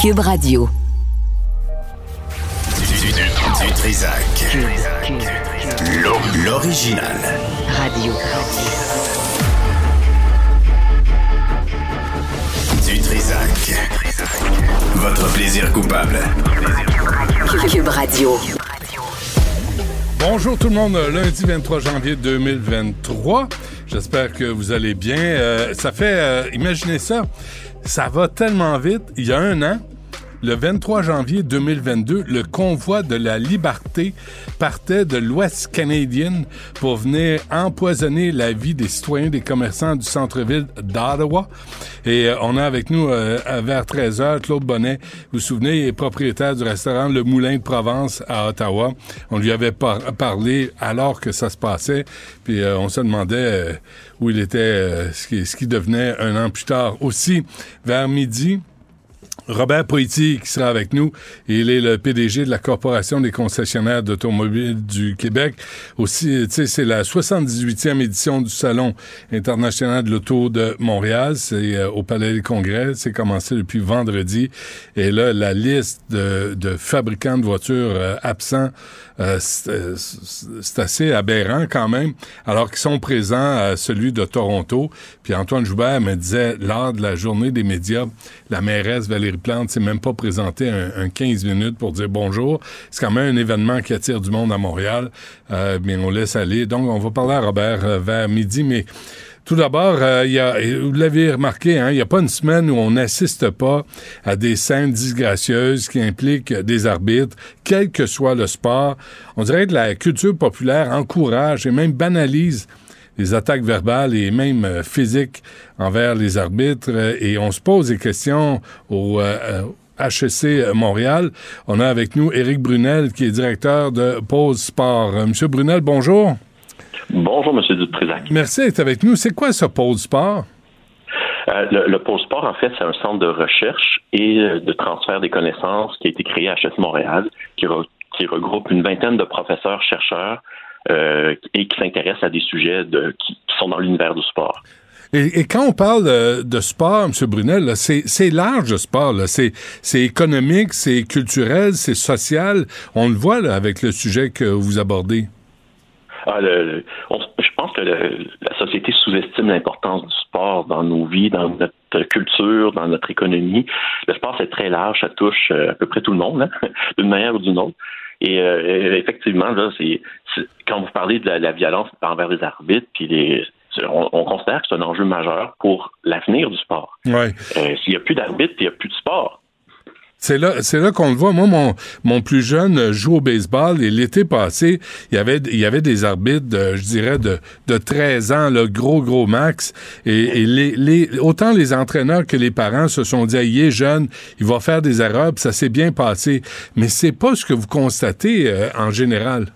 Cube Radio. Du, du, du Trisac. L'original. Radio. Du Trisac. Votre plaisir coupable. Cube Radio. Bonjour tout le monde, lundi 23 janvier 2023. J'espère que vous allez bien. Euh, ça fait, euh, imaginez ça, ça va tellement vite. Il y a un an, le 23 janvier 2022, le convoi de la liberté partait de l'Ouest canadien pour venir empoisonner la vie des citoyens, des commerçants du centre-ville d'Ottawa. Et euh, on a avec nous, euh, vers 13 h Claude Bonnet, vous vous souvenez, est propriétaire du restaurant Le Moulin de Provence à Ottawa. On lui avait par parlé alors que ça se passait, puis euh, on se demandait où il était, ce qui devenait un an plus tard. Aussi, vers midi, Robert Poitier qui sera avec nous. Il est le PDG de la Corporation des concessionnaires d'automobiles du Québec. Aussi, sais, c'est la 78e édition du Salon international de l'auto de Montréal. C'est euh, au Palais des Congrès. C'est commencé depuis vendredi. Et là, la liste de, de fabricants de voitures euh, absents, euh, c'est assez aberrant quand même, alors qu'ils sont présents à celui de Toronto. Puis Antoine Joubert me disait, lors de la journée des médias, la mairesse Valérie Plante s'est même pas présentée un, 15 minutes pour dire bonjour. C'est quand même un événement qui attire du monde à Montréal. Euh, mais on laisse aller. Donc, on va parler à Robert euh, vers midi, mais tout d'abord, euh, vous l'avez remarqué, hein, il n'y a pas une semaine où on n'assiste pas à des scènes disgracieuses qui impliquent des arbitres, quel que soit le sport. On dirait que la culture populaire encourage et même banalise les attaques verbales et même euh, physiques envers les arbitres. Euh, et on se pose des questions au HEC euh, Montréal. On a avec nous Éric Brunel, qui est directeur de Pause Sport. Monsieur Brunel, bonjour. Bonjour, Monsieur Dutrézac. Merci d'être avec nous. C'est quoi ce Pause Sport? le, le Pôle Sport, en fait, c'est un centre de recherche et de transfert des connaissances qui a été créé à HEC Montréal, qui, qui regroupe une vingtaine de professeurs, chercheurs euh, et qui s'intéressent à des sujets de, qui, sont dans l'univers du sport. Et, quand on parle de, sport, M. Brunel, c'est large le sport. C'est économique, c'est culturel, c'est social. On le voit là, avec le sujet que vous abordez. Ah, je pense que la société sous-estime l'importance du sport dans nos vies, dans notre culture, dans notre économie. Le sport, c'est très large, ça touche euh, à peu près tout le monde, hein, d'une manière ou d'une autre. Et euh, effectivement, là, c'est quand vous parlez de la, violence envers les arbitres, puis les on, considère que c'est un enjeu majeur pour l'avenir du sport. Ouais. Euh, s'il n'y a plus d'arbitres, il n'y a plus de sport. C'est là, c'est là qu'on le voit. Moi, mon, mon plus jeune joue au baseball et l'été passé, il y avait, il y avait des arbitres, de, je dirais, de, de 13 ans, le gros, gros max. Et, les, les, autant les entraîneurs que les parents se sont dit, il est jeune, il va faire des erreurs, ça s'est bien passé. Mais c'est pas ce que vous constatez euh, en général.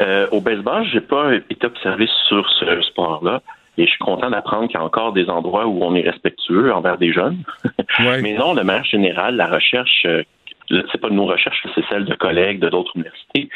Euh, au baseball, j'ai pas été observé sur ce sport-là. Et je suis content d'apprendre qu'il y a encore des endroits où on est respectueux envers des jeunes. Mais non, de manière générale, la recherche, euh, c'est pas nos recherches, c'est celle de collègues de d'autres universités.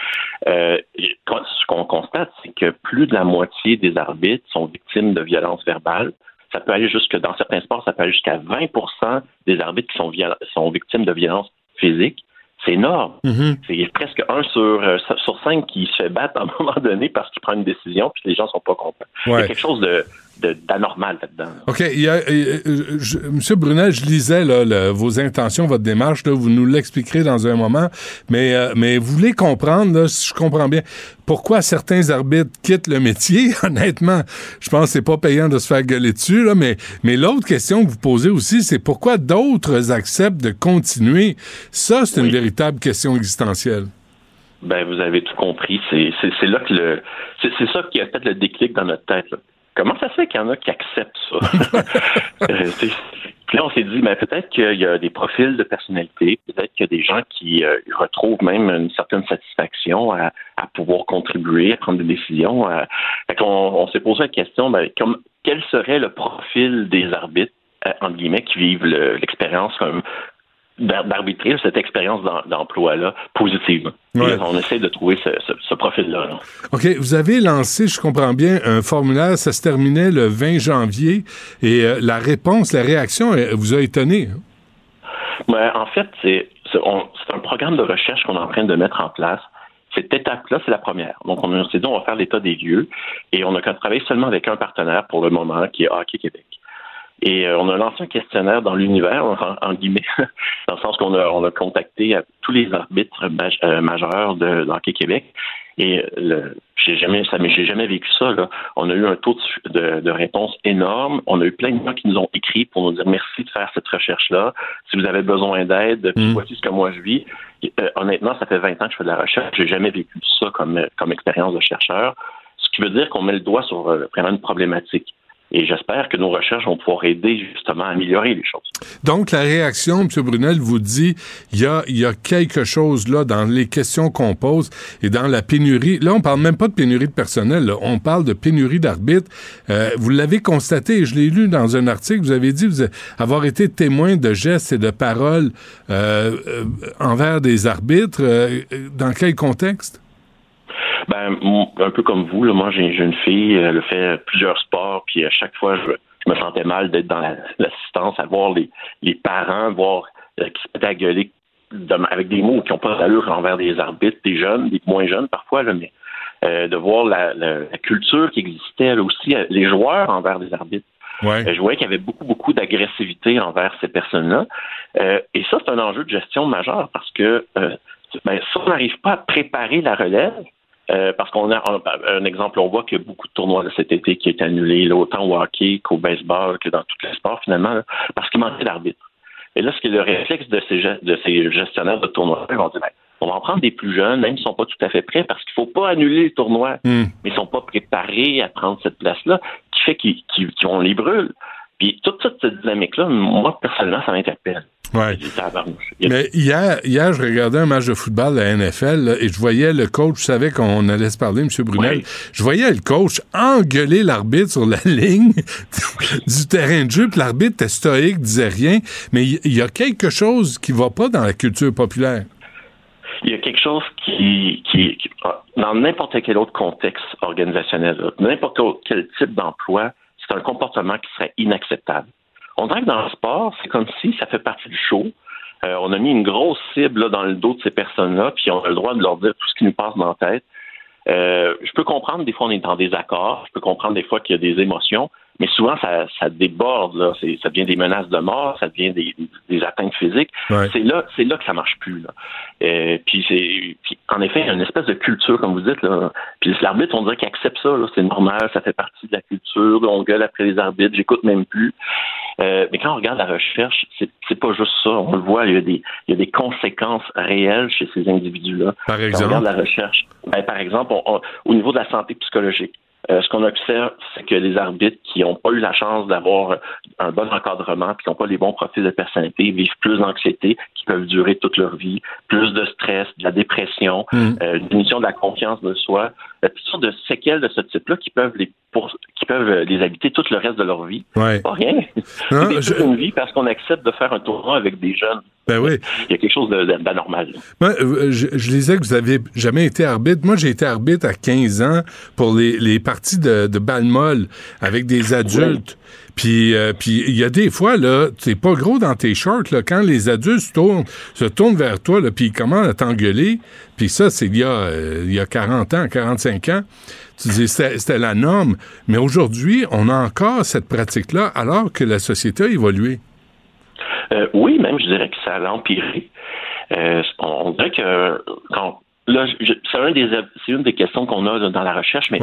Euh, ce qu'on constate, c'est que plus de la moitié des arbitres sont victimes de violences verbales. Ça peut aller jusque dans certains sports, ça peut aller jusqu'à 20% des arbitres qui sont, sont victimes de violences physiques. C'est énorme. Mm-hmm. C'est presque un sur, euh, sur cinq qui se fait battre à un moment donné parce qu'il prend une décision puis les gens sont pas contents. Il y a quelque chose de, d'anormal là-dedans. OK. Il Monsieur Brunel, je lisais vos intentions, votre démarche. vous nous l'expliquerez dans un moment. Mais, euh, mais vous voulez comprendre, si je comprends bien, pourquoi certains arbitres quittent le métier? Honnêtement, je pense que c'est pas payant de se faire gueuler dessus. Là, mais mais l'autre question que vous posez aussi, c'est pourquoi d'autres acceptent de continuer? Ça, c'est une véritable question existentielle. Ben, vous avez tout compris. C'est là que le. C'est ça qui a fait le déclic dans notre tête. Là. Comment ça se fait qu'il y en a qui acceptent ça? Euh, puis là, on s'est dit, mais peut-être qu'il y a des profils de personnalité, peut-être qu'il y a des gens qui euh, retrouvent même une certaine satisfaction à, pouvoir contribuer, à prendre des décisions. on, on s'est posé la question, ben, comme, quel serait le profil des arbitres, euh, entre guillemets, qui vivent l'expérience comme d'arbitrer cette expérience d'emploi-là positivement. On essaie de trouver ce, profil-là. OK. Vous avez lancé, je comprends bien, un formulaire. Ça se terminait le 20 janvier et euh, la réponse, la réaction vous a étonné? en fait, c'est un programme de recherche qu'on est en train de mettre en place. Cette étape-là, c'est la première. Donc, on s'est dit, on va faire l'état des lieux et on a travaillé seulement avec un partenaire pour le moment, qui est Hockey Québec. Et euh, on a lancé un questionnaire dans l'univers, en, guillemets, dans le sens qu'on a, on a contacté tous les arbitres euh, majeurs de, Hockey Québec. Et j'ai jamais, ça, mais j'ai jamais vécu ça. Là. On a eu un taux de, de, réponse énorme. On a eu plein de gens qui nous ont écrit pour nous dire merci de faire cette recherche-là. Si vous avez besoin d'aide, mmh. voici ce que moi je vis. Euh, honnêtement, ça fait 20 ans que je fais de la recherche. J'ai jamais vécu ça comme, comme expérience de chercheur. Ce qui veut dire qu'on met le doigt sur vraiment une problématique. Et j'espère que nos recherches vont pouvoir aider justement à améliorer les choses. Donc, la réaction, M. Brunel, vous dit, il y a, y a quelque chose là dans les questions qu'on pose et dans la pénurie. Là, on parle même pas de pénurie de personnel, on parle de pénurie d'arbitres. Euh, vous l'avez constaté, je l'ai lu dans un article, vous avez dit vous avoir été témoin de gestes et de paroles euh, euh envers des arbitres. Euh, dans quel contexte? Ben, un peu comme vous, là, moi, j'ai une fille, elle a fait plusieurs sports, puis à chaque fois, je, me sentais mal d'être dans l'assistance, à voir les, les parents, voir euh, qui se mettent à gueuler avec des mots qui n'ont pas d'allure envers des arbitres, des jeunes, des moins jeunes parfois, là, mais euh, de voir la, culture qui existait là aussi, euh, les joueurs envers des arbitres. Ouais. je voyais qu'il y avait beaucoup, beaucoup d'agressivité envers ces personnes-là. et ça, c'est un enjeu de gestion majeur parce que ben, si on n'arrive pas à préparer la relève, euh, parce qu'on a un, exemple, on voit qu'il y a beaucoup de tournois de cet été qui est annulé, autant au hockey qu'au baseball, que dans tous les sports finalement, parce qu'il manquait d'arbitre. Et là, ce qui est le réflexe de ces, de ces gestionnaires de tournois, ils vont dire ben, on va en prendre des plus jeunes, même s'ils ne sont pas tout à fait prêts, parce qu'il ne faut pas annuler les tournois, hmm. mais ils ne sont pas préparés à prendre cette place-là, qui fait qu'ils les brûlent. Puis toute cette dynamique-là, moi, personnellement, ça m'interpelle. Ouais. Mais hier, hier, je regardais un match de football de la NFL et je voyais le coach, je savais qu'on allait se parler, M. Brunel. Je voyais le coach engueuler l'arbitre sur la ligne du terrain de jeu, puis l'arbitre était stoïque, disait rien. Mais il y, a quelque chose qui va pas dans la culture populaire. Il y a quelque chose qui, qui, ah, dans n'importe quel autre contexte organisationnel, n'importe quel type d'emploi, c'est un comportement qui serait inacceptable. On dirait que dans le sport, c'est comme si ça fait partie du show. Euh, on a mis une grosse cible dans le dos de ces personnes-là, puis on a le droit de leur dire tout ce qui nous passe dans la tête. Euh, je peux comprendre, des fois, on est en désaccord. Je peux comprendre, des fois, qu'il y a des émotions. Mais souvent, ça, ça déborde. Là. Ça devient des menaces de mort, ça devient des, des atteintes physiques. C'est là, c'est là que ça marche plus. Là. Euh, puis, c'est, puis, en effet, il y a une espèce de culture, comme vous dites. Là. Puis l'arbitre, on dirait qu'il accepte ça. C'est normal, ça fait partie de la culture. On gueule après les arbitres, j'écoute même plus. Euh, mais quand on regarde la recherche, c'est, c'est pas juste ça. On le voit, il y a des, il y a des conséquences réelles chez ces individus-là. Par exemple. Quand on regarde la recherche, ben, par exemple, au niveau de la santé psychologique. Euh, ce qu'on observe, c'est que les arbitres qui n'ont pas eu la chance d'avoir un bon encadrement, puis qui n'ont pas les bons profils de personnalité, vivent plus d'anxiété, qui peuvent durer toute leur vie, plus de stress, de la dépression, mmh. euh, une diminution de la confiance de soi, euh, toutes sortes de séquelles de ce type-là qui peuvent les qui peuvent les habiter tout le reste de leur vie. Ouais. Pas rien. C'est une vie parce qu'on accepte de faire un tournoi avec des jeunes. Ben oui. Il y a quelque chose d'anormal. Moi, je, je disais que vous avez jamais été arbitre. Moi, j'ai été arbitre à 15 ans pour les, les parties de, de balle molle avec des adultes. Puis, euh, puis il y a des fois, là, t'es pas gros dans tes shorts, là, quand les adultes se tournent, se tournent vers toi, là, puis ils commencent à t'engueuler, puis ça, c'est il, y a, euh, il y a 40 ans, 45 ans, tu dis, c'était la norme. Mais aujourd'hui, on a encore cette pratique-là, alors que la société a évolué. Euh, oui, même, je dirais que ça a empiré. on dirait que quand Là, c'est un des, une des questions qu'on a dans la recherche, mais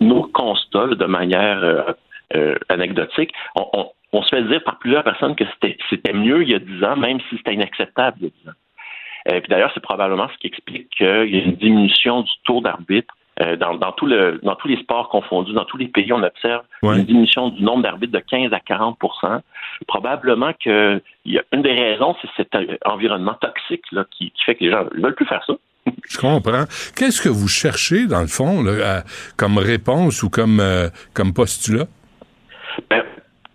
nos constats de manière euh, anecdotique, on, on, se fait dire par plusieurs personnes que c'était mieux il y a 10 ans, même si c'était inacceptable il y a 10 ans. Euh, puis d'ailleurs, c'est probablement ce qui explique qu'il y a une diminution du taux d'arbitre euh, dans, dans, tout le, dans tous les sports confondus, dans tous les pays, on observe une diminution du nombre d'arbitres de 15 à 40% Probablement que y a une des raisons, c'est cet environnement toxique là, qui, qui fait que les gens ne veulent plus faire ça. Je comprends. Qu'est-ce que vous cherchez, dans le fond, là, comme réponse ou comme, comme postulat? Ben,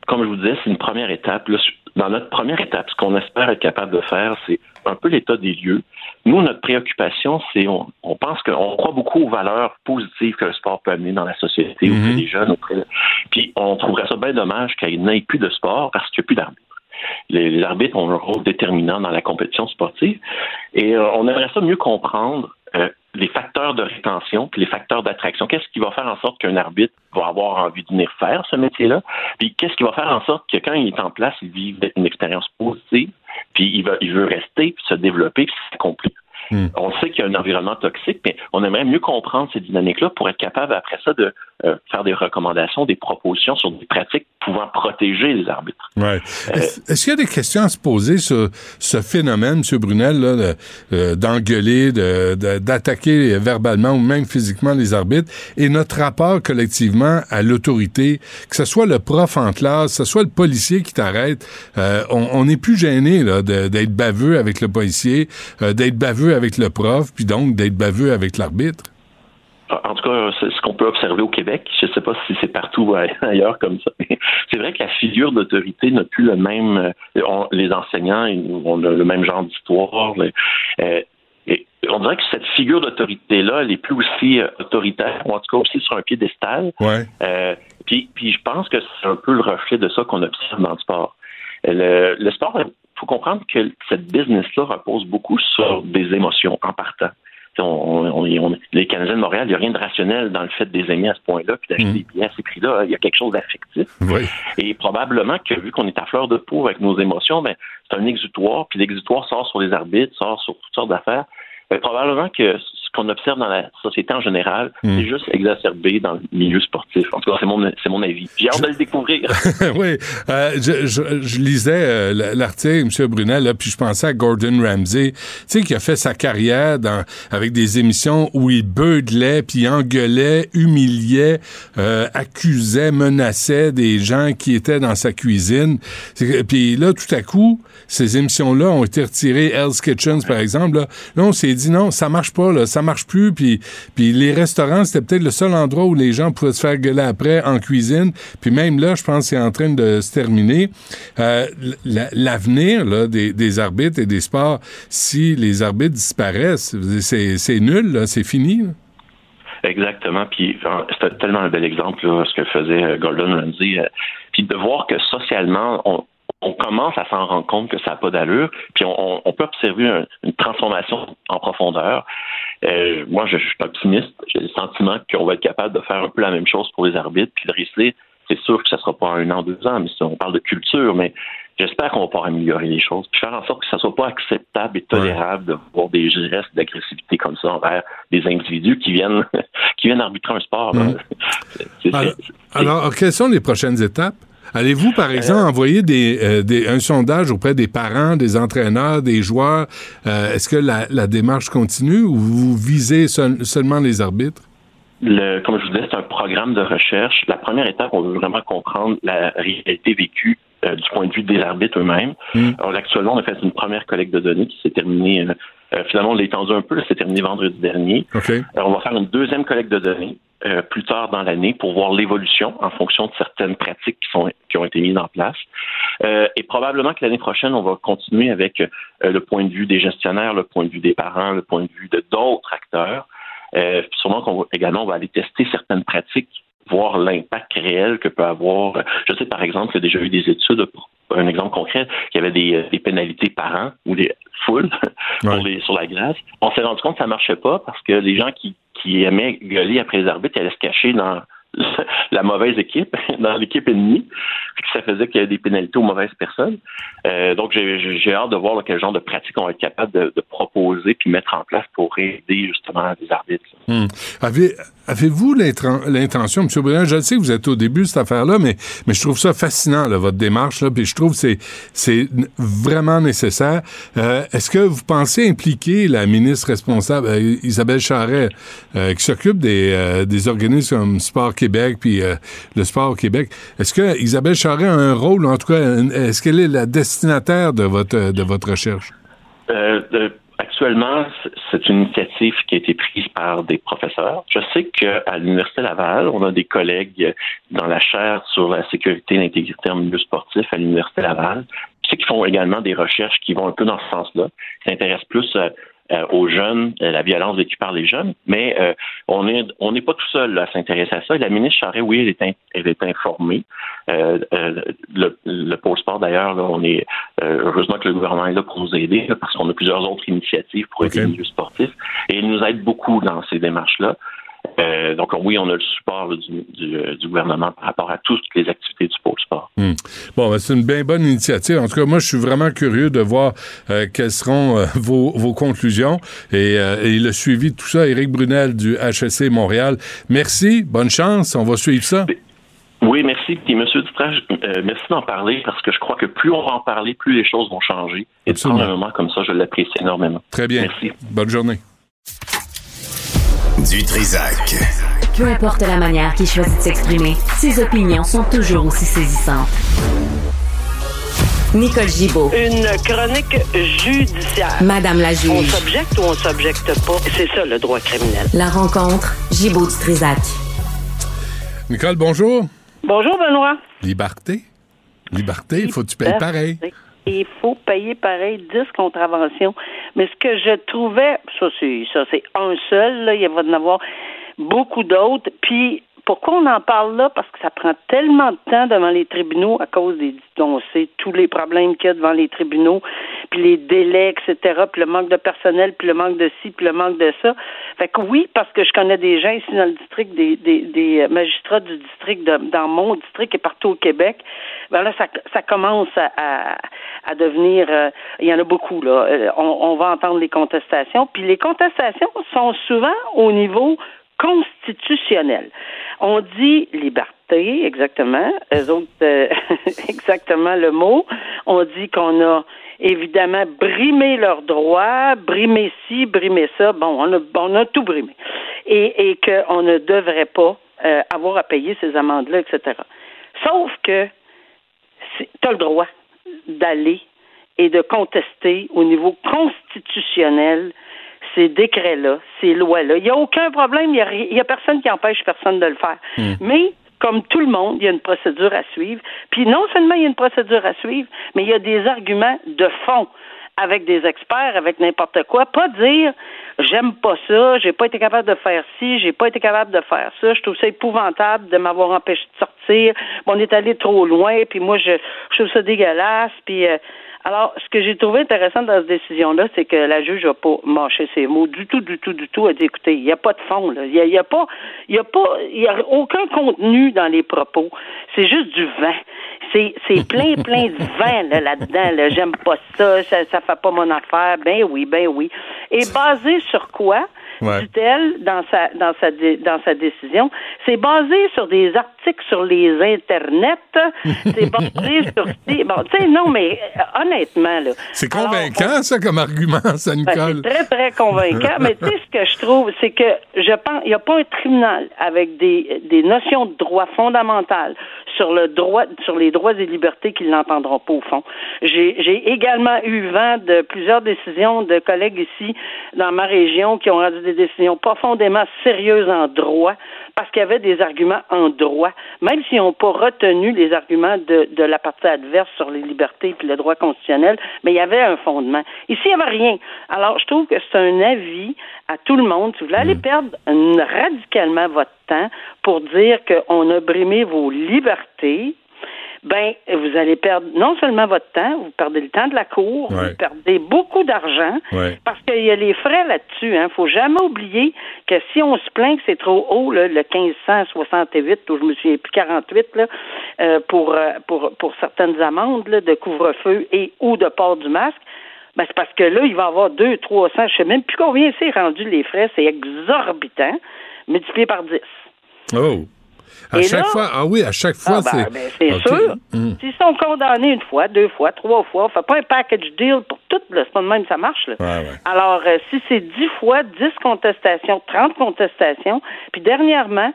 comme je vous disais, c'est une première étape. dans notre première étape, ce qu'on espère être capable de faire, c'est un peu l'état des lieux. Nous, notre préoccupation, c'est on, pense qu'on croit beaucoup aux valeurs positives que le sport peut amener dans la société auprès mhm. des jeunes. Auprès Puis on trouverait ça bien dommage qu'il n'y ait plus de sport parce qu'il n'y a plus d'arbitre. les, arbitres ont un rôle déterminant dans la compétition sportive. Et on aimerait ça mieux comprendre les facteurs de rétention puis les facteurs d'attraction. Qu'est-ce qui va faire en sorte qu'un arbitre va avoir envie de venir faire ce métier-là? Puis qu'est-ce qui va faire en sorte que quand il est en place, il vive une expérience positive, puis il, va, il veut rester, puis se développer, puis s'accomplir. Hmm. On sait qu'il y a un environnement toxique, mais on aimerait mieux comprendre ces dynamiques-là pour être capable après ça de euh, faire des recommandations, des propositions sur des pratiques pouvant protéger les arbitres. Ouais. Euh, est-ce, qu'il y a des questions à se poser sur ce phénomène, M. Brunel, euh, d'engueuler, d'attaquer verbalement ou même physiquement les arbitres et notre rapport collectivement à l'autorité, que ce soit le prof en classe, que ce soit le policier qui t'arrête, on n'est plus gêné d'être baveux avec le policier, d'être baveux avec avec le prof, puis donc d'être baveux avec l'arbitre? En tout cas, c'est ce qu'on peut observer au Québec. Je ne sais pas si c'est partout ailleurs comme ça. C'est vrai que la figure d'autorité n'a plus le même. Euh, les enseignants ont le même genre d'histoire. Euh, on dirait que cette figure d'autorité-là, elle est plus aussi euh, autoritaire, ou en tout cas aussi sur un piédestal. Ouais. puis, puis je pense que c'est un peu le reflet de ça qu'on observe dans le sport. Le, le sport faut comprendre que cette business-là repose beaucoup sur des émotions en partant. les Canadiens de Montréal, il n'y a rien de rationnel dans le fait de les aimer à ce point-là, puis d'acheter mm. des billets à ces prix-là. Il y a quelque chose d'affectif. Et probablement que vu qu'on est à fleur de peau avec nos émotions, ben, c'est un exutoire, puis l'exutoire sort sur les arbitres, sort sur toutes sortes d'affaires. Ben, probablement que qu'on observe dans la société en général, hmm. c'est juste exacerbé dans le milieu sportif. En tout cas, c'est mon, c'est mon avis. J'ai hâte de le découvrir. oui. Euh, je, je, je, lisais euh, l'article, M. Brunel, là, puis je pensais à Gordon Ramsay, tu sais, qui a fait sa carrière dans, avec des émissions où il beuglait, puis engueulait, humiliait, euh, accusait, menaçait des gens qui étaient dans sa cuisine. Puis là, tout à coup, ces émissions-là ont été retirées. Hell's Kitchens, par exemple. Là, là on s'est dit, non, ça marche pas, là, ça marche plus. Puis, puis les restaurants, c'était peut-être le seul endroit où les gens pouvaient se faire gueuler après en cuisine. Puis même là, je pense que c'est en train de se terminer. Euh, l'avenir des, des, arbitres et des sports, si les arbitres disparaissent, c'est nul, c'est fini. Exactement. Puis c'était tellement un bel exemple là, ce que faisait euh, Gordon Ramsay. Euh, puis de voir que socialement, on, on commence à s'en rendre compte que ça n'a pas d'allure, puis on, peut observer une transformation en profondeur. Euh, moi, je, suis optimiste. J'ai le sentiment qu'on va être capable de faire un peu la même chose pour les arbitres, puis de rester. C'est sûr que ça ne sera pas un an, deux ans, mais on parle de culture, mais j'espère qu'on va pouvoir améliorer les choses, puis faire en sorte que ça soit pas acceptable et tolérable de voir des gestes d'agressivité comme ça envers des individus qui viennent qui viennent arbitrer un sport. Mmh. alors, quelles sont les prochaines étapes? Allez-vous, par exemple, envoyer euh, des, un sondage auprès des parents, des entraîneurs, des joueurs? Euh, est-ce que la, démarche continue ou vous visez seulement les arbitres? comme je vous disais, c'est un programme de recherche. La première étape, on veut vraiment comprendre la réalité vécue euh, du point de vue des arbitres eux-mêmes. Alors, actuellement, on a fait une première collecte de données qui s'est terminée. Finalement, on l'a étendu un peu. C'est terminé vendredi dernier. Alors, on va faire une deuxième collecte de données euh, plus tard dans l'année pour voir l'évolution en fonction de certaines pratiques qui, sont, qui ont été mises en place. Euh, et probablement que l'année prochaine, on va continuer avec euh, le point de vue des gestionnaires, le point de vue des parents, le point de vue de d'autres acteurs. Euh, sûrement qu'on va également on va aller tester certaines pratiques voir l'impact réel que peut avoir. Je sais par exemple qu'il y a déjà eu des études, un exemple concret, qu'il y avait des, des pénalités par an ou des foules sur la glace. On s'est rendu compte que ça marchait pas parce que les gens qui qui aimait gueuler après les arbitres, allait se cacher dans la mauvaise équipe, dans l'équipe ennemie, puis que ça faisait qu'il y avait des pénalités aux mauvaises personnes. Euh, donc, j'ai hâte de voir quel genre de pratiques on va être capable de, proposer puis mettre en place pour aider justement les arbitres. Hmm. Avez-vous l'intention, M. Brunel, je sais que vous êtes au début de cette affaire-là, mais, mais je trouve ça fascinant, votre démarche, là, puis je trouve que c'est vraiment nécessaire. Euh, est-ce que vous pensez impliquer la ministre responsable, euh, Isabelle Charret, euh, qui s'occupe des, des organismes comme Sport Québec, puis le sport au Québec, est-ce que Isabelle Charret a un rôle, en tout cas, est-ce qu'elle est la destinataire de votre, de votre recherche? Actuellement, c'est une initiative qui a été prise par des professeurs. Je sais qu'à l'Université Laval, on a des collègues dans la chaire sur la sécurité et l'intégrité en milieu sportif à l'Université Laval. Qu'ils font également des recherches qui vont un peu dans ce sens-là, qui s'intéressent plus euh, euh, aux jeunes, euh, la violence vécue par les jeunes, mais on est on n'est pas tout seul à s'intéresser à ça. la ministre Charest, oui, elle est, elle est informée. le, le pôle sport d'ailleurs, on est heureusement que le gouvernement est là pour nous aider, parce qu'on a plusieurs autres initiatives pour aider les milieux sportifs. Et il nous aide beaucoup dans ces démarches-là. Euh, donc oui, on a le support du, gouvernement par rapport à toutes les activités du pôle sport. Hmm. Bon, ben, c'est une bien bonne initiative. En tout cas, moi, je suis vraiment curieux de voir euh, quelles seront euh, vos, conclusions et, le suivi de tout ça. Éric Brunel du HSC Montréal. Merci, bonne chance. On va suivre ça. Oui, merci. Puis, M. Dutrage, merci d'en parler parce que je crois que plus on va en parler, plus les choses vont changer. Et de prendre un moment comme ça, je l'apprécie énormément. Très bien. Merci. Bonne journée. Du Trisac. Peu importe la manière qu'il choisit de s'exprimer, ses opinions sont toujours aussi saisissantes. Nicole Gibaud. Une chronique judiciaire. Madame la juge. On s'objecte ou on s'objecte pas? C'est ça le droit criminel. La rencontre, Gibaud du Trisac. Nicole, bonjour. Bonjour, Benoît. Liberté. Liberté, il faut que tu payes pareil il faut payer pareil 10 contraventions. Mais ce que je trouvais, ça c'est ça c'est un seul, là, il va y en avoir beaucoup d'autres. Puis pourquoi on en parle là? Parce que ça prend tellement de temps devant les tribunaux à cause des, on sait tous les problèmes qu'il y a devant les tribunaux, puis les délais, etc., puis le manque de personnel, puis le manque de ci, puis le manque de ça. Fait que oui, parce que je connais des gens ici dans le district, des, des, des magistrats du district, dans mon district et partout au Québec, ben là, ça, ça commence à, à, devenir, euh, il y en a beaucoup, là. Euh, on, on va entendre les contestations, puis les contestations sont souvent au niveau constitutionnel. On dit liberté, exactement. Eux autres, euh, exactement le mot. On dit qu'on a évidemment brimé leurs droits, brimé ci, brimé ça. Bon, on a, tout brimé. Et, et qu'on ne devrait pas euh, avoir à payer ces amendes-là, etc. Sauf que tu as le droit d'aller et de contester au niveau constitutionnel ces décrets-là, ces lois-là. Il n'y a aucun problème, il n'y a, personne qui empêche personne de le faire. Hmm. Mais comme tout le monde, il y a une procédure à suivre. Puis non seulement il y a une procédure à suivre, mais il y a des arguments de fond avec des experts, avec n'importe quoi. Pas dire j'aime pas ça, j'ai pas été capable de faire ci, j'ai pas été capable de faire ça, je trouve ça épouvantable de m'avoir empêché de sortir, on est allé trop loin, puis moi je, je trouve ça dégueulasse, puis euh, alors, ce que j'ai trouvé intéressant dans cette décision-là, c'est que la juge n'a pas mâché ses mots du tout, du tout, du tout. Elle a dit, écoutez, il n'y a pas de fond, là. Il n'y a, pas, il y a pas, il y a aucun contenu dans les propos. C'est juste du vent. C'est, c'est plein, plein de vent, là, là-dedans, là. J'aime pas ça, ça, ça fait pas mon affaire. Ben oui, ben oui. Et basé sur quoi? Dit-elle dans sa dans sa dans sa décision, c'est basé sur des articles sur les internets, c'est basé sur bon, tu sais non mais euh, honnêtement là. C'est convaincant ça comme argument, ça ben, c'est très très convaincant, mais tu sais ce que je trouve, c'est que je pense il n'y a pas un tribunal avec des des notions de droit fondamentales sur le droit sur les droits et libertés qu'ils n'entendront pas au fond. J'ai également eu vent de plusieurs décisions de collègues ici dans ma région qui ont rendu des décisions profondément sérieuses en droit parce qu'il y avait des arguments en droit, même s'ils n'ont pas retenu les arguments de, de la partie adverse sur les libertés et le droit constitutionnel, mais il y avait un fondement. Ici, il n'y avait rien. Alors, je trouve que c'est un avis à tout le monde. Si vous voulez aller mm. perdre radicalement votre temps pour dire qu'on a brimé vos libertés, ben vous allez perdre non seulement votre temps, vous perdez le temps de la cour, vous perdez beaucoup d'argent parce qu'il y a les frais là-dessus. Hein. Faut jamais oublier que si on se plaint que c'est trop haut, là, le 1568 ou je me souviens plus 48 là, euh, pour, euh, pour pour certaines amendes là, de couvre-feu et ou de port du masque. Ben, c'est parce que là, il va y avoir deux, trois cents, je sais même plus combien c'est rendu les frais, c'est exorbitant, multiplié par 10. Oh! À chaque fois, ah oui, à chaque fois, ah, ben, c'est. Ben, c'est sûr. Hmm. S'ils sont condamnés une fois, deux fois, trois fois, on fait pas un package deal pour tout, C'est pas de même ça marche, là. Alors, euh, si c'est dix fois, dix contestations, trente contestations, puis dernièrement,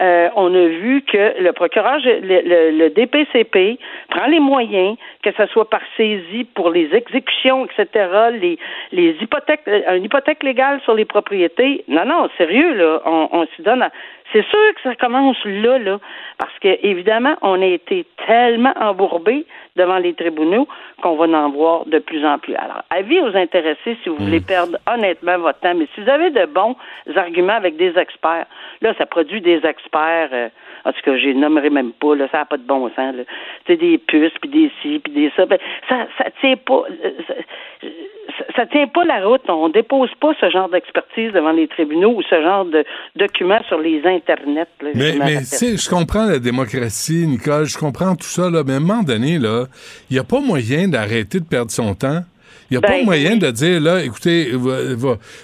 euh, on a vu que le procureur, le, le, DPCP prend les moyens, que ce soit par saisie pour les exécutions, etc., les, les hypothèques, euh, une hypothèque légale sur les propriétés. Non, non, sérieux, là, on, on s'y donne à, c'est sûr que ça commence là, là, parce que évidemment, on a été tellement embourbés devant les tribunaux qu'on va en voir de plus en plus. Alors, avis aux intéressés si vous voulez hmm. perdre honnêtement votre temps, mais si vous avez de bons arguments avec des experts, là, ça produit des actions experts, euh, en tout cas, je les nommerai même pas, là, ça n'a pas de bon sens. C'est des puces, puis des ci, puis des ça. Ben, ça, ça tient pas. Euh, ça, tient pas la route. On dépose pas ce genre d'expertise devant les tribunaux ou ce genre de documents sur les internets. mais, mais je comprends la démocratie, Nicole, je comprends tout ça, là, mais à un moment donné, il n'y a pas moyen d'arrêter de perdre son temps. Il n'y a pas ben, moyen de dire, là, écoutez,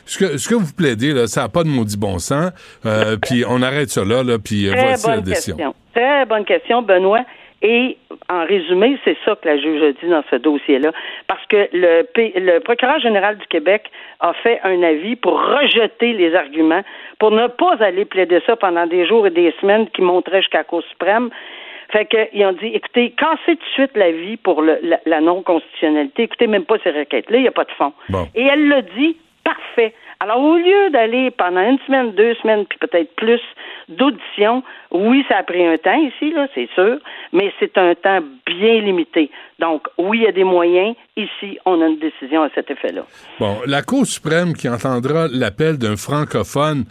ce, que, ce que vous plaidez, là, ça n'a pas de maudit bon sens, euh, puis on arrête ça là, là puis euh, voici la décision. Très bonne question, Benoît. Et en résumé, c'est ça que la juge a dit dans ce dossier-là, parce que le, le procureur général du Québec a fait un avis pour rejeter les arguments, pour ne pas aller plaider ça pendant des jours et des semaines qui montraient jusqu'à la Cour suprême. Fait qu'ils ont dit, écoutez, cassez tout de suite l'avis pour la, non-constitutionnalité. Écoutez même pas ces requêtes-là, il n'y a pas de fond. Et elle l'a dit, parfait. Alors, au lieu d'aller pendant une semaine, deux semaines, puis peut-être plus d'audition, oui, ça a pris un temps ici, là, c'est sûr, mais c'est un temps bien limité. Donc, oui, il y a des moyens. Ici, on a une décision à cet effet-là. Bon, la Cour suprême qui entendra l'appel d'un francophone,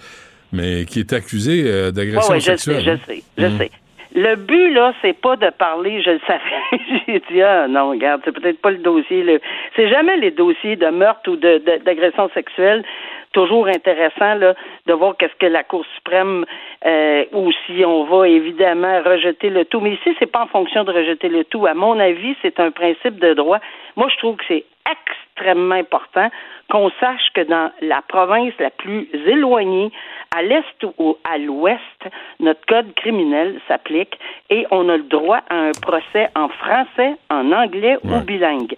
mais qui est accusé euh, d'agression sexuelle. Je sais, je sais, je mhm. sais. Le but, là, c'est pas de parler, je le savais. J'ai dit, ah non, regarde, c'est peut-être pas le dossier. C'est jamais les dossiers de meurtre ou d'agression sexuelle. Toujours intéressant là, de voir qu'est-ce que la Cour suprême euh, ou si on va évidemment rejeter le tout. Mais ici, c'est pas en fonction de rejeter le tout. À mon avis, c'est un principe de droit. Moi, je trouve que c'est extrêmement important qu'on sache que dans la province la plus éloignée, à l'est ou à l'ouest, notre code criminel s'applique et on a le droit à un procès en français, en anglais ou bilingue.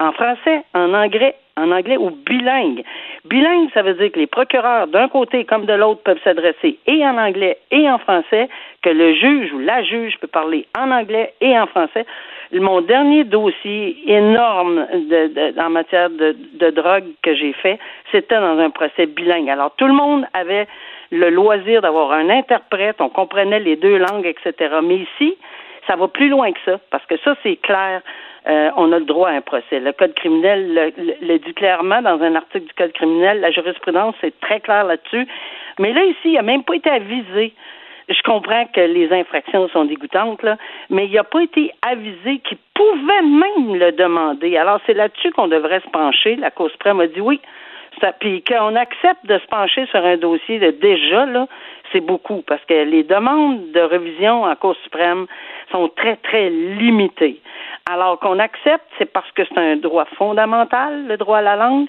En français, en anglais, en anglais ou bilingue. Bilingue, ça veut dire que les procureurs d'un côté comme de l'autre peuvent s'adresser et en anglais et en français, que le juge ou la juge peut parler en anglais et en français. Mon dernier dossier énorme de, en matière de, de drogue que j'ai fait, c'était dans un procès bilingue. Alors tout le monde avait le loisir d'avoir un interprète, on comprenait les deux langues, etc. Mais ici, ça va plus loin que ça, parce que ça, c'est clair. Euh, on a le droit à un procès. Le Code criminel le, dit clairement dans un article du Code criminel. La jurisprudence est très claire là-dessus. Mais là, ici, il n'a même pas été avisé je comprends que les infractions sont dégoûtantes, là, mais il n'a pas été avisé qu'il pouvait même le demander. Alors, c'est là-dessus qu'on devrait se pencher. La Cour suprême a dit oui. Puis qu'on accepte de se pencher sur un dossier de déjà, c'est beaucoup, parce que les demandes de révision en Cour suprême sont très, très limitées. Alors qu'on accepte, c'est parce que c'est un droit fondamental, le droit à la langue.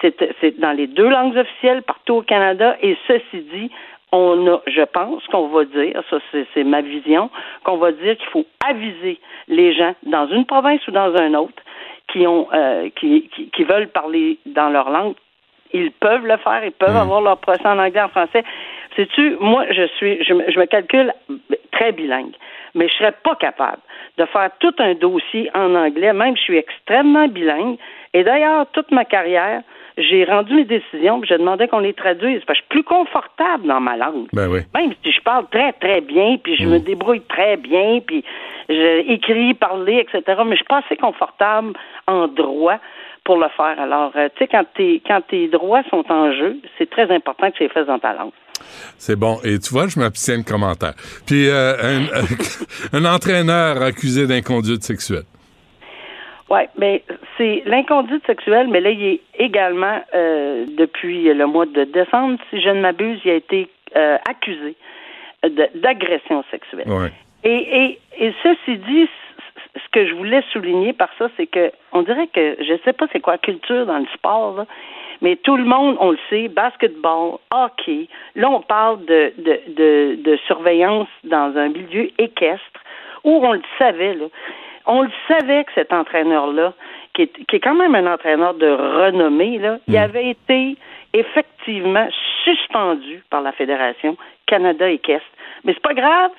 C'est dans les deux langues officielles partout au Canada, et ceci dit, on a, je pense qu'on va dire, ça c'est ma vision, qu'on va dire qu'il faut aviser les gens dans une province ou dans une autre qui ont euh, qui, qui, veulent parler dans leur langue, ils peuvent le faire, ils peuvent hmm. avoir leur procès en anglais, en français. Sais-tu, moi, je suis, je, je, me calcule très bilingue, mais je serais pas capable de faire tout un dossier en anglais, même je suis extrêmement bilingue. Et d'ailleurs, toute ma carrière, j'ai rendu mes décisions, puis j'ai demandé qu'on les traduise, parce que je suis plus confortable dans ma langue. Ben oui. Même si je parle très, très bien, puis je me mm. débrouille très bien, puis j'écris, parler, etc., mais je suis pas assez confortable en droit pour le faire. Alors, euh, tu sais, quand, quand tes droits sont en jeu, c'est très important que tu les fasses dans ta langue. C'est bon. Et tu vois, je m'abstiens de commentaires. Puis, euh, un, un entraîneur accusé d'inconduite sexuelle. Oui, mais c'est l'inconduite sexuelle, mais là, il est également, euh, depuis le mois de décembre, si je ne m'abuse, il a été euh, accusé d'agression sexuelle. Ouais. Et, et, et ceci dit, ce que je voulais souligner par ça, c'est que on dirait que je sais pas c'est quoi la culture dans le sport, là, mais tout le monde, on le sait, basketball, hockey, là on parle de, de, de, de surveillance dans un milieu équestre où on le savait, là on le savait que cet entraîneur-là, qui est, qui est quand même un entraîneur de renommée, là, il mm. avait été effectivement suspendu par la Fédération Canada équestre. Mais c'est pas grave.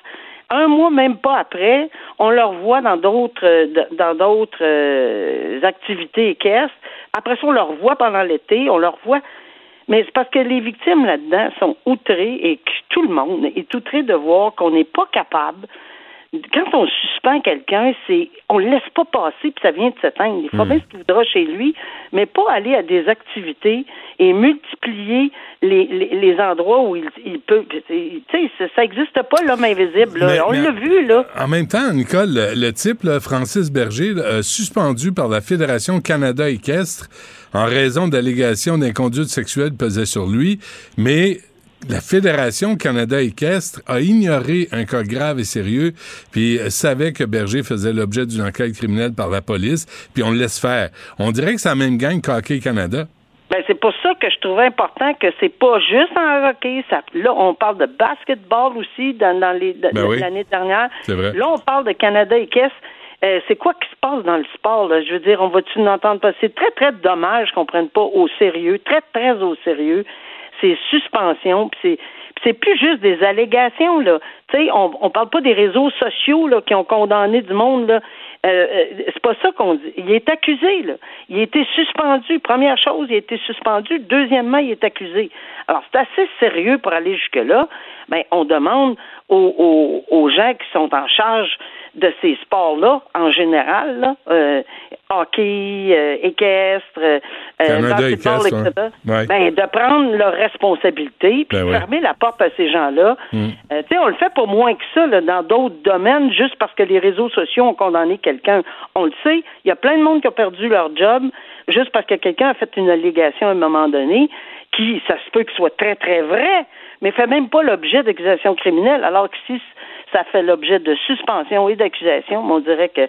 Un mois, même pas après, on le revoit dans d'autres dans d'autres euh, activités équestres. Après ça, on le revoit pendant l'été, on le revoit. Mais c'est parce que les victimes là-dedans sont outrées et que tout le monde est outré de voir qu'on n'est pas capable quand on suspend quelqu'un, c'est on le laisse pas passer puis ça vient de s'éteindre. Il faut Hmm. bien ce qu'il voudra chez lui, mais pas aller à des activités et multiplier les, les, les endroits où il, il peut. Tu sais, ça- n'existe pas l'homme invisible. là. Mais- on l'a vu là. En même temps, Nicole, le, le type, là, Francis Berger, là, euh, suspendu par la Fédération Canada équestre en raison d'allégations d'inconduite sexuelle pesait sur lui, mais la Fédération Canada équestre a ignoré un cas grave et sérieux, puis savait que Berger faisait l'objet d'une enquête criminelle par la police, puis on le laisse faire. On dirait que c'est la même gang qu'Hockey Canada. Ben, c'est pour ça que je trouvais important que c'est pas juste en hockey. Ça, là, on parle de basketball aussi dans, dans les, Ben oui. l'année dernière. C'est vrai. Là, on parle de Canada et Caisse. Euh, c'est quoi qui se passe dans le sport? Là? Je veux dire, on va-tu nous entendre pas? C'est très, très dommage qu'on prenne pas au sérieux, très, très au sérieux, ces suspensions. Puis c'est, puis c'est plus juste des allégations. Là. Tu sais, on, on parle pas des réseaux sociaux là, qui ont condamné du monde. Là. Euh, euh, c'est pas ça qu'on dit. Il est accusé, là. Il a été suspendu. Première chose, il a été suspendu. Deuxièmement, il est accusé. Alors, c'est assez sérieux pour aller jusque-là. Ben, on demande aux, aux, gens qui sont en charge de ces sports-là, en général, là, euh, hockey, euh, équestre, euh, Canada basketball, équestre, etc.. Ouais. ben, de prendre leurs responsabilités puis Ben fermer la porte à ces gens-là. Mm. Euh, tu sais, on le fait pour moins que ça là, dans d'autres domaines, juste parce que les réseaux sociaux ont condamné quelqu'un. On le sait, il y a plein de monde qui a perdu leur job juste parce que quelqu'un a fait une allégation à un moment donné qui, ça se peut que soit très, très vrai, mais fait même pas l'objet d'accusations criminelles, alors que si ça fait l'objet de suspension et d'accusation, on dirait que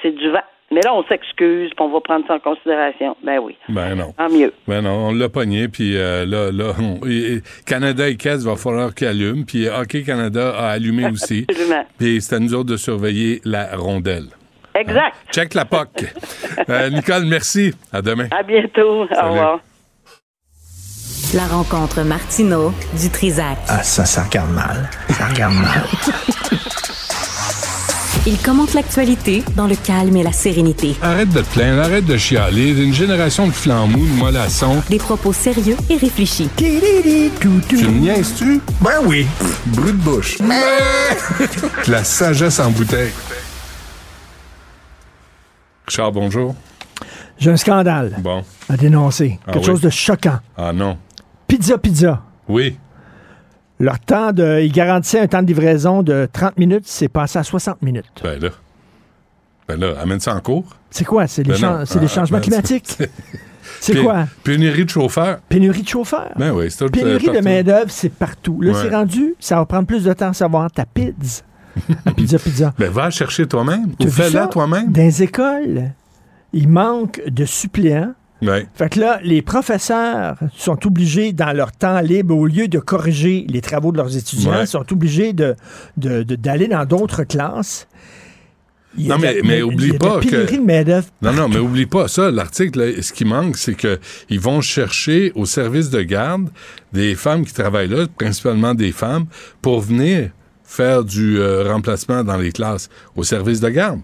c'est du vent. Mais là, on s'excuse, puis on va prendre ça en considération. Ben oui, Ben non. tant mieux. Ben non, on l'a pogné, puis euh, là, là, on- et- et Canada et Caisse, va falloir qu'il allume, puis Hockey Canada a allumé aussi. Absolument. Puis c'est à nous autres de surveiller la rondelle. Exact. Check la POC. Euh, Nicole, merci. À demain. À bientôt. Salut. Au revoir. La rencontre Martino du Trizac. Ah, ça, ça regarde mal. Ça regarde mal. Il commente l'actualité dans le calme et la sérénité. Arrête de te plaindre, arrête de chialer. Une génération de flambous, de mollassons. Des propos sérieux et réfléchis. Tu me niaises-tu? Ben oui. Brut de bouche. la sagesse en bouteille. Richard, bonjour. J'ai un scandale Bon. à dénoncer. Ah Quelque oui? chose de choquant. Ah non. Pizza Pizza. Oui. Leur temps de. Ils garantissaient un temps de livraison de 30 minutes, c'est passé à 60 minutes. Ben là. Ben là, amène ça en cours. C'est quoi? C'est les, Ben non. les Ah, changements ben, climatiques? c'est- quoi? Pénurie de chauffeurs. Pénurie de chauffeurs. Ben oui, c'est tout Pénurie euh, de main-d'œuvre, c'est partout. Là, Ouais. c'est rendu, ça va prendre plus de temps à savoir ta pizza. Pizza Pizza. Ben va chercher toi-même. Ou fais-la toi-même. Dans les écoles, il manque de suppléants. Ouais. Fait que là, les professeurs sont obligés, dans leur temps libre, au lieu de corriger les travaux de leurs étudiants, Ouais. sont obligés de, de- de- d'aller dans d'autres classes. Il Non, de la- mais- mais oublie pas que- de. Non, non, mais oublie pas ça. L'article, ce qui manque, c'est que ils vont chercher au service de garde des femmes qui travaillent là, principalement des femmes, pour venir faire du euh, remplacement dans les classes au service de garde.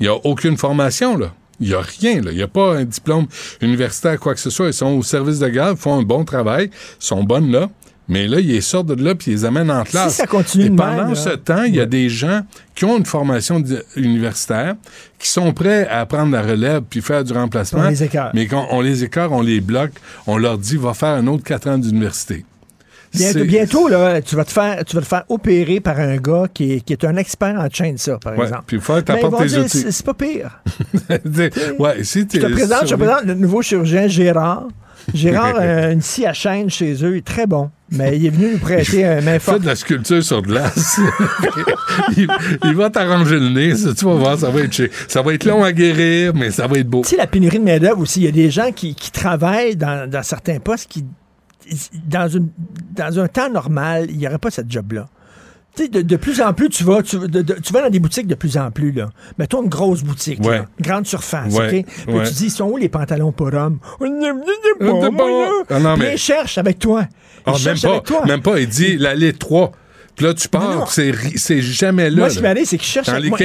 Il n'y a aucune formation, là. Il n'y a rien, là. Il n'y a pas un diplôme universitaire, quoi que ce soit. Ils sont au service de garde, font un bon travail, sont bonnes là. Mais là, ils les sortent de là puis ils les amènent en classe. ça continue Et pendant même, ce temps, il y a des gens qui ont une formation universitaire, qui sont prêts à prendre la relève puis faire du remplacement. On les écarte. Mais quand on les écarte, on les bloque, on leur dit va faire un autre quatre ans d'université. Bientôt, là, tu vas te faire, tu vas te faire opérer par un gars qui est, qui est un expert en chaîne ça, par Ouais, exemple. puis il faut que t'apportes vont tes dire, outils. c'est pas pire. ouais, si Je te présente, je te présente le nouveau chirurgien Gérard. Gérard a une scie à chaîne chez eux, il est très bon. Mais il est venu nous prêter un main Fais de la sculpture sur glace. il, il va t'arranger le nez, ça, tu vas voir, ça va être ça va être long à guérir, mais ça va être beau. Tu sais, la pénurie de main-d'œuvre aussi, il y a des gens qui, qui travaillent dans, dans certains postes qui, dans, une, dans un temps normal, il n'y aurait pas cette job-là. Tu sais, de, de plus en plus, tu vas, tu, de- de- tu vas dans des boutiques de plus en plus, là. Mettons une grosse boutique, Ouais. grande surface, Ouais? Puis ouais. tu dis, ils sont où les pantalons pour hommes? Ah, non, Puis mais- ils cherchent avec toi. Ils Ah, même cherchent pas, avec toi. même pas. Il dit la lettre 3. Puis là, tu pars, c'est jamais là. Moi, ce qui m'arrive, c'est qu'ils cherchent Dans avec les moi.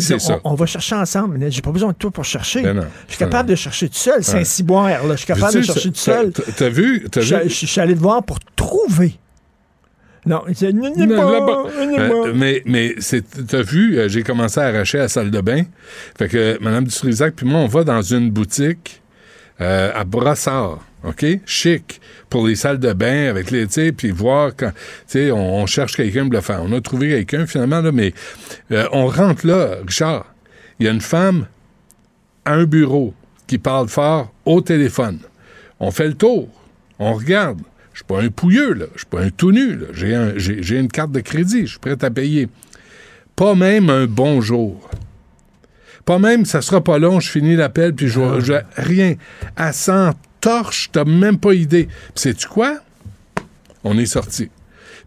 C'est on- ça. On, va chercher ensemble. mais J'ai pas besoin de toi pour chercher. Ben non, je suis capable non. de chercher tout seul. Saint-Cyboire, là. Je suis capable de chercher tout seul. t'as- vu? Je, vu? je- je suis allé te voir pour trouver Non, c'est. Euh, mais mais t'as vu, euh, j'ai commencé à arracher la salle de bain. Fait que Mme Dutrisac puis moi, on va dans une boutique euh, à Brossard, OK? Chic, pour les salles de bain avec les, tu puis voir quand, tu sais, on, on cherche quelqu'un pour le faire. On a trouvé quelqu'un finalement, là, mais euh, on rentre là, Richard. Il y a une femme à un bureau qui parle fort au téléphone. On fait le tour. On regarde. Je suis pas un pouilleux, là. Je suis pas un tout nu, là. J'ai un- une carte de crédit. Je suis prêt à payer. Pas même un bonjour. Pas même, ça sera pas long, je finis l'appel, puis je, je- rien. À 100 torches, t'as même pas idée. Puis sais-tu quoi? On est sorti.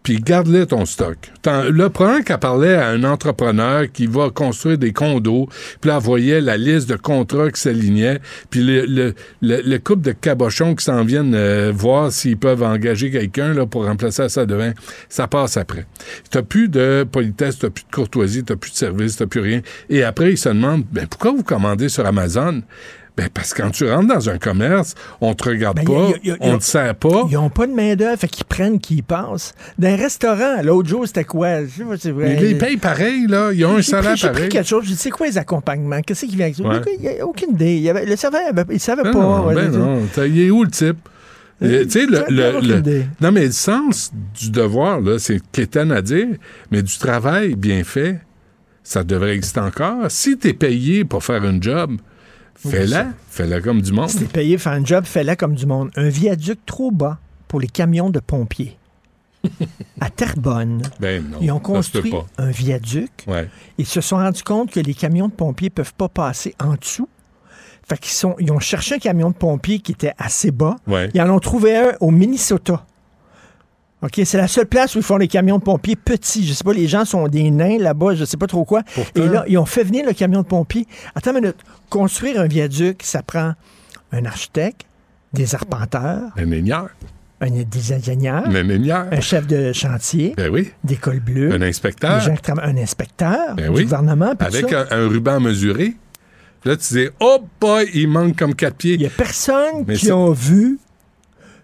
Puis garde-le ton stock. Le problème qu'elle parlait à un entrepreneur qui va construire des condos, puis là, voyait la liste de contrats qui s'alignaient, puis le, le, le, le couple de cabochons qui s'en viennent euh, voir s'ils peuvent engager quelqu'un pour remplacer ça de vin, ça passe après. T'as plus de politesse, t'as plus de courtoisie, t'as plus de service, t'as plus rien. Et après, ils se demandent, ben, pourquoi vous commandez sur Amazon? Ben, parce que quand tu rentres dans un commerce, on te regarde Ben, pas, y a- y a- y a- on te sert pas. Ils n'ont pas de main-d'œuvre, fait qu'ils prennent qui y passent. Dans un restaurant, l'autre jour, c'était quoi? Je sais pas, c'est vrai. Ils les payent pareil, là. Ils ont un salaire pris- J'ai pris pareil. quelque chose. Dit, c'est quoi les accompagnements? Qu'est-ce qui vient avec ça? Ouais. Il n'y a aucune idée. Il y avait- le serveur, il savait Ben pas. non, Ouais, ben non. Il est où le type? Euh, tu sais, le, non, mais le sens du devoir, là, c'est quétaine à dire, mais du travail bien fait, ça devrait exister encore. Si t'es payé pour faire un job, fais-la. Fais-la comme du monde. Si t'es payé faire un job, fais-le comme du monde. Un viaduc trop bas pour les camions de pompiers. à Terrebonne, Ben non, ils ont construit un viaduc. Ouais. Ils se sont rendus compte que les camions de pompiers peuvent pas passer en dessous. Fait qu'ils sont, ils ont cherché un camion de pompiers qui était assez bas. Ouais. Ils en ont trouvé un au Minnesota. OK, c'est la seule place où ils font les camions de pompiers petits. Je sais pas, les gens sont des nains là-bas, je sais pas trop quoi. Et là, ils ont fait venir le camion de pompiers. Attends une minute. Construire un viaduc, ça prend un architecte, des arpenteurs, Un ingénieur. un, des ingénieurs, Un ingénieur. un chef de chantier, Ben oui. des cols bleus, Un des inspecteur. gens qui travaillent- un inspecteur Ben du oui. gouvernement. Avec ça. un, un ruban mesuré. Là, tu dis, oh boy, il manque comme quatre pieds. Il n'y a personne Mais qui ont vu.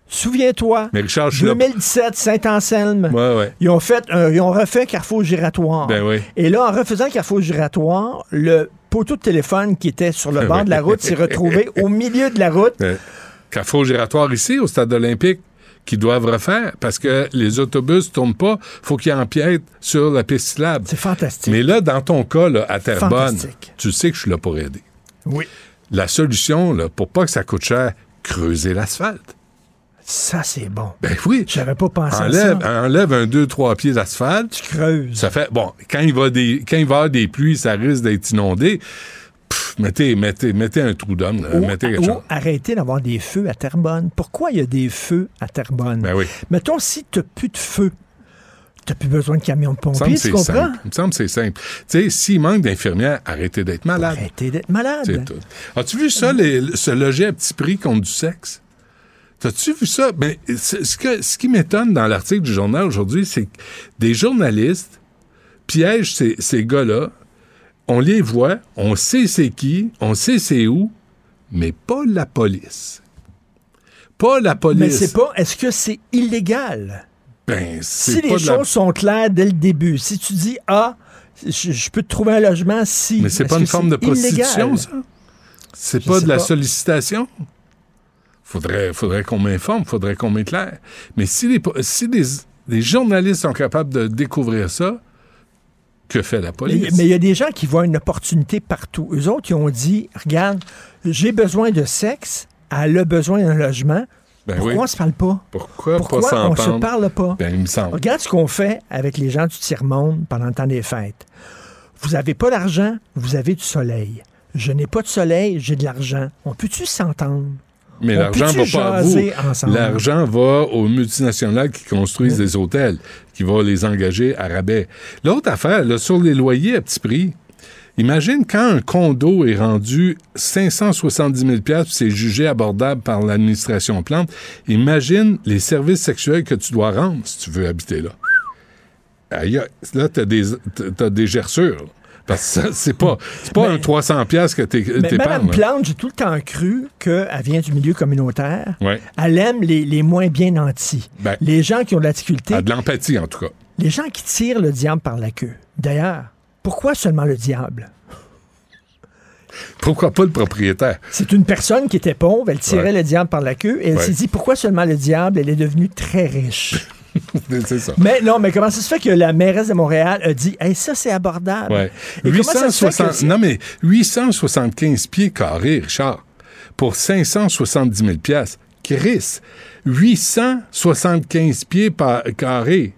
Souviens-toi, Mais Richard, je suis là. 2017, Saint-Anselme. Ouais, ouais. Ils ont fait, un- ils ont refait un carrefour giratoire. Ben oui. Et là, en refaisant le carrefour giratoire, le poteau de téléphone qui était sur le bord de la route s'est retrouvé au milieu de la route. Euh, Carrefour giratoire ici, au stade olympique, qu'ils doivent refaire parce que les autobus tournent pas. faut qu'ils empiètent sur la piste cyclable. C'est fantastique. Mais là, dans ton cas, là, à Terrebonne, tu sais que je suis là pour aider. Oui. La solution, là, pour pas que ça coûte cher, creuser l'asphalte. Ça, c'est bon. Ben oui. J'avais pas pensé Enlève, à ça. enlève un 2-3 pieds d'asphalte. Tu creuses. Ça fait. Bon, quand il va des, quand il va avoir des pluies, ça risque d'être inondé. Pff, mettez, mettez, mettez un trou d'homme. mettez quelque ou chose. arrêter d'avoir des feux à Terrebonne. Pourquoi il y a des feux à Terrebonne? Ben oui. Mettons, si tu n'as plus de feu, tu n'as plus besoin de camion de pompiers, tu comprends? simple. Il me semble que c'est simple. Tu sais, s'il manque d'infirmières, arrêtez d'être malade. Arrêtez d'être malade. C'est tout. As-tu vu ça, les- se loger à petit prix contre du sexe? T'as-tu vu ça? Ben, ce, que- ce qui m'étonne dans l'article du journal aujourd'hui, c'est que des journalistes piègent ces, ces gars-là. On les voit, on sait c'est qui, on sait c'est où, mais pas la police. Pas la police. Mais c'est pas, est-ce que c'est illégal? Ben, c'est Si pas les la- choses sont claires dès le début, si tu dis, ah, je, je peux te trouver un logement si. Mais c'est pas une forme de prostitution, illégal? ça? C'est pas de la pas. sollicitation? Faudrait, faudrait qu'on m'informe, faudrait qu'on m'éclaire. Mais si les, si des, des journalistes sont capables de découvrir ça, que fait la police? mais il y a des gens qui voient une opportunité partout. Eux autres, ils ont dit, regarde, j'ai besoin de sexe, elle a besoin d'un logement. Ben Pourquoi oui. on se parle pas? Pourquoi, Pourquoi pas on se parle pas? Ben, il me semble. Regarde ce qu'on fait avec les gens du tiers-monde pendant le temps des fêtes. Vous n'avez pas d'argent, vous avez du soleil. Je n'ai pas de soleil, j'ai de l'argent. On peut-tu s'entendre? Mais l'argent va pas à vous. L'argent va aux multinationales qui construisent des hôtels, qui vont les engager à rabais. L'autre affaire, là, sur les loyers à petit prix, imagine quand un condo est rendu 570 000 puis c'est jugé abordable par l'administration Plante, imagine les services sexuels que tu dois rendre si tu veux habiter là. Là, tu as des gerçures. Parce que c'est pas, pas Mais- un 300 pièces que t'es, Mais Mme. Plante, j'ai tout le temps cru qu'elle vient du milieu communautaire. Ouais. Elle aime les, les moins bien nantis. Ben. les gens qui ont de la difficulté. Ah, de l'empathie, en tout cas. Les gens qui tirent le diable par la queue. D'ailleurs, pourquoi seulement le diable? Pourquoi pas le propriétaire? C'est une personne qui était pauvre, elle tirait Ouais. le diable par la queue et elle Ouais. s'est dit pourquoi seulement le diable? Elle est devenue très riche. c'est ça. Mais non, mais comment ça se fait que la mairesse de Montréal a dit hey, ça c'est abordable? Ouais. Et comment ça se fait que 860 c'est- non, mais 875 pieds carrés, Richard, pour 570 000 piastres. Chris, 875 pieds par carrés.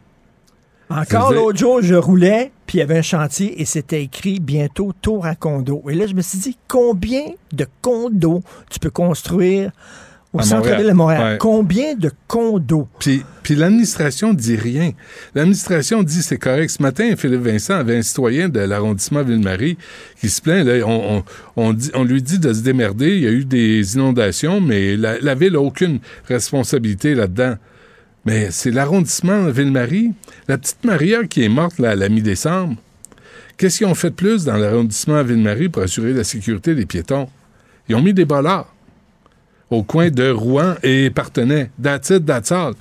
Encore l'autre jour, je roulais, puis il y avait un chantier et c'était écrit bientôt tour à condo. Et là, je me suis dit, combien de condos tu peux construire au centre-ville de Montréal? Ouais. Combien de condos? Puis, puis l'administration dit rien. L'administration dit c'est correct. Ce matin, Philippe Vincent avait un citoyen de l'arrondissement Ville-Marie qui se plaint. Là, on, on- on dit- on lui dit de se démerder. Il y a eu des inondations, mais la, la ville n'a aucune responsabilité là-dedans. Mais c'est l'arrondissement Ville-Marie. La petite Maria qui est morte là, à la mi-décembre. Qu'est-ce qu'ils ont fait de plus dans l'arrondissement Ville-Marie pour assurer la sécurité des piétons? Ils ont mis des bollards au coin de Rouen et Partenay. That's it, that's all.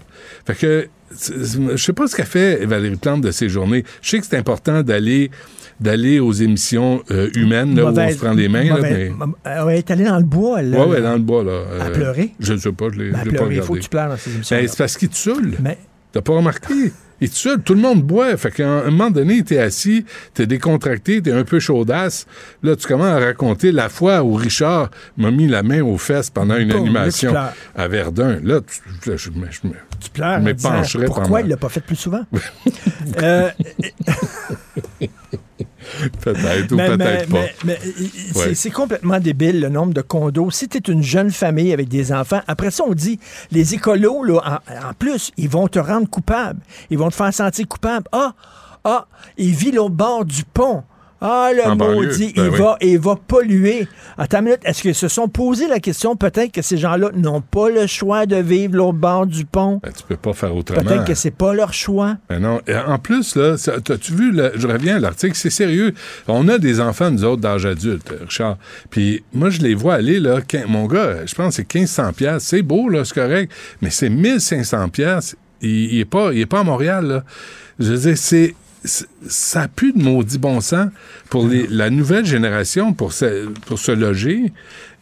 Fait que, je sais pas ce qu'a fait Valérie Plante de ces journées. Je sais que c'est important d'aller d'aller aux émissions euh, humaines, là, où on se prend les mains, là, mais... euh, elle est allée dans le bois, elle. Ouais, ouais, dans le bois, là. À Euh, pleurer? Je ne sais pas, je l'ai Ben, pas pleurer, il faut regardé. que tu pleures dans ces émissions. Ben, c'est parce qu'il te saoule. Mais T'as pas remarqué? Te saoule, tout le monde boit. Fait qu'à un moment donné, t'es assis, t'es décontracté, t'es un peu chaudasse. Là, tu commences à raconter la fois où Richard m'a mis la main aux fesses pendant une Boum, animation à Verdun. Là, tu- je, je- je- je- tu pleures. Pencherait Pourquoi pendant- il l'a pas fait plus souvent? Euh, peut-être ou peut-être pas. mais- mais, c'est Ouais. c'est complètement débile le nombre de condos. Si tu es une jeune famille avec des enfants, après ça, on dit les écolos, là, en, en plus, ils vont te rendre coupable. Ils vont te faire sentir coupable. Ah, ah, il vit l'autre bord du pont. Ah, le En maudit, ben il, oui. va, il va polluer. Attends une minute, est-ce qu'ils se sont posé la question, peut-être que ces gens-là n'ont pas le choix de vivre l'autre bord du pont? Ben, tu peux pas faire autrement. Peut-être que c'est pas leur choix. Ben non. Et en plus, là, t'as-tu vu, le- je reviens à l'article, c'est sérieux. On a des enfants, nous autres, d'âge adulte, Richard. Puis moi, je les vois aller, là, mon gars, je pense que c'est 1500 pièces. C'est beau, là, c'est correct, mais c'est 1500 pièces. Il, il est pas, il est pas à Montréal, là. Je veux dire, c'est... c'est- Ça a plus de maudit bon sens pour les- la nouvelle génération pour se, pour se loger.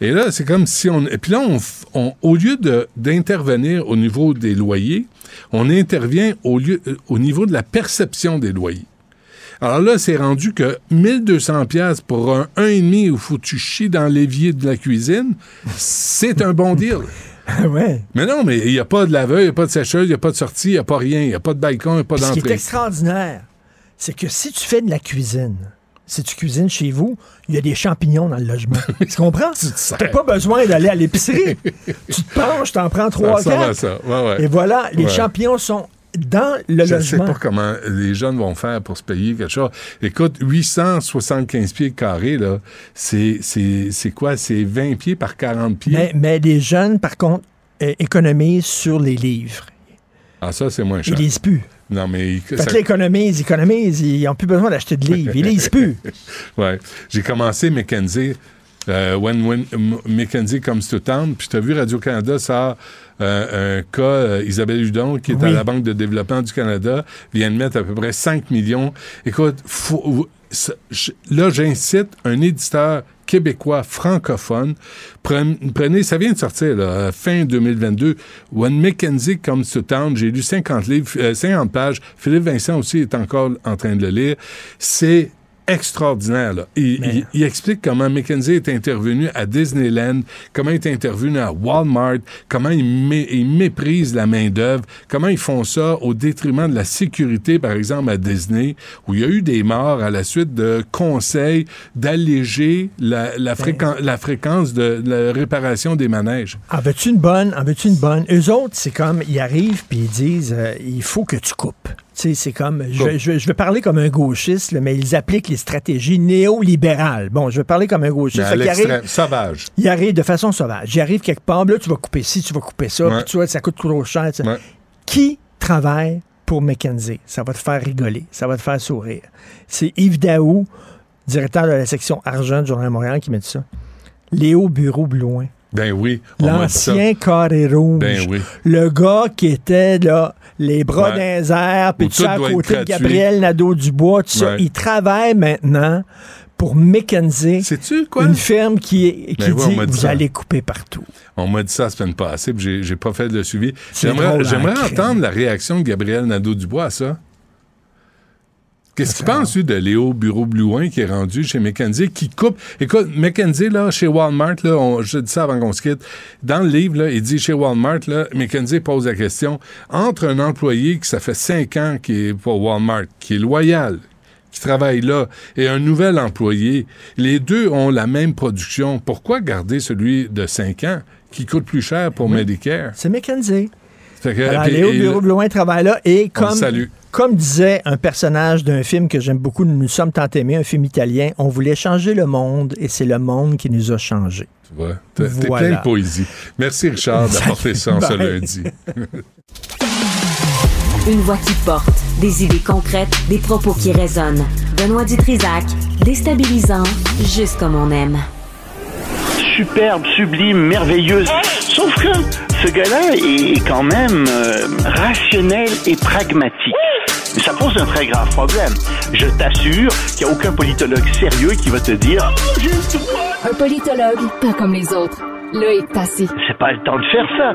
Et là, c'est comme si on. Et puis là, on, f- on- au lieu d'intervenir au niveau des loyers, on intervient au, lieu, euh, au niveau de la perception des loyers. Alors là, c'est rendu que 1200 pièces pour un 1,5 où faut tu chies dans l'évier de la cuisine, c'est un bon deal. ouais. Mais non, mais il n'y a pas de laveur, il n'y a pas de sécheuse, il n'y a pas de sortie, il n'y a pas rien, il n'y a pas de balcon, il n'y a pas Puis Ce qui est d'entrée. extraordinaire, c'est que si tu fais de la cuisine, si tu cuisines chez vous, il y a des champignons dans le logement. tu comprends? Tu. T'as pas besoin d'aller à l'épicerie. tu te penches, t'en prends trois, quatre. ça. Ouais, ouais. Et voilà, les Ouais. champignons sont dans le Je ne sais logement. pas comment les jeunes vont faire pour se payer quelque chose. Écoute, 875 pieds carrés, là, c'est, c'est, c'est quoi? C'est 20 pieds par 40 pieds? Mais, mais les jeunes, par contre, euh, économisent sur les livres. Ah, ça, c'est moins Ils cher. lisent plus. Non, mais... Fait ça- que là, ils économisent, ils n'ont plus besoin d'acheter de livres. Ils lisent plus. Ouais. J'ai commencé Mackenzie, euh, When, when M- Mackenzie Comes to Town, puis tu as vu Radio-Canada sort euh, un cas, euh, Isabelle Hudon, qui est à la Banque de développement du Canada, vient de mettre à peu près 5 millions. Écoute, faut- ça- là, j'incite un éditeur québécois francophone. Prenez, ça vient de sortir, là, euh, fin 2022. When Mackenzie Comes to Town, j'ai lu 50 livres, euh, 50 pages. Philippe Vincent aussi est encore en train de le lire. C'est extraordinaire. Là. Il, Mais- il- il explique comment Mackenzie est intervenu à Disneyland, comment il est intervenu à Walmart, comment il, mé- il méprise la main-d'œuvre, comment ils font ça au détriment de la sécurité, par exemple, à Disney, où il y a eu des morts à la suite de conseils d'alléger la, la, fréquen- la fréquence de, de la réparation des manèges. En veux-tu une bonne? En veux-tu une bonne? Eux autres, c'est comme, ils arrivent puis ils disent, euh, il faut que tu coupes. C'est comme, je, vais parler comme un gauchiste, là, mais ils appliquent les stratégies néolibérales. Bon, je vais parler comme un gauchiste. Arrivent- l'extrême, sauvage. Il arrive de façon sauvage. Il arrive quelque part, là, tu vas couper ci, tu vas couper ça, Ouais. puis tu vois, ça coûte trop cher. Ouais. Qui travaille pour McKenzie? Ça va te faire rigoler, ça va te faire sourire. C'est Yves Daou directeur de la section argent du Journal de Montréal, qui dit ça. Léo Bureau-Blouin. Ben oui. L'ancien carré rouge. Ben oui. Le gars qui était là, les bras Ouais. dans les airs, puis tout ça à côté de. Gabriel Nadeau-Dubois, tout ça. Il travaille maintenant pour quoi? une firme qui, qui Ben dit vous ça. allez couper partout. On m'a dit ça la semaine passée, puis j'ai, pas fait le suivi. J'aimerais, hein, entendre la réaction de Gabriel Nadeau-Dubois à ça. Qu'est-ce qu'il pense, lui, de Léo Bureau-Blouin qui est rendu chez McKenzie, qui coupe... Écoute, McKenzie, là, chez Walmart, là, on- je dis ça avant qu'on se quitte, dans le livre, là, il dit chez Walmart, là, McKenzie pose la question, entre un employé qui ça fait cinq ans qui est pour Walmart, qui est loyal, qui travaille là, et un nouvel employé, les deux ont la même production. Pourquoi garder celui de cinq ans qui coûte plus cher pour Medicare? C'est McKenzie. Que- Alors, puis- Léo et- Bureau-Blouin travaille là et comme, disait un personnage d'un film que j'aime beaucoup, Nous nous sommes tant aimés, un film italien, on voulait changer le monde et c'est le monde qui nous a changé. Tu vois, t'es Voilà. plein de poésie. Merci, Richard, d'apporter ça en ce lundi. Une voix qui porte, des idées concrètes, des propos qui résonnent. Benoît Dutrisac, déstabilisant, juste comme on aime. Superbe, sublime, merveilleuse. Sauf que ce gars-là est quand même euh, rationnel et pragmatique. Mais ça pose un très grave problème. Je t'assure qu'il n'y a aucun politologue sérieux qui va te dire Oh. Un politologue, pas comme les autres. Loïc Passy. C'est pas le temps de faire ça.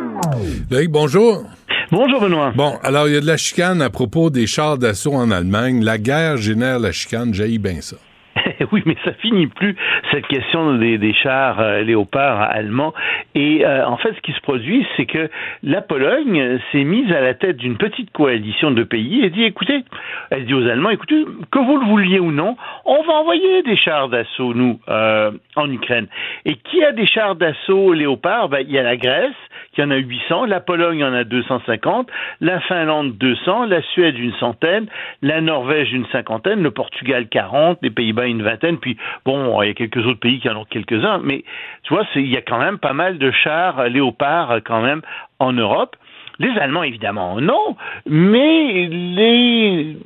Loïc, bonjour. Bonjour Benoît. Bon, alors, il y a de la chicane à propos des chars d'assaut en Allemagne. La guerre génère la chicane, jaillit bien ça. oui, mais ça finit plus cette question des, chars euh, léopards allemands. Et euh, en fait, ce qui se produit, c'est que la Pologne s'est mise à la tête d'une petite coalition de pays et dit écoutez, elle dit aux Allemands écoutez, que vous le vouliez ou non, on va envoyer des chars d'assaut nous euh, en Ukraine. Et qui a des chars d'assaut léopards? Ben, il y a la Grèce qui en a 800, la Pologne en a 250, la Finlande 200, la Suède une centaine, la Norvège une cinquantaine, le Portugal 40, les Pays-Bas une vingtaine, puis bon, il y a quelques autres pays qui en ont quelques-uns, mais tu vois, il y a quand même pas mal de chars euh, léopards euh, quand même en Europe. Les Allemands, évidemment, non, mais les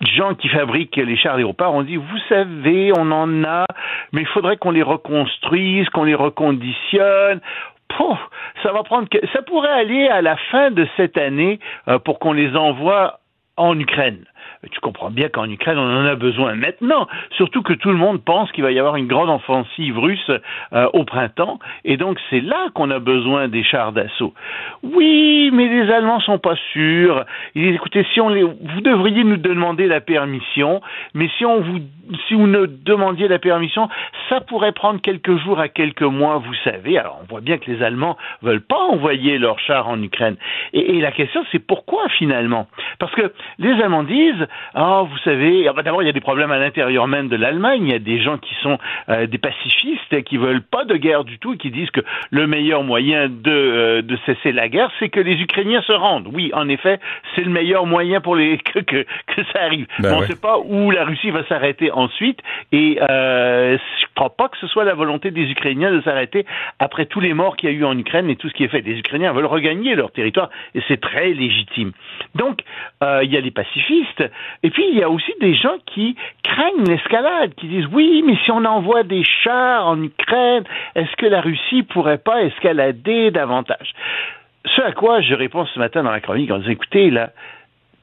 gens qui fabriquent les chars léopards ont dit, vous savez, on en a, mais il faudrait qu'on les reconstruise, qu'on les reconditionne. Ça va prendre, ça pourrait aller à la fin de cette année euh, pour qu'on les envoie en Ukraine. Tu comprends bien qu'en Ukraine, on en a besoin maintenant, surtout que tout le monde pense qu'il va y avoir une grande offensive russe euh, au printemps, et donc c'est là qu'on a besoin des chars d'assaut. Oui, mais les Allemands sont pas sûrs. Ils disent, écoutez, si on les, vous devriez nous demander la permission, mais si on vous, si vous ne demandiez la permission, ça pourrait prendre quelques jours à quelques mois, vous savez. Alors on voit bien que les Allemands veulent pas envoyer leurs chars en Ukraine. Et, et la question, c'est pourquoi finalement? Parce que les Allemands disent, ah, vous savez, ah, bah, d'abord il y a des problèmes à l'intérieur même de l'Allemagne. Il y a des gens qui sont euh, des pacifistes, qui veulent pas de guerre du tout, et qui disent que le meilleur moyen de, euh, de cesser la guerre, c'est que les Ukrainiens se rendent. Oui, en effet, c'est le meilleur moyen pour les que que, que ça arrive. Ben Mais on ne ouais. sait pas où la Russie va s'arrêter ensuite, et euh, je crois pas que ce soit la volonté des Ukrainiens de s'arrêter après tous les morts qu'il y a eu en Ukraine et tout ce qui est fait. Les Ukrainiens veulent regagner leur territoire, et c'est très légitime. Donc, il y a les pacifistes, et puis il y a aussi des gens qui craignent l'escalade, qui disent oui, mais si on envoie des chars en Ukraine, est-ce que la Russie pourrait pas escalader davantage? Ce à quoi je réponds ce matin dans la chronique en disant écoutez, là,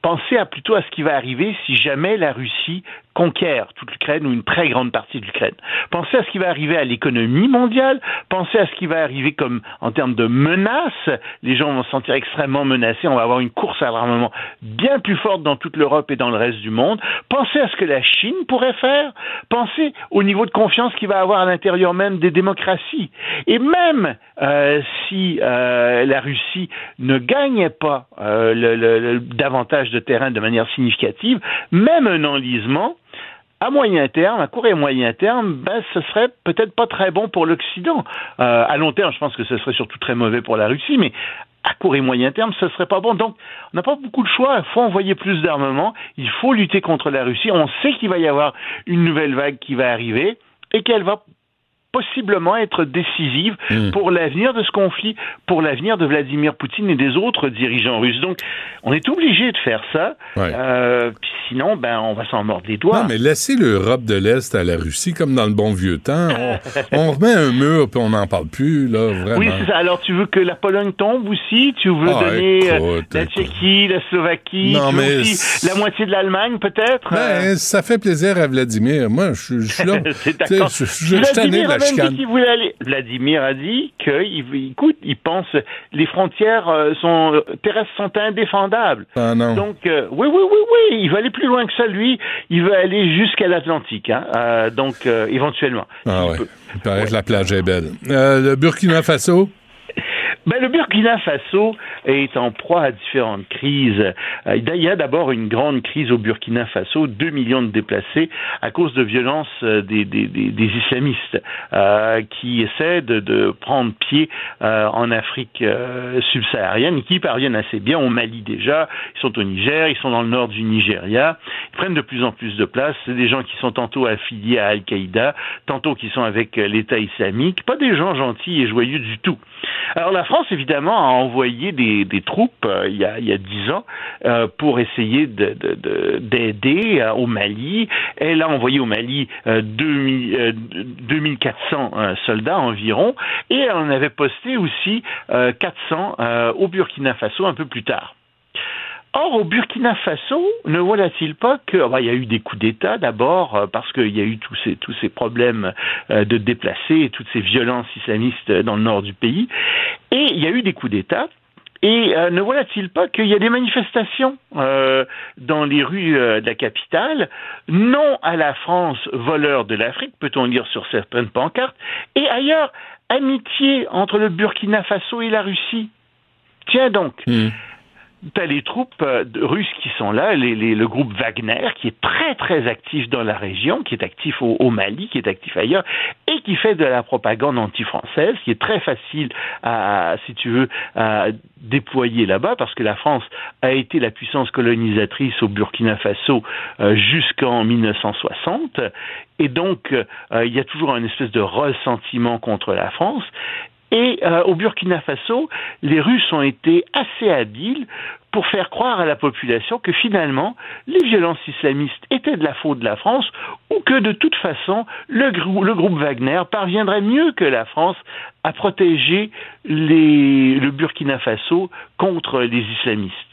pensez à plutôt à ce qui va arriver si jamais la Russie conquiert toute l'Ukraine ou une très grande partie de l'Ukraine. Pensez à ce qui va arriver à l'économie mondiale, pensez à ce qui va arriver comme en termes de menaces, les gens vont se sentir extrêmement menacés, on va avoir une course à l'armement bien plus forte dans toute l'Europe et dans le reste du monde. Pensez à ce que la Chine pourrait faire, pensez au niveau de confiance qu'il va avoir à l'intérieur même des démocraties. Et même euh, si euh, la Russie ne gagnait pas euh, le, le- le- davantage de terrain de manière significative, même un enlisement, à moyen terme, à court et moyen terme, ben, ce serait peut-être pas très bon pour l'Occident. Euh, à long terme, je pense que ce serait surtout très mauvais pour la Russie, mais à court et moyen terme, ce serait pas bon. Donc, on n'a pas beaucoup de choix. Il faut envoyer plus d'armement. Il faut lutter contre la Russie. On sait qu'il va y avoir une nouvelle vague qui va arriver et qu'elle va possiblement être décisive mm. pour l'avenir de ce conflit, pour l'avenir de Vladimir Poutine et des autres dirigeants russes. Donc, on est obligé de faire ça. Euh, sinon, ben, on va s'en mordre les doigts. Non, mais laissez l'Europe de l'Est à la Russie, comme dans le bon vieux temps. On, remet un mur, puis on n'en parle plus, là, vraiment. Oui, c'est ça. Alors, tu veux que la Pologne tombe aussi? Tu veux ah, donner euh, la Tchéquie, la Slovaquie, non, mais aussi la moitié de l'Allemagne, peut-être? Ben, ça fait plaisir à Vladimir. Moi, je, suis là. c'est d'accord. Je, je, la Vladimir a dit qu'il écoute, il pense les frontières euh, sont terrestres sont indéfendables. Ah non. Donc euh, oui, oui, oui, oui, il veut aller plus loin que ça, lui. Il veut aller jusqu'à l'Atlantique. Hein. Euh, donc éventuellement. Ah ouais. Il paraît que la plage est belle. le Burkina Faso? Ben, le Burkina Faso est en proie à différentes crises. Euh, il y a d'abord une grande crise au Burkina Faso, 2 millions de déplacés à cause de violences euh, des, islamistes euh, qui essaient de, prendre pied en Afrique subsaharienne et qui parviennent assez bien au Mali déjà. Ils sont au Niger, ils sont dans le nord du Nigeria. Ils prennent de plus en plus de place. C'est des gens qui sont tantôt affiliés à Al-Qaïda, tantôt qui sont avec l'État islamique. Pas des gens gentils et joyeux du tout. Alors la France, évidemment, a envoyé des, troupes euh, il, y a, dix ans euh, pour essayer d'aider euh, au Mali. Elle a envoyé au Mali 2400 soldats environ et elle en avait posté aussi 400 au Burkina Faso un peu plus tard. Or, au Burkina Faso, ne voilà-t-il pas que ah bah, il y a eu des coups d'État d'abord euh, parce qu'il y a eu tous ces tous ces problèmes euh, de déplacés et toutes ces violences islamistes dans le nord du pays, et il y a eu des coups d'État. Et euh, ne voilà-t-il pas qu'il y a des manifestations dans les rues de la capitale, non à la France voleur de l'Afrique, peut-on lire sur certaines pancartes, et ailleurs, amitié entre le Burkina Faso et la Russie. Tiens donc. T'as les troupes euh, russes qui sont là, les, le groupe Wagner, qui est très très actif dans la région, qui est actif au, Mali, qui est actif ailleurs, et qui fait de la propagande anti-française, qui est très facile à, si tu veux, à déployer là-bas, parce que la France a été la puissance colonisatrice au Burkina Faso euh, jusqu'en 1960, et donc euh, il y a toujours un espèce de ressentiment contre la France, et euh, au Burkina Faso, les Russes ont été assez habiles pour faire croire à la population que finalement les violences islamistes étaient de la faute de la France ou que de toute façon le, groupe Wagner parviendrait mieux que la France à protéger le Burkina Faso contre les islamistes.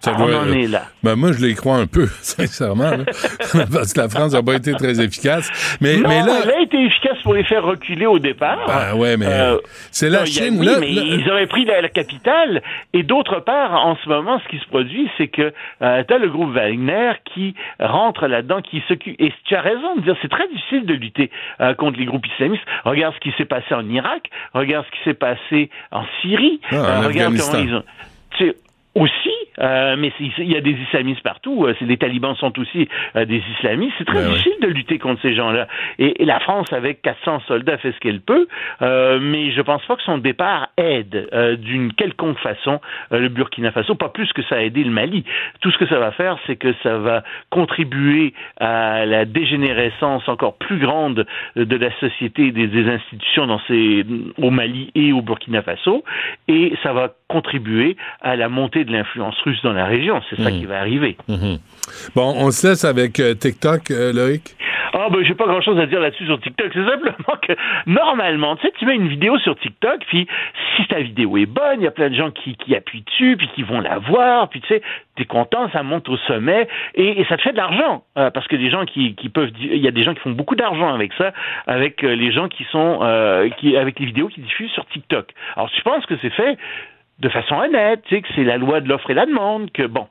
Ça on en est là. Ben moi, je les crois un peu, sincèrement, parce que la France n'a pas été très efficace. Mais, non, mais là, elle a été efficace pour les faire reculer au départ. Ben ouais, mais euh, c'est la Chine. oui, mais ils auraient pris la, capitale. Et d'autre part, en ce moment, ce qui se produit, c'est que euh, tu as le groupe Wagner qui rentre là-dedans, qui s'occupe. Et tu as raison de dire, c'est très difficile de lutter euh, contre les groupes islamistes. Regarde ce qui s'est passé en Irak, regarde ce qui s'est passé en Syrie, ah, en regarde comment ils ont aussi, euh, mais il y a des islamistes partout. Euh, les talibans sont aussi euh, des islamistes. C'est très ben difficile de lutter contre ces gens-là. Et, la France, avec 400 soldats, fait ce qu'elle peut, mais je pense pas que son départ aide d'une quelconque façon le Burkina Faso, pas plus que ça a aidé le Mali. Tout ce que ça va faire, c'est que ça va contribuer à la dégénérescence encore plus grande de la société et des, institutions dans ces, au Mali et au Burkina Faso, et ça va contribuer à la montée de l'influence russe dans la région. C'est ça hmm. qui va arriver. Hmm. Bon, on se laisse avec euh, TikTok, euh, Loïc. Ah ben j'ai pas grand chose à dire là-dessus sur TikTok. C'est simplement que normalement, tu sais, tu mets une vidéo sur TikTok, puis si ta vidéo est bonne, il y a plein de gens qui, qui appuient dessus, puis qui vont la voir, puis tu sais, t'es content, ça monte au sommet, et, ça te fait de l'argent. Euh, parce que des gens qui, qui peuvent il y a des gens qui font beaucoup d'argent avec ça, avec les gens qui sont qui avec les vidéos qui diffusent sur TikTok. Alors je pense que c'est fait de façon honnête, tu sais, que c'est la loi de l'offre et la demande, que bon.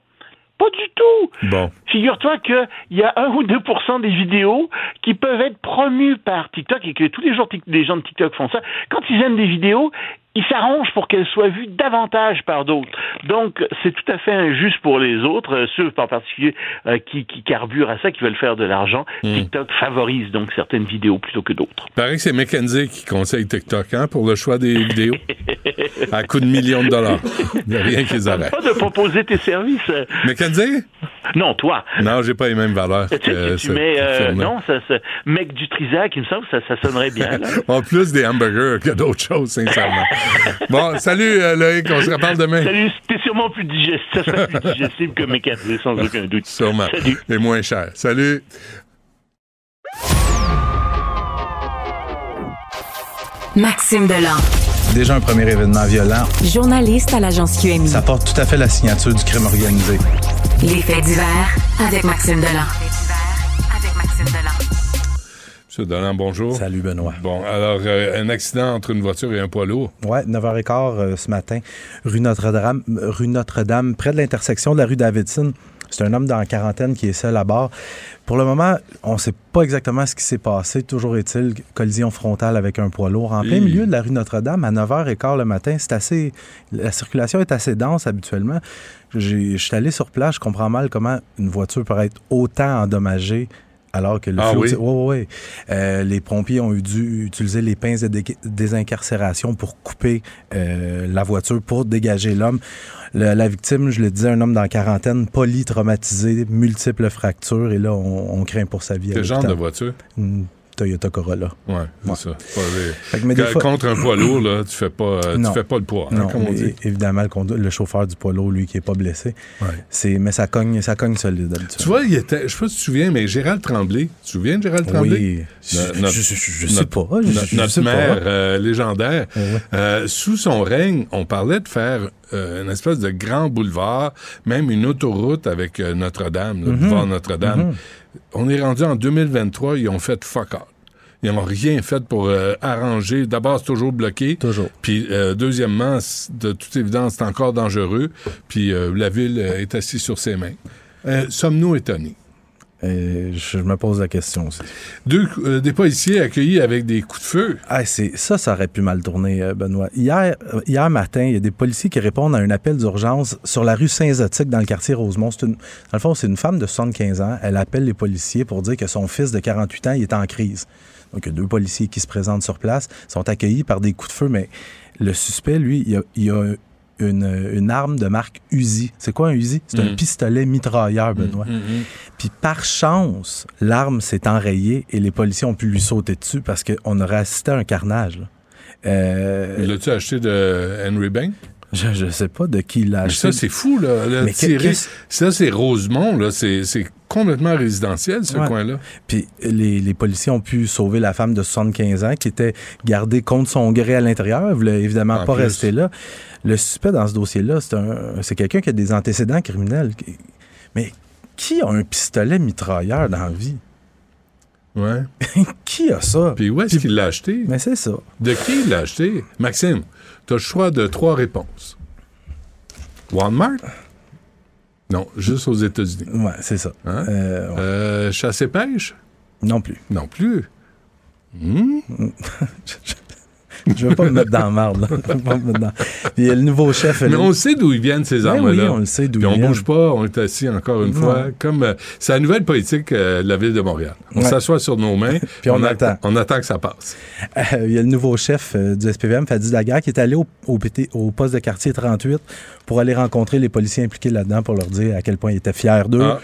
Pas du tout. Bon. Figure-toi qu'il y a 1 ou 2% des vidéos qui peuvent être promues par TikTok et que tous les jours les gens de TikTok font ça. Quand ils aiment des vidéos, il s'arrange pour qu'elle soit vue davantage par d'autres. Donc, c'est tout à fait injuste pour les autres, euh, ceux en particulier euh, qui, qui, carburent à ça, qui veulent faire de l'argent. Hmm. TikTok favorise donc certaines vidéos plutôt que d'autres. Pareil que c'est McKenzie qui conseille TikTok hein, pour le choix des vidéos. à coût de millions de dollars. Il n'y a rien qu'ils arrêtent. pas de proposer tes services. McKenzie? Non, toi. Non, j'ai pas les mêmes valeurs. Que tu ce- mets, euh, Fernand. non, ça, ça- mec du Trisac, il me semble que ça, ça sonnerait bien. Là. En plus des hamburgers que d'autres choses, sincèrement. bon, salut euh, Loïc, on se reparle demain. Salut, c'était sûrement plus digeste, ça serait plus digestible que mes cafés, sans aucun doute. Sûrement. Salut. Et moins cher. Salut. Maxime Delan, Déjà un premier événement violent, journaliste à l'agence QMI. ça porte tout à fait la signature du crime organisé. Les faits divers avec Maxime Delan. avec Maxime Delan. Monsieur Dolan, bonjour. Salut Benoît. Bon, alors, euh, un accident entre une voiture et un poids lourd. Ouais, 9h15 euh, ce matin, rue Notre-Dame, rue Notre-Dame, près de l'intersection de la rue Davidson. C'est un homme dans la quarantaine qui est seul à bord. Pour le moment, on ne sait pas exactement ce qui s'est passé. Toujours est-il, collision frontale avec un poids lourd. En plein milieu de la rue Notre-Dame, à 9h15 le matin, c'est assez. La circulation est assez dense habituellement. Je suis allé sur place, je comprends mal comment une voiture peut être autant endommagée alors que le Ah flot- oui? Ouais, ouais, ouais. Euh, les pompiers ont eu dû utiliser les pinces de dé- désincarcération pour couper euh, la voiture, pour dégager l'homme. La victime, je le disais, un homme dans la quarantaine, polytraumatisé, multiples fractures, et là, on, on craint pour sa vie. Quel genre de voiture? Une Toyota Corolla. Ouais, c'est Ouais. ça. Pas des- Fait que, mais des Que- fois- Contre un poids lourd, là, tu fais pas, tu Non. fais pas le poids, hein, non, comme on mais dit. évidemment, le, condu- le chauffeur du poids lourd, lui, qui est pas blessé. Ouais. C'est, mais ça cogne, ça cogne solide d'habitude. Tu vois, il était, je sais pas si tu te souviens, mais Gérald Tremblay, tu te souviens de Gérald Tremblay? Oui. Je, Notre- je- je- je sais notre- pas. Je, Notre, sais pas. euh, légendaire. Ouais. Euh, sous son règne, on parlait de faire euh, une espèce de grand boulevard, même une autoroute avec Notre-Dame, le Mhm. boulevard Notre-Dame. Mhm. On est rendu en 2023, ils ont fait fuck all. Ils n'ont rien fait pour euh, arranger. D'abord, c'est toujours bloqué. Toujours. Puis, euh, deuxièmement, de toute évidence, c'est encore dangereux. Puis, euh, la ville est assise sur ses mains. Sommes-nous étonnés? Je, me pose la question aussi. Deux, euh, des policiers accueillis avec des coups de feu. Ah, c'est, ça, ça aurait pu mal tourner, euh, Benoît. Hier, euh, hier matin, il y a des policiers qui répondent à un appel d'urgence sur la rue Saint-Zotique dans le quartier Rosemont. Une, dans le fond, c'est une femme de 75 ans. Elle appelle les policiers pour dire que son fils de 48 ans il est en crise. Donc, il y a deux policiers qui se présentent sur place, sont accueillis par des coups de feu, mais le suspect, lui, il a, il a une, une arme de marque Uzi. C'est quoi un Uzi? C'est Mm. un pistolet mitrailleur, Benoît. Puis par chance, l'arme s'est enrayée et les policiers ont pu lui sauter dessus parce qu'on aurait assisté à un carnage. là. Euh, L'as-tu acheté de Henry Bank? Je, je sais pas de qui il l'a Mais acheté. ça, c'est fou, là. Mais Ça, c'est Rosemont, là. C'est complètement résidentiel, ce Ouais. coin-là. Puis les, les policiers ont pu sauver la femme de 75 ans qui était gardée contre son gré à l'intérieur. Elle voulait évidemment En pas plus. rester là. Le suspect dans ce dossier-là, c'est quelqu'un qui a des antécédents criminels. Mais qui a un pistolet mitrailleur dans la vie? Ouais. qui a ça? Puis où est-ce qu'il l'a acheté? Mais c'est ça. De qui il l'a acheté? Maxime, tu as le choix de trois réponses. Walmart? Non, juste aux États-Unis. Ouais, c'est ça. Hein? Euh, ouais. Euh, chasse et pêche? Non plus. Non plus. Hmm? Je veux pas me mettre dans la marde. Là. Je veux pas me mettre dans- Puis il y a le nouveau chef. Mais on sait d'où ils viennent, ces Ben armes-là. oui, on le sait d'où ils on viennent. bouge pas, on est assis encore une fois. Comme euh, c'est la nouvelle politique euh, de la ville de Montréal. On Ouais. s'assoit sur nos mains, Puis on attend. On attend que ça passe. Euh, il y a le nouveau chef euh, du SPVM, Fadi Daguerre, qui est allé au, au, PT au poste de quartier 38 pour aller rencontrer les policiers impliqués là-dedans pour leur dire à quel point il était fier d'eux. Ah.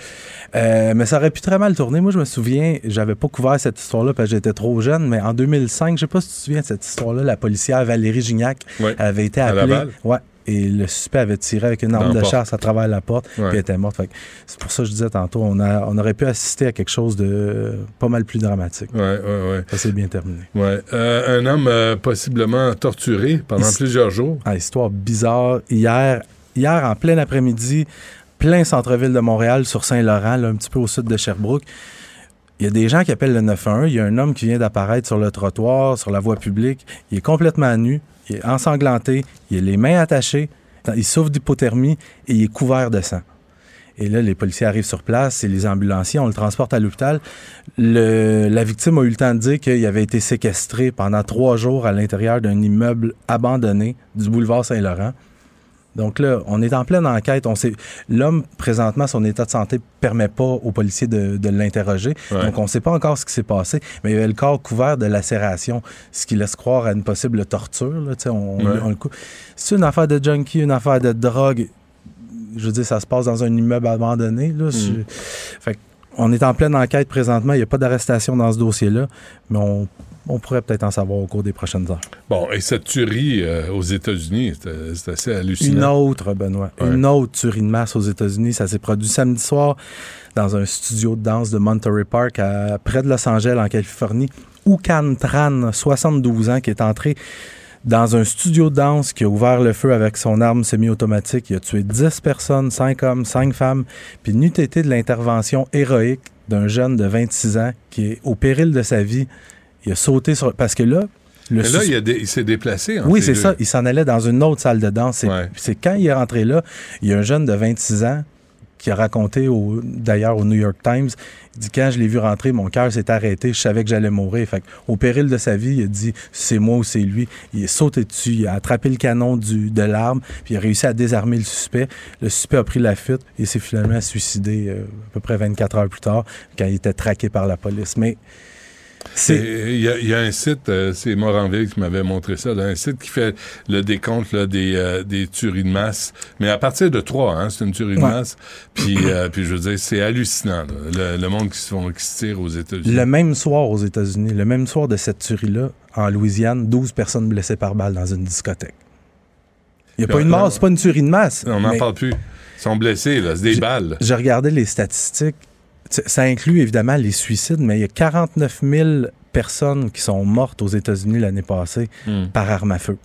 Euh, mais ça aurait pu très mal tourner. Moi, je me souviens, j'avais pas couvert cette histoire-là parce que j'étais trop jeune, mais en 2005, je sais pas si tu te souviens de cette histoire-là, la policière Valérie Gignac Ouais. avait été À appelée. Laval? Ouais. Et le suspect avait tiré avec une arme de porte. chasse à travers la porte, Ouais. puis elle était morte. Fait que C'est pour ça que je disais tantôt, on, a, on aurait pu assister à quelque chose de pas mal plus dramatique. Ouais, ouais, ouais. Ça s'est bien terminé. ouais. Euh, un homme euh, possiblement torturé pendant plusieurs jours. Ah, histoire bizarre. Hier, hier en plein après-midi, plein centre-ville de Montréal, sur Saint-Laurent, un petit peu au sud de Sherbrooke. Il y a des gens qui appellent le 911. Il y a un homme qui vient d'apparaître sur le trottoir, sur la voie publique. Il est complètement nu. Il est ensanglanté. Il a les mains attachées. Il souffre d'hypothermie et il est couvert de sang. Et là, les policiers arrivent sur place et les ambulanciers, on le transporte à l'hôpital. La victime a eu le temps de dire qu'il avait été séquestré pendant trois jours à l'intérieur d'un immeuble abandonné du boulevard Saint-Laurent. Donc là, on est en pleine enquête. On sait, l'homme, présentement, son état de santé permet pas aux policiers de, de l'interroger. Ouais. Donc, on ne sait pas encore ce qui s'est passé, mais il avait le corps couvert de lacération, ce qui laisse croire à une possible torture. Là, on, Ouais. on le cou- C'est une affaire de junkie, une affaire de drogue. je veux dire, ça se passe dans un immeuble abandonné. Là. Fait on est en pleine enquête présentement. Il n'y a pas d'arrestation dans ce dossier-là, mais on, pourrait peut-être en savoir au cours des prochaines heures. Bon, et cette tuerie euh, aux États-Unis, c'est assez hallucinant. Une autre, Benoît. Une autre tuerie de masse aux États-Unis. Ça s'est produit samedi soir dans un studio de danse de Monterey Park, à, près de Los Angeles, en Californie. Oukan Tran, 72 ans, qui est entré dans un studio de danse qui a ouvert le feu avec son arme semi-automatique. Il a tué 10 personnes, 5 hommes, 5 femmes. Puis n'eût été de l'intervention héroïque d'un jeune de 26 ans qui est au péril de sa vie. Il a sauté sur... Parce que là... Le là, il, s'est déplacé. oui, c'est ça. Il s'en allait dans une autre salle de danse. C'est quand il est rentré là, il y a un jeune de 26 ans qui a raconté d'ailleurs au New York Times. Il dit Quand je l'ai vu rentrer, mon cœur s'est arrêté, je savais que j'allais mourir. Fait au péril de sa vie, il a dit C'est moi ou c'est lui. Il est sauté dessus, il a attrapé le canon du, de l'arme, puis il a réussi à désarmer le suspect. Le suspect a pris la fuite et s'est finalement suicidé euh, à peu près 24 heures plus tard, quand il était traqué par la police. Mais il y, a un site, euh, c'est Moranville qui m'avait montré ça, un site qui fait le décompte des, euh, des tueries de masse, mais à partir de trois, hein, c'est une tuerie de masse. Puis, euh, puis je veux dire, c'est hallucinant, le, monde qui se, qui se tire aux États-Unis. Le même soir aux États-Unis, le même soir de cette tuerie-là, en Louisiane, 12 personnes blessées par balle dans une discothèque. Il n'y a pas une mort, c'est pas une tuerie de masse. On n'en parle plus. Ils sont blessés, là, c'est des balles. J'ai regardé les statistiques ça inclut évidemment les suicides, mais il y a 49 000 personnes qui sont mortes aux États-Unis l'année passée hmm. par arme à feu.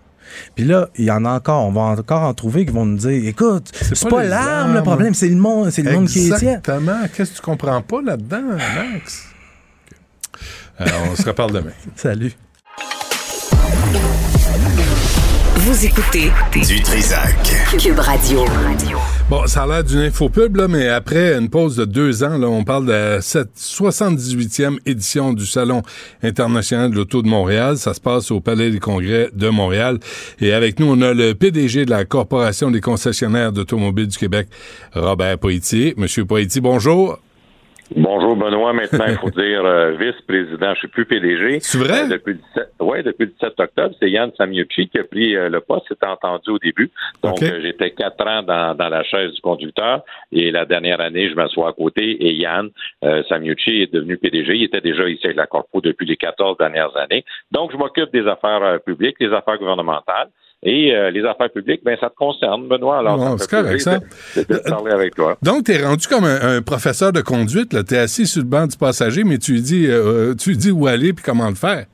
Puis là, il y en a encore, on va encore en trouver qui vont nous dire écoute, c'est pas, l'arme le problème, c'est le monde, c'est le monde qui est tient. Exactement. Qu'est-ce que tu comprends pas là-dedans, Max? Alors, on se reparle demain. Salut. Vous écoutez du Trisac. Cube Radio. Bon, ça a l'air d'une infopub, là, mais après une pause de deux ans, là, on parle de cette 78e édition du Salon international de l'auto de Montréal. Ça se passe au Palais des Congrès de Montréal. Et avec nous, on a le PDG de la Corporation des concessionnaires d'automobiles du Québec, Robert Poitier. Monsieur Poitier, bonjour. Bonjour Benoît, maintenant il faut dire euh, vice-président, je suis plus PDG. C'est vrai? Euh, depuis, ouais, depuis le 17 octobre, c'est Yann Samiucci qui a pris euh, le poste, c'est entendu au début. Donc j'étais quatre ans dans, dans, la chaise du conducteur et la dernière année, je m'assois à côté et Yann Samiucci est devenu PDG. Il était déjà ici avec la Corpo depuis les 14 dernières années. Donc je m'occupe des affaires publiques, des affaires gouvernementales. Et euh, les affaires publiques, ben ça te concerne, Benoît. Alors, c'est correct, ça. De, parler avec toi. Donc, tu es rendu comme un, professeur de conduite. Tu es assis sur le banc du passager, mais tu dis, euh, tu dis où aller puis comment le faire.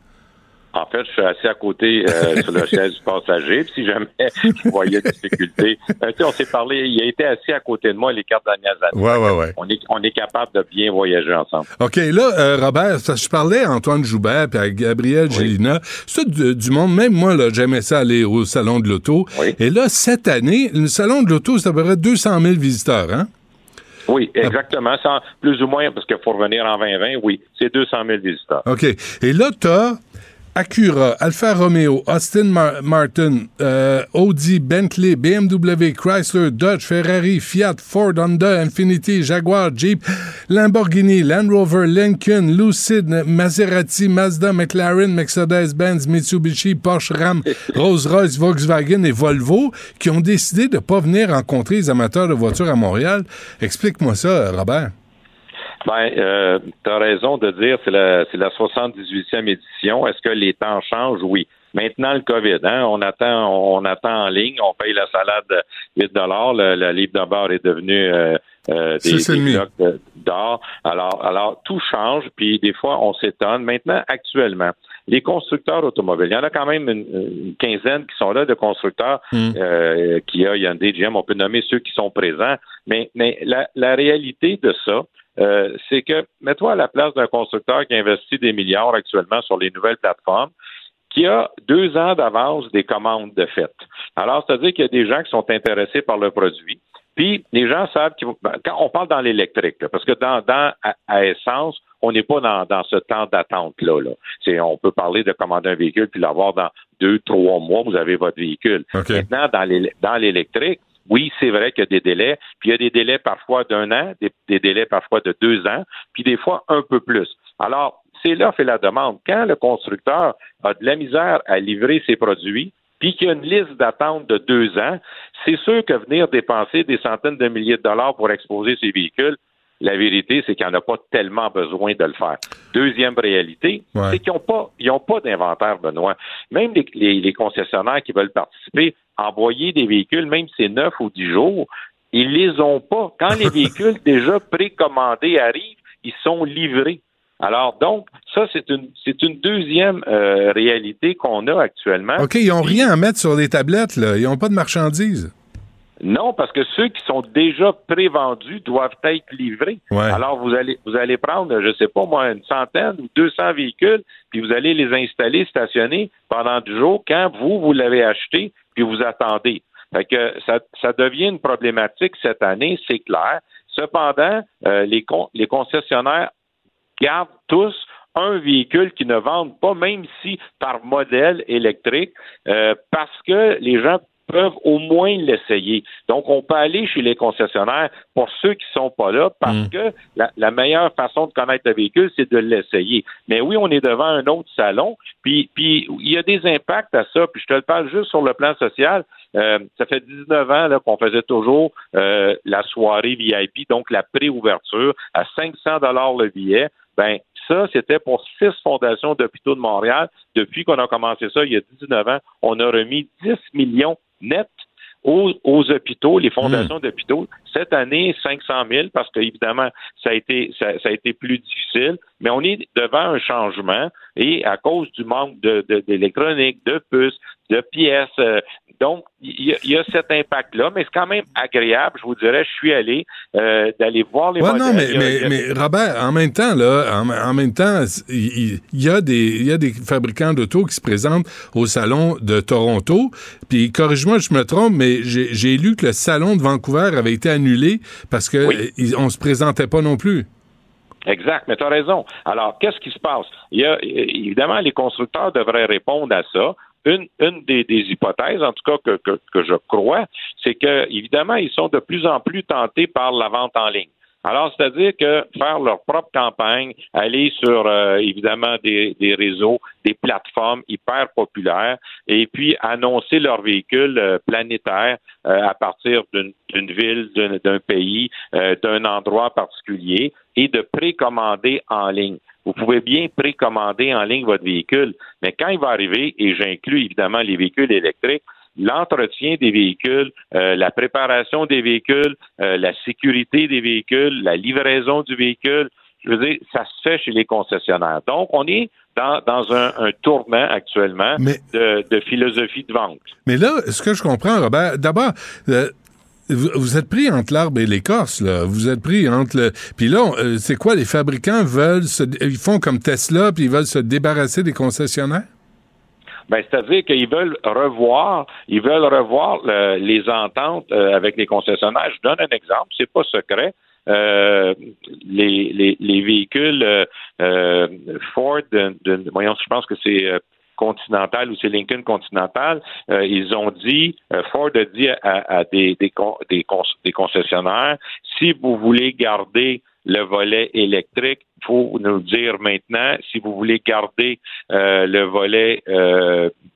En fait, je suis assis à côté euh, sur le chaise du passager. si jamais je voyais des difficultés, euh, on s'est parlé. Il a été assis à côté de moi les quatre dernières années. Ouais, ouais, ouais. On est, on est capable de bien voyager ensemble. OK, là, euh, Robert, je parlais à Antoine Joubert puis à Gabriel Gélina. C'est du, monde. Même moi, là, j'aimais ça aller au salon de l'auto. Et là, cette année, le salon de l'auto, c'est à peu près 200 000 visiteurs, hein? Oui, exactement. plus ou moins, parce qu'il faut revenir en 2020, oui, c'est 200 000 visiteurs. OK. Et là, tu as Acura, Alfa Romeo, Austin Martin, euh, Audi, Bentley, BMW, Chrysler, Dodge, Ferrari, Fiat, Ford, Honda, Infiniti, Jaguar, Jeep, Lamborghini, Land Rover, Lincoln, Lucid, Maserati, Mazda, McLaren, Mercedes-Benz, Mitsubishi, Porsche, Ram, Rolls-Royce, Volkswagen et Volvo qui ont décidé de ne pas venir rencontrer les amateurs de voitures à Montréal. Explique-moi ça, Robert. Ben, euh, tu as raison de dire c'est la, c'est la 78e édition. Est-ce que les temps changent? Oui. Maintenant, le COVID, hein, on attend, on attend en ligne, on paye la salade 8 dollars, le, le, livre de bord est devenu euh, euh des, blocs d'or. Alors, alors tout change, puis des fois on s'étonne. Maintenant, actuellement, les constructeurs automobiles, il y en a quand même une, quinzaine qui sont là de constructeurs hmm. euh, qui a Hyundai, GM, on peut nommer ceux qui sont présents, mais, mais la, la réalité de ça, euh, c'est que mets-toi à la place d'un constructeur qui investit des milliards actuellement sur les nouvelles plateformes, qui a deux ans d'avance des commandes de fait. Alors, c'est-à-dire qu'il y a des gens qui sont intéressés par le produit. Puis, les gens savent qu'ils ben, quand on parle dans l'électrique, parce que dans, dans à, essence, on n'est pas dans, dans ce temps d'attente-là. Là. C'est, on peut parler de commander un véhicule puis l'avoir dans deux, trois mois, vous avez votre véhicule. Maintenant, dans l'électrique, oui, c'est vrai qu'il y a des délais, puis il y a des délais parfois d'un an, des, délais parfois de deux ans, puis des fois un peu plus. Alors, c'est l'offre et la demande. Quand le constructeur a de la misère à livrer ses produits, puis qu'il y a une liste d'attente de deux ans, c'est sûr que venir dépenser des centaines de milliers de dollars pour exposer ces véhicules, la vérité, c'est qu'il n'y en a pas tellement besoin de le faire. Deuxième réalité, c'est qu'ils n'ont pas, ils pas d'inventaire, Benoît. Même les, concessionnaires qui veulent participer, envoyer des véhicules, même si c'est neuf ou dix jours, ils les ont pas. Quand les véhicules déjà précommandés arrivent, ils sont livrés. Alors donc, ça, c'est une, c'est une deuxième euh, réalité qu'on a actuellement. OK, ils n'ont rien à mettre sur les tablettes, là. Ils n'ont pas de marchandises. Non, parce que ceux qui sont déjà prévendus doivent être livrés. Alors vous allez vous allez prendre, je sais pas moi, une centaine ou 200 véhicules, puis vous allez les installer, stationner pendant du jour quand vous vous l'avez acheté, puis vous attendez. Fait que ça, ça devient une problématique cette année, c'est clair. Cependant, euh, les, les concessionnaires gardent tous un véhicule qui ne vendent pas, même si par modèle électrique, euh, parce que les gens peuvent au moins l'essayer. Donc, on peut aller chez les concessionnaires pour ceux qui sont pas là parce mm. que la, meilleure façon de connaître le véhicule, c'est de l'essayer. Mais oui, on est devant un autre salon, puis, puis il y a des impacts à ça, puis je te le parle juste sur le plan social. Euh, ça fait 19 ans là, qu'on faisait toujours euh, la soirée VIP, donc la préouverture, à 500 dollars le billet. Ben, ça, c'était pour six fondations d'hôpitaux de Montréal. Depuis qu'on a commencé ça, il y a 19 ans, on a remis 10 millions net aux, hôpitaux, les fondations hmm. d'hôpitaux. Cette année, 500 000 parce qu'évidemment, ça a été ça, a été plus difficile, mais on est devant un changement et à cause du manque d'électronique, de, de puces, de pièces, euh, donc, il y, a cet impact-là, mais c'est quand même agréable, je vous dirais, je suis allé euh, d'aller voir les ouais, non, mais, mais, Robert, en même temps, là, en, même temps, il y, a des, il y a des fabricants d'auto qui se présentent au salon de Toronto. Puis, corrige-moi, je me trompe, mais j'ai lu que le salon de Vancouver avait été annulé parce que on se présentait pas non plus. Exact, mais tu as raison. Alors, qu'est-ce qui se passe? Il y a, évidemment, les constructeurs devraient répondre à ça une, une des, hypothèses, en tout cas que, que, que je crois, c'est que évidemment ils sont de plus en plus tentés par la vente en ligne. Alors, c'est-à-dire que faire leur propre campagne, aller sur euh, évidemment des, des, réseaux, des plateformes hyper populaires, et puis annoncer leur véhicule euh, planétaire euh, à partir d'une ville, d'un pays, d'un endroit particulier, et de précommander en ligne. Vous pouvez bien précommander en ligne votre véhicule, mais quand il va arriver, et j'inclus évidemment les véhicules électriques, l'entretien des véhicules, euh, la préparation des véhicules, euh, la sécurité des véhicules, la livraison du véhicule, je veux dire, ça se fait chez les concessionnaires. Donc, on est dans, un, tournant actuellement de, philosophie de vente. Mais là, ce que je comprends, Robert, d'abord, euh, vous êtes pris entre l'arbre et l'écorce, là. Vous êtes pris entre le. Puis là, c'est quoi? Les fabricants veulent se... ils font comme Tesla puis ils veulent se débarrasser des concessionnaires? Ben, c'est-à-dire qu'ils veulent revoir, ils veulent revoir les ententes euh, avec les concessionnaires. Je donne un exemple, c'est pas secret. Euh, les, les, véhicules Ford, voyons, je pense que c'est Continental ou c'est Lincoln Continental, euh, ils ont dit, euh, Ford a dit à, des, des, des, concessionnaires, si vous voulez garder le volet électrique, il faut nous dire maintenant, si vous voulez garder euh, le volet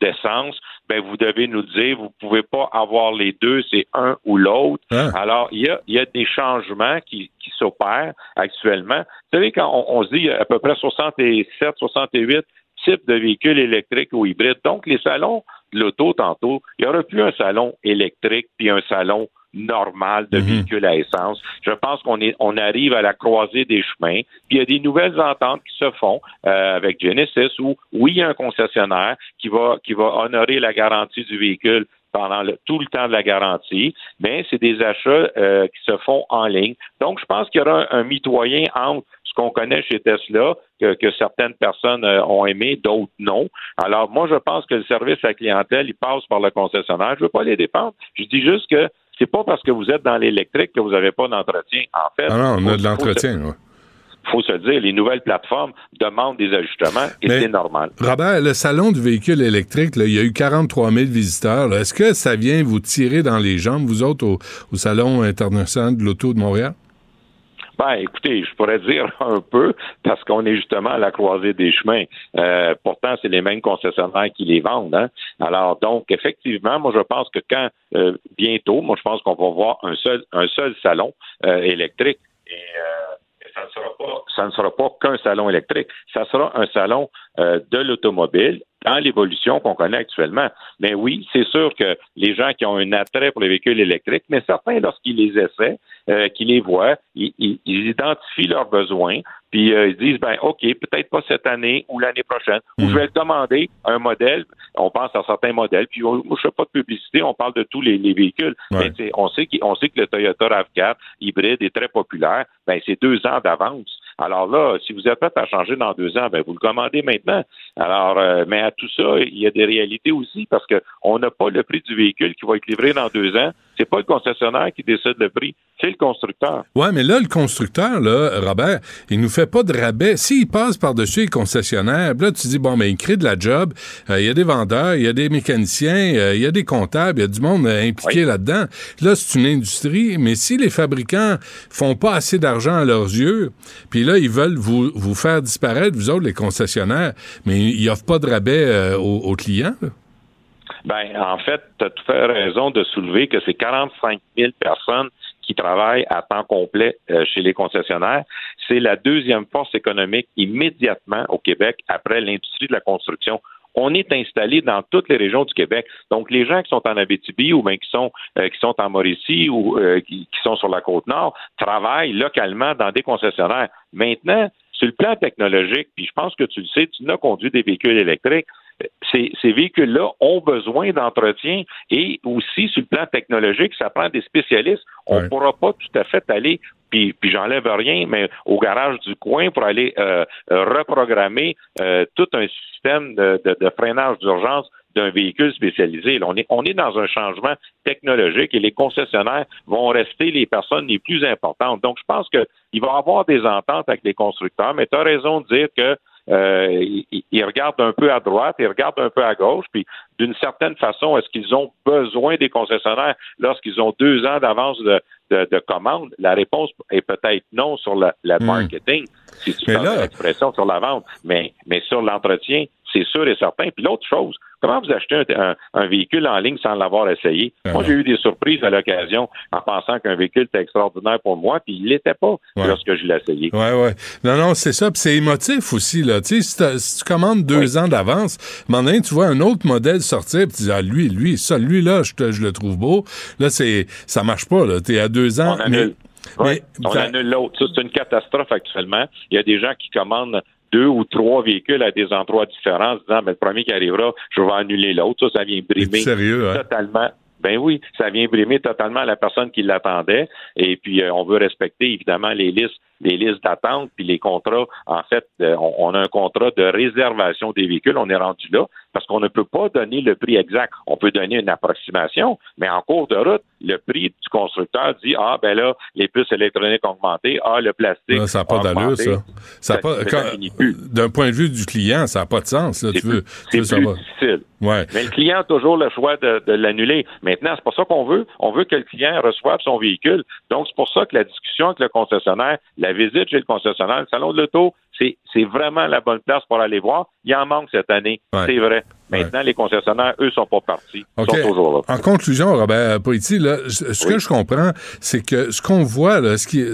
d'essence, ben vous devez nous dire, vous pouvez pas avoir les deux, c'est un ou l'autre. Ah. Alors, il y a, y a des changements qui, qui s'opèrent actuellement. Vous savez, quand on, on se dit à peu près 67, 68 type de véhicules électriques ou hybrides. Donc, les salons de l'auto, tantôt, il n'y aura plus un salon électrique puis un salon normal de mhm. véhicules à essence. Je pense qu'on est, on arrive à la croisée des chemins. Puis il y a des nouvelles ententes qui se font euh, avec Genesis où oui, il y a un concessionnaire qui va qui va honorer la garantie du véhicule pendant tout le temps de la garantie, mais c'est des achats euh, qui se font en ligne. Donc, je pense qu'il y aura un mitoyen entre qu'on connaît chez Tesla, que, certaines personnes euh, ont aimé, d'autres non. Alors, moi, je pense que le service à la clientèle, il passe par le concessionnaire. Je ne veux pas les dépendre. Je dis juste que c'est pas parce que vous êtes dans l'électrique que vous n'avez pas d'entretien. En fait, ah non, on a de l'entretien, Il faut se dire, les nouvelles plateformes demandent des ajustements et c'est normal. Robert, le salon du véhicule électrique, il y a eu 43 000 visiteurs. Est-ce que ça vient vous tirer dans les jambes, vous autres, au Salon international de l'auto de Montréal? Ben, écoutez, je pourrais dire un peu parce qu'on est justement à la croisée des chemins. Euh, pourtant, c'est les mêmes concessionnaires qui les vendent. Hein. Alors, donc, effectivement, moi, je pense que quand euh, bientôt, moi, je pense qu'on va voir un seul, un seul salon euh, électrique. Et ça ne sera pas, ça ne sera pas qu'un salon électrique. Ça sera un salon de l'automobile dans l'évolution qu'on connaît actuellement. Mais oui, c'est sûr que les gens qui ont un attrait pour les véhicules électriques, mais certains, lorsqu'ils les essaient, euh, qu'ils les voient, ils, identifient leurs besoins, puis euh, ils disent, ben OK, peut-être pas cette année ou l'année prochaine, ou je mm. vais demander un modèle. On pense à certains modèles, puis je ne pas de publicité, on parle de tous les, véhicules. Mais on sait, on sait que le Toyota RAV4 hybride est très populaire. Ben c'est deux ans d'avance. Alors là, si vous êtes prêt à changer dans deux ans, ben vous le commandez maintenant. Alors, euh, mais à tout ça, il y a des réalités aussi parce qu'on n'a pas le prix du véhicule qui va être livré dans deux ans. C'est pas le concessionnaire qui décide le prix, c'est le constructeur. Ouais, mais là, le constructeur, là, Robert, il nous fait pas de rabais. S'il passe par-dessus les concessionnaires, là, tu dis, bon, mais il crée de la job, euh, il y a des vendeurs, il y a des mécaniciens, euh, il y a des comptables, il y a du monde impliqué là-dedans. Là, c'est une industrie, mais si les fabricants font pas assez d'argent à leurs yeux, puis là, ils veulent vous, vous faire disparaître, vous autres, les concessionnaires, mais ils offrent pas de rabais euh, aux, clients. Ben, en fait, tu as tout fait raison de soulever que c'est 45 000 personnes qui travaillent à temps complet euh, chez les concessionnaires. C'est la deuxième force économique immédiatement au Québec après l'industrie de la construction on est installé dans toutes les régions du Québec. Donc, les gens qui sont en Abitibi ou bien qui sont euh, qui sont en Mauricie ou qui, qui, sont sur la côte nord travaillent localement dans des concessionnaires. Maintenant, sur le plan technologique, puis je pense que tu le sais, tu n'as conduit des véhicules électriques. Ces, ces véhicules-là ont besoin d'entretien et aussi sur le plan technologique, ça prend des spécialistes. On ne pourra pas tout à fait aller puis, puis j'enlève rien, mais au garage du coin pour aller euh, reprogrammer euh, tout un système de, de, de freinage d'urgence d'un véhicule spécialisé. on, est, on est dans un changement technologique et les concessionnaires vont rester les personnes les plus importantes. Donc, je pense qu'il va y avoir des ententes avec les constructeurs, mais tu as raison de dire que euh, ils, regardent un peu à droite, ils regardent un peu à gauche, puis d'une certaine façon, est-ce qu'ils ont besoin des concessionnaires lorsqu'ils ont deux ans d'avance de, de, commande? La réponse est peut-être non sur le, hmm. marketing, si tu fais l'expression sur la vente, mais, mais sur l'entretien, c'est sûr et certain. Puis l'autre chose, comment vous achetez un, véhicule en ligne sans l'avoir essayé? Ah moi, j'ai eu des surprises à l'occasion en pensant qu'un véhicule était extraordinaire pour moi, puis il l'était pas lorsque je l'ai essayé. Oui, oui. Non, non, c'est ça. Puis c'est émotif aussi. Là. Tu sais, si, tu commandes deux ans d'avance, maintenant, tu vois un autre modèle sortir, puis tu dis, ah, lui, lui, ça, lui-là, je, je, le trouve beau. Là, c'est ça marche pas. Tu es à deux ans. On on annule l'autre. c'est une catastrophe actuellement. Il y a des gens qui commandent deux ou trois véhicules à des endroits différents, en disant, ben, le premier qui arrivera, je vais annuler l'autre. Ça, ça vient brimer sérieux, hein? totalement. Ben oui, ça vient brimer totalement la personne qui l'attendait. Et puis, euh, on veut respecter évidemment les listes les listes d'attente, puis les contrats. En fait, euh, on, a un contrat de réservation des véhicules. On est rendu là parce qu'on ne peut pas donner le prix exact. On peut donner une approximation, mais en cours de route, le prix du constructeur dit ah ben là les puces électroniques ont augmenté, ah le plastique. ça n'a pas d'allure ça. ça, D'un point de vue du client, ça n'a pas de sens. C'est plus, difficile. Ouais. Mais le client a toujours le choix de, de l'annuler. Maintenant, c'est pas ça qu'on veut. On veut que le client reçoive son véhicule. Donc, c'est pour ça que la discussion avec le concessionnaire, la visite chez le concessionnaire, le salon de l'auto, c'est vraiment la bonne place pour aller voir. Il en manque cette année, c'est vrai. Maintenant, les concessionnaires, eux, sont pas partis. Ils sont toujours là. En conclusion, Robert Poitiers, là, ce que je comprends, c'est que ce qu'on voit, là, ce, qui,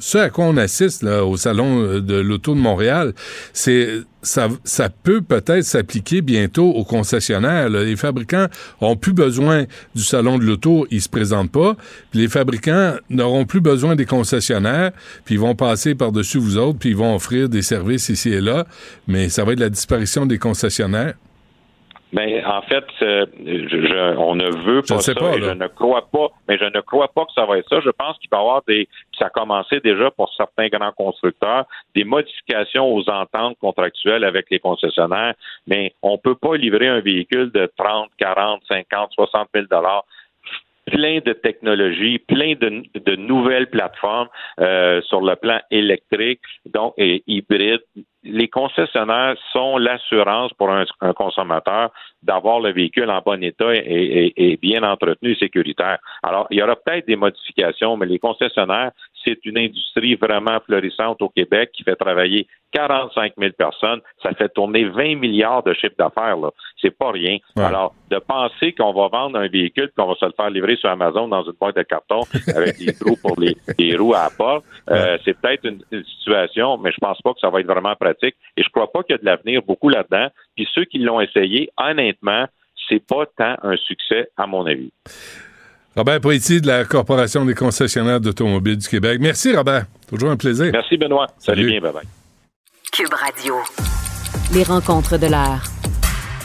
ce, à quoi on assiste là, au Salon de l'Auto de Montréal, c'est ça, ça peut peut-être s'appliquer bientôt aux concessionnaires. Les fabricants ont plus besoin du Salon de l'Auto, ils se présentent pas. Puis les fabricants n'auront plus besoin des concessionnaires, puis ils vont passer par-dessus vous autres, puis ils vont offrir des services ici et là. Mais ça va être la disparition des concessionnaires. Mais en fait, euh, je, on ne veut pas ça. et je ne crois pas, mais je ne crois pas que ça va être ça. Je pense qu'il va y avoir des, ça a commencé déjà pour certains grands constructeurs, des modifications aux ententes contractuelles avec les concessionnaires. Mais on peut pas livrer un véhicule de 30, 40, 50, 60 000 dollars plein de technologies, plein de, de nouvelles plateformes euh, sur le plan électrique, donc et hybride. Les concessionnaires sont l'assurance pour un, consommateur d'avoir le véhicule en bon état et, et, bien entretenu et sécuritaire. Alors, il y aura peut-être des modifications, mais les concessionnaires, c'est une industrie vraiment florissante au Québec qui fait travailler 45 000 personnes. Ça fait tourner 20 milliards de chiffre d'affaires. Là. C'est pas rien. Alors, de penser qu'on va vendre un véhicule qu'on va se le faire livrer sur Amazon dans une boîte de carton avec des trous pour les, roues à part, euh, c'est peut-être une, situation, mais je pense pas que ça va être vraiment pratique. Et je crois pas qu'il y a de l'avenir beaucoup là-dedans. Puis ceux qui l'ont essayé, honnêtement, c'est pas tant un succès, à mon avis. Robert Poitier de la Corporation des concessionnaires d'automobiles du Québec. Merci, Robert. Toujours un plaisir. Merci, Benoît. Salut, bien. Bye-bye. Cube Radio. Les rencontres de l'heure.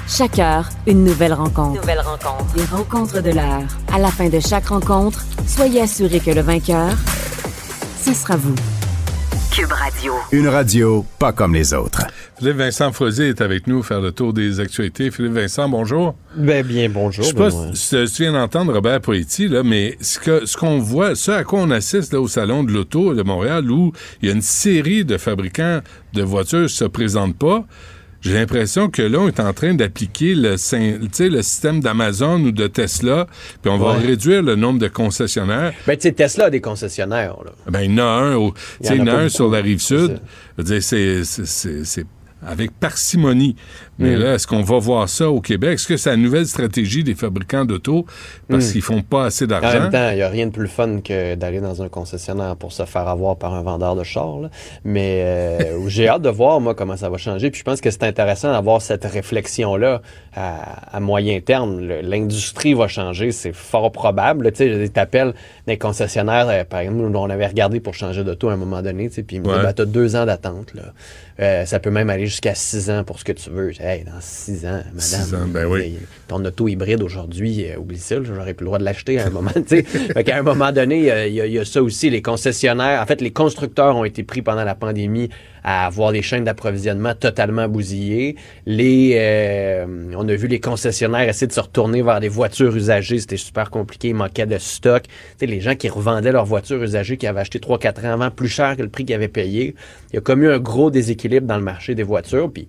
Chaque heure, une nouvelle rencontre. Nouvelle rencontre. Les rencontres de l'heure. À la fin de chaque rencontre, soyez assurés que le vainqueur, ce sera vous. Cube Radio. Une radio pas comme les autres. Philippe Vincent Frozier est avec nous faire le tour des actualités. Philippe Vincent, bonjour. Ben, bien, bonjour. Je sais pas si tu viens d'entendre Robert Poetti, là, mais ce qu'on ce qu'on voit, ce à quoi on assiste là, au Salon de l'Auto de Montréal, où il y a une série de fabricants de voitures qui se présentent pas, j'ai l'impression que là, on est en train d'appliquer le, le système d'Amazon ou de Tesla, puis on va réduire le nombre de concessionnaires. Ben, tu sais, Tesla a des concessionnaires. Là. Ben, il y en a un, au, il y en a, un sur la rive sud. C'est avec parcimonie. Mais mm. là, est-ce qu'on va voir ça au Québec? Est-ce que c'est la nouvelle stratégie des fabricants d'auto? Parce mm. qu'ils font pas assez d'argent? En même temps, il n'y a rien de plus fun que d'aller dans un concessionnaire pour se faire avoir par un vendeur de char. Mais euh, j'ai hâte de voir, moi, comment ça va changer. Puis je pense que c'est intéressant d'avoir cette réflexion-là à, moyen terme. L'industrie va changer, c'est fort probable. Tu sais, t'appelles des concessionnaires, euh, par exemple, on avait regardé pour changer d'auto à un moment donné, puis ils me disent, ben, t'as deux ans d'attente. Euh, ça peut même aller jusqu'à six ans pour ce que tu veux. Hey, dans six ans, madame. Six ans, ben oui. Ton auto hybride aujourd'hui, euh, oublie ça, j'aurais plus le droit de l'acheter à un moment. fait à un moment donné, il y, a ça aussi. Les concessionnaires, en fait, les constructeurs ont été pris pendant la pandémie à avoir des chaînes d'approvisionnement totalement bousillées. Les, euh, on a vu les concessionnaires essayer de se retourner vers des voitures usagées. C'était super compliqué. Il manquait de stock. sais, les gens qui revendaient leurs voitures usagées qui avaient acheté 3-4 ans avant plus cher que le prix qu'ils avaient payé. Il y a comme eu un gros déséquilibre dans le marché des voitures. Puis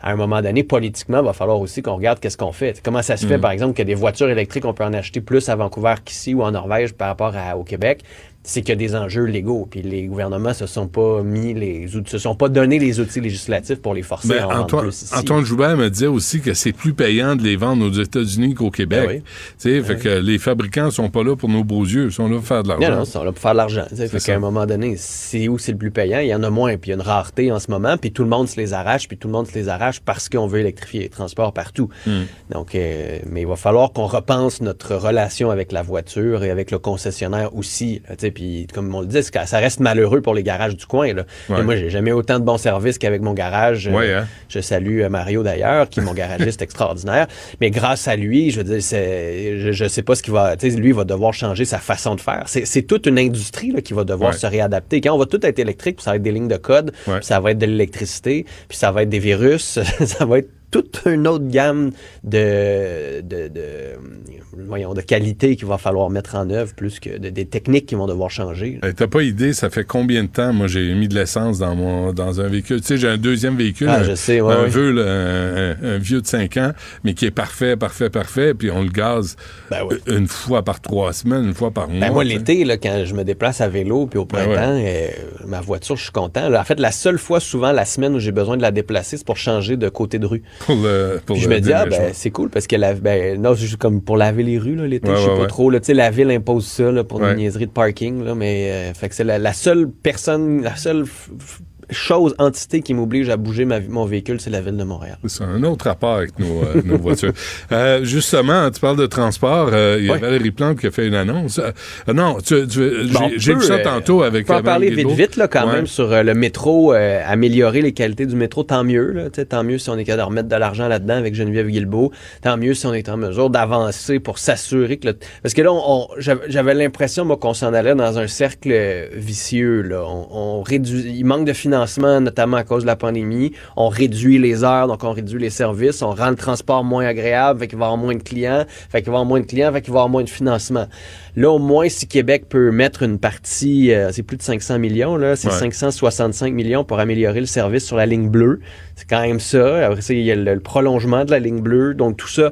à un moment donné, politiquement, il va falloir aussi qu'on regarde qu'est-ce qu'on fait. Comment ça se fait, mm. par exemple, que des voitures électriques, on peut en acheter plus à Vancouver qu'ici ou en Norvège par rapport au Québec? C'est qu'il y a des enjeux légaux. Puis les gouvernements se sont pas mis les se sont pas donné les outils législatifs pour les forcer ben, à en Antoine, plus ici. Antoine Joubert me disait aussi que c'est plus payant de les vendre aux États-Unis qu'au Québec. Ben fait ben que les fabricants sont pas là pour nos beaux yeux, ils sont là pour faire de l'argent. Non, non, ils sont là pour faire de l'argent. Fait qu'à un moment donné, c'est où c'est le plus payant, il y en a moins, puis il y a une rareté en ce moment, puis tout le monde se les arrache, puis tout le monde se les arrache parce qu'on veut électrifier les transports partout. Hmm. Donc, euh, mais il va falloir qu'on repense notre relation avec la voiture et avec le concessionnaire aussi. Puis comme on le dit, ça reste malheureux pour les garages du coin. Là. moi, j'ai jamais autant de bons services qu'avec mon garage. Euh, hein. Je salue euh, Mario d'ailleurs, qui est mon garagiste extraordinaire. Mais grâce à lui, je veux dire, je, je sais pas ce qu'il va. Lui, il va devoir changer sa façon de faire. C'est toute une industrie là, qui va devoir se réadapter. Quand on va tout être électrique, puis ça va être des lignes de code, puis ça va être de l'électricité, puis ça va être des virus, ça va être toute une autre gamme de, de, de, voyons, de qualité qu'il va falloir mettre en œuvre, plus que des techniques qui vont devoir changer. T'as pas idée, ça fait combien de temps, moi, j'ai mis de l'essence dans mon dans un véhicule. Tu sais, j'ai un deuxième véhicule, ah, je sais, un, un, vieux de 5 ans, mais qui est parfait, parfait, parfait, puis on le gaz ben une fois par trois semaines, une fois par ben, mois. moi, l'été, quand je me déplace à vélo, puis au ben printemps, euh, ma voiture, je suis content. en fait, la seule fois, souvent, la semaine où j'ai besoin de la déplacer, c'est pour changer de côté de rue. Pour le, je me dis, ah, ben, c'est cool parce que la, ben, non, juste comme pour laver les rues, l'été, je sais pas trop, là, tu sais, la ville impose ça, là, pour une niaiserie de parking, là, mais, euh, fait que c'est la, la, seule personne, la seule chose, entité qui m'oblige à bouger ma, mon véhicule, c'est la ville de Montréal. C'est un autre rapport avec nos, euh, nos voitures. Euh, justement, tu parles de transport. Euh, il y a Valérie Plante qui a fait une annonce. non, tu, j'ai vu ça tantôt avec. On peut en parler vite, vite, là, quand même, sur le métro, améliorer les qualités du métro, tant mieux. Là, tant mieux si on est capable de remettre de l'argent là-dedans avec Geneviève Guilbeault. Tant mieux si on est en mesure d'avancer pour s'assurer que... Le... Parce que là, on, j'avais l'impression, moi, qu'on s'en allait dans un cercle vicieux. Là. On, on réduit... Il manque de financement financement, notamment à cause de la pandémie. On réduit les heures, donc on réduit les services. On rend le transport moins agréable, fait qu'il va y avoir moins de clients. Fait qu'il va y avoir moins de clients, fait qu'il va y avoir moins de financement. Là, au moins, si Québec peut mettre une partie, euh, c'est plus de 500 millions, là, c'est 565 millions pour améliorer le service sur la ligne bleue. C'est quand même ça. Après ça, il y a le prolongement de la ligne bleue. Donc, tout ça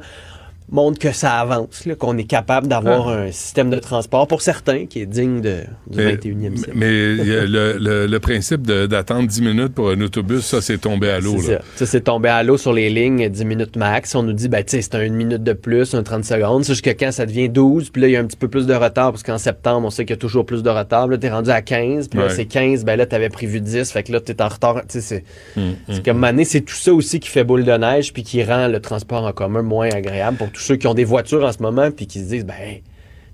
montre que ça avance, qu'on est capable d'avoir ah. un système de transport pour certains qui est digne de, du 21e siècle. Mais le, le, principe d'attendre 10 minutes pour un autobus, ça, c'est tombé à l'eau. Ça, ça c'est tombé à l'eau sur les lignes 10 minutes max. On nous dit, ben, c'est une minute de plus, un 30 secondes. C'est jusqu'à quand ça devient 12, puis là, il y a un petit peu plus de retard, parce qu'en septembre, on sait qu'il y a toujours plus de retard. Là, t'es rendu à 15, puis là, c'est 15, ben là, t'avais prévu 10, fait que là, t'es en retard. Tu sais, c'est hum, hum, comme année, c'est tout ça aussi qui fait boule de neige, puis qui rend le transport en commun moins agréable pour tous ceux qui ont des voitures en ce moment puis qui se disent, ben,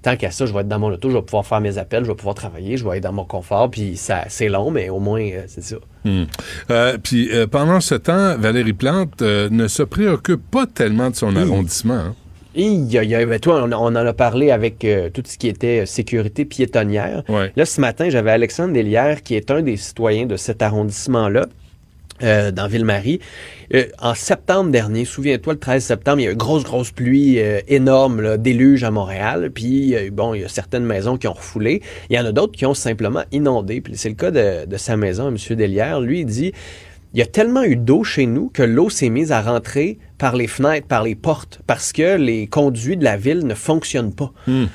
tant qu'à ça, je vais être dans mon auto, je vais pouvoir faire mes appels, je vais pouvoir travailler, je vais être dans mon confort, puis ça, c'est long, mais au moins, euh, c'est ça. Hmm. Euh, puis euh, pendant ce temps, Valérie Plante ne se préoccupe pas tellement de son arrondissement. Hein? Il y a, ben, toi, on, en a parlé avec tout ce qui était sécurité piétonnière. Là, ce matin, j'avais Alexandre Delière, qui est un des citoyens de cet arrondissement-là. Euh, dans Ville-Marie. Euh, en septembre dernier, souviens-toi, le 13 septembre, il y a eu une grosse, grosse pluie euh, énorme, déluge à Montréal. Puis, bon, il y a certaines maisons qui ont refoulé. Il y en a d'autres qui ont simplement inondé. Puis c'est le cas de, sa maison, M. Delière. Lui, il dit, il y a tellement eu d'eau chez nous que l'eau s'est mise à rentrer par les fenêtres, par les portes, parce que les conduits de la ville ne fonctionnent pas. Hmm.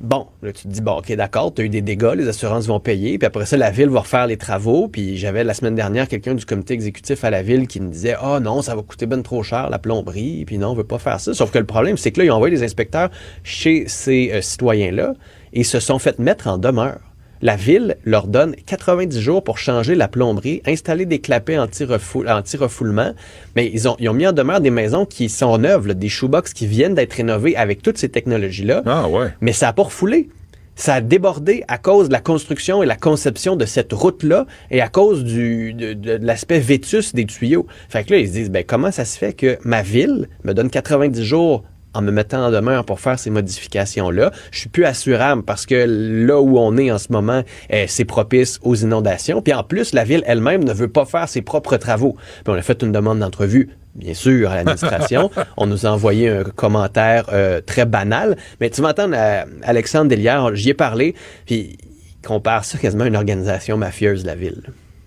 Bon, là, tu te dis, bon, OK, d'accord, tu as eu des dégâts, les assurances vont payer, puis après ça, la ville va refaire les travaux. Puis j'avais la semaine dernière quelqu'un du comité exécutif à la ville qui me disait, ah oh, non, ça va coûter bien trop cher, la plomberie, puis non, on veut pas faire ça. Sauf que le problème, c'est que là, ils ont envoyé des inspecteurs chez ces euh, citoyens-là et se sont fait mettre en demeure la ville leur donne 90 jours pour changer la plomberie, installer des clapets anti-refoulement, mais ils ont, mis en demeure des maisons qui sont neuves, des shoebox qui viennent d'être rénovées avec toutes ces technologies-là. Ah ouais. Mais ça n'a pas refoulé. Ça a débordé à cause de la construction et la conception de cette route-là et à cause du, de, de l'aspect vétus des tuyaux. Fait que là, ils se disent, ben, comment ça se fait que ma ville me donne 90 jours en me mettant en demeure pour faire ces modifications-là. Je suis plus assurable parce que là où on est en ce moment, eh, c'est propice aux inondations. Puis en plus, la ville elle-même ne veut pas faire ses propres travaux. Puis on a fait une demande d'entrevue bien sûr, à l'administration. on nous a envoyé un commentaire euh, très banal. Mais tu m'entends, euh, Alexandre Delière, j'y ai parlé, puis il compare ça quasiment à une organisation mafieuse de la ville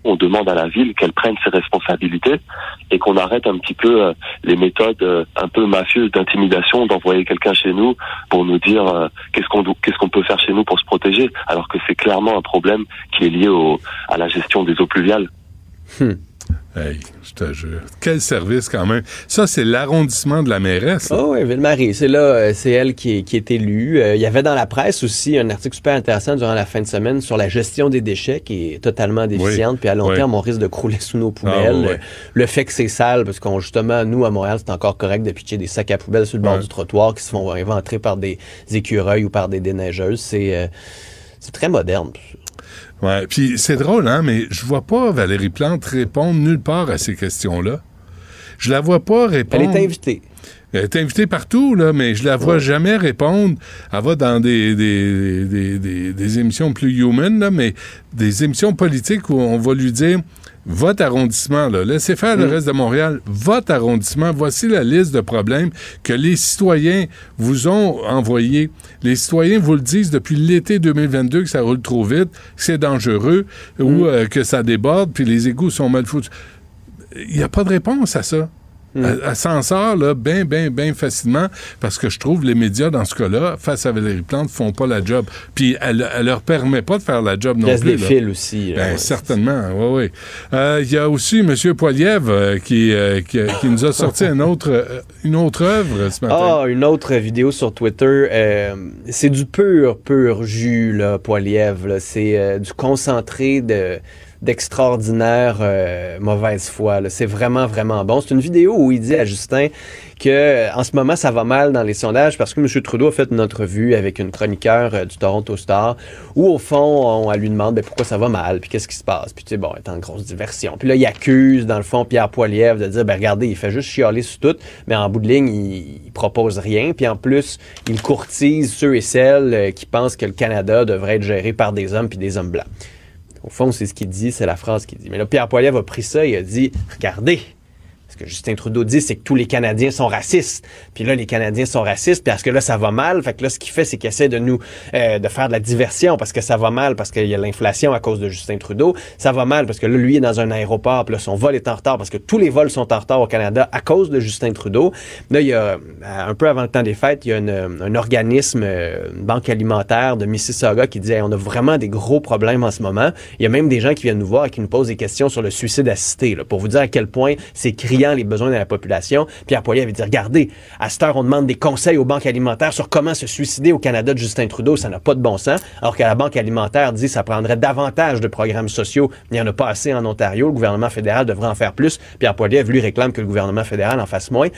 on demande à la ville qu'elle prenne ses responsabilités et qu'on arrête un petit peu euh, les méthodes euh, un peu mafieuses d'intimidation, d'envoyer quelqu'un chez nous pour nous dire euh, qu'est-ce qu'on qu'est-ce qu'on peut faire chez nous pour se protéger, alors que c'est clairement un problème qui est lié au, à la gestion des eaux pluviales. Hmm. Hey, je te jure. Quel service quand même. Ça, c'est l'arrondissement de la mairesse. Oh oui, Ville-Marie. C'est là, euh, c'est elle qui est, qui est élue. Euh, il y avait dans la presse aussi un article super intéressant durant la fin de semaine sur la gestion des déchets qui est totalement déficiente. Puis à long terme, on risque de crouler sous nos poubelles. Ah, le fait que c'est sale, parce qu'on justement, nous, à Montréal, c'est encore correct de pitcher des sacs à poubelles sur le bord du trottoir qui se font inventer par des écureuils ou par des déneigeuses. C'est, euh, c'est très moderne. Ouais, puis c'est drôle, hein, mais je vois pas Valérie Plante répondre nulle part à ces questions-là. Je la vois pas répondre. Elle est invitée. Elle est invitée partout, là, mais je la vois jamais répondre. Elle va dans des, des, des, des, émissions plus human, là, mais des émissions politiques où on va lui dire votre arrondissement, là, laissez faire le mm. reste de Montréal, votre arrondissement, voici la liste de problèmes que les citoyens vous ont envoyés. Les citoyens vous le disent depuis l'été 2022 que ça roule trop vite, que c'est dangereux ou mm. euh, que ça déborde, puis les égouts sont mal foutus. Il n'y a pas de réponse à ça. Mm. Elle, s'en sort là, bien, bien, bien facilement parce que je trouve les médias, dans ce cas-là, face à Valérie Plante, font pas la job. Puis elle, elle leur permet pas de faire la job non plus. des fils aussi. Ben, certainement, oui, oui. Euh, il y a aussi M. Poiliev euh, qui, euh, qui, qui, nous a sorti une autre, une autre œuvre ce matin. Ah, une autre vidéo sur Twitter. c'est du pur, pur jus, là, Poiliev. C'est du concentré de d'extraordinaire euh, mauvaise foi. C'est vraiment, vraiment bon. C'est une vidéo où il dit à Justin que en ce moment, ça va mal dans les sondages parce que M. Trudeau a fait une entrevue avec une chroniqueur euh, du Toronto Star où, au fond, on, lui demande ben, pourquoi ça va mal, puis qu'est-ce qui se passe? Puis, tu sais, bon, il est en grosse diversion. Puis là, il accuse, dans le fond, Pierre Poilievre de dire, ben regardez, il fait juste chialer sur tout, mais en bout de ligne, il, il propose rien. Puis en plus, il courtise ceux et celles euh, qui pensent que le Canada devrait être géré par des hommes puis des hommes blancs Au fond, c'est ce qu'il dit, c'est la phrase qu'il dit. Mais là, Pierre Poilievre a pris ça et a dit Regardez, que Justin Trudeau dit, c'est que tous les Canadiens sont racistes. Puis là, les Canadiens sont racistes parce que là, ça va mal. Fait que là, ce qu'il fait, c'est qu'il essaie de nous, euh, de faire de la diversion parce que ça va mal, parce qu'il y a l'inflation à cause de Justin Trudeau. Ça va mal parce que là, lui est dans un aéroport, puis là, son vol est en retard parce que tous les vols sont en retard au Canada à cause de Justin Trudeau. Là, il y a, un peu avant le temps des fêtes, il y a un organisme, euh, une banque alimentaire de Mississauga qui dit, on a vraiment des gros problèmes en ce moment. Il y a même des gens qui viennent nous voir et qui nous posent des questions sur le suicide assisté, là, pour vous dire à quel point c'est les besoins de la population. Pierre Poilier avait dit, regardez, à cette heure, on demande des conseils aux banques alimentaires sur comment se suicider au Canada de Justin Trudeau. Ça n'a pas de bon sens. Alors que la Banque alimentaire dit ça prendrait davantage de programmes sociaux. Il n'y en a pas assez en Ontario. Le gouvernement fédéral devrait en faire plus. Pierre Poilievre, lui, réclame que le gouvernement fédéral en fasse moins.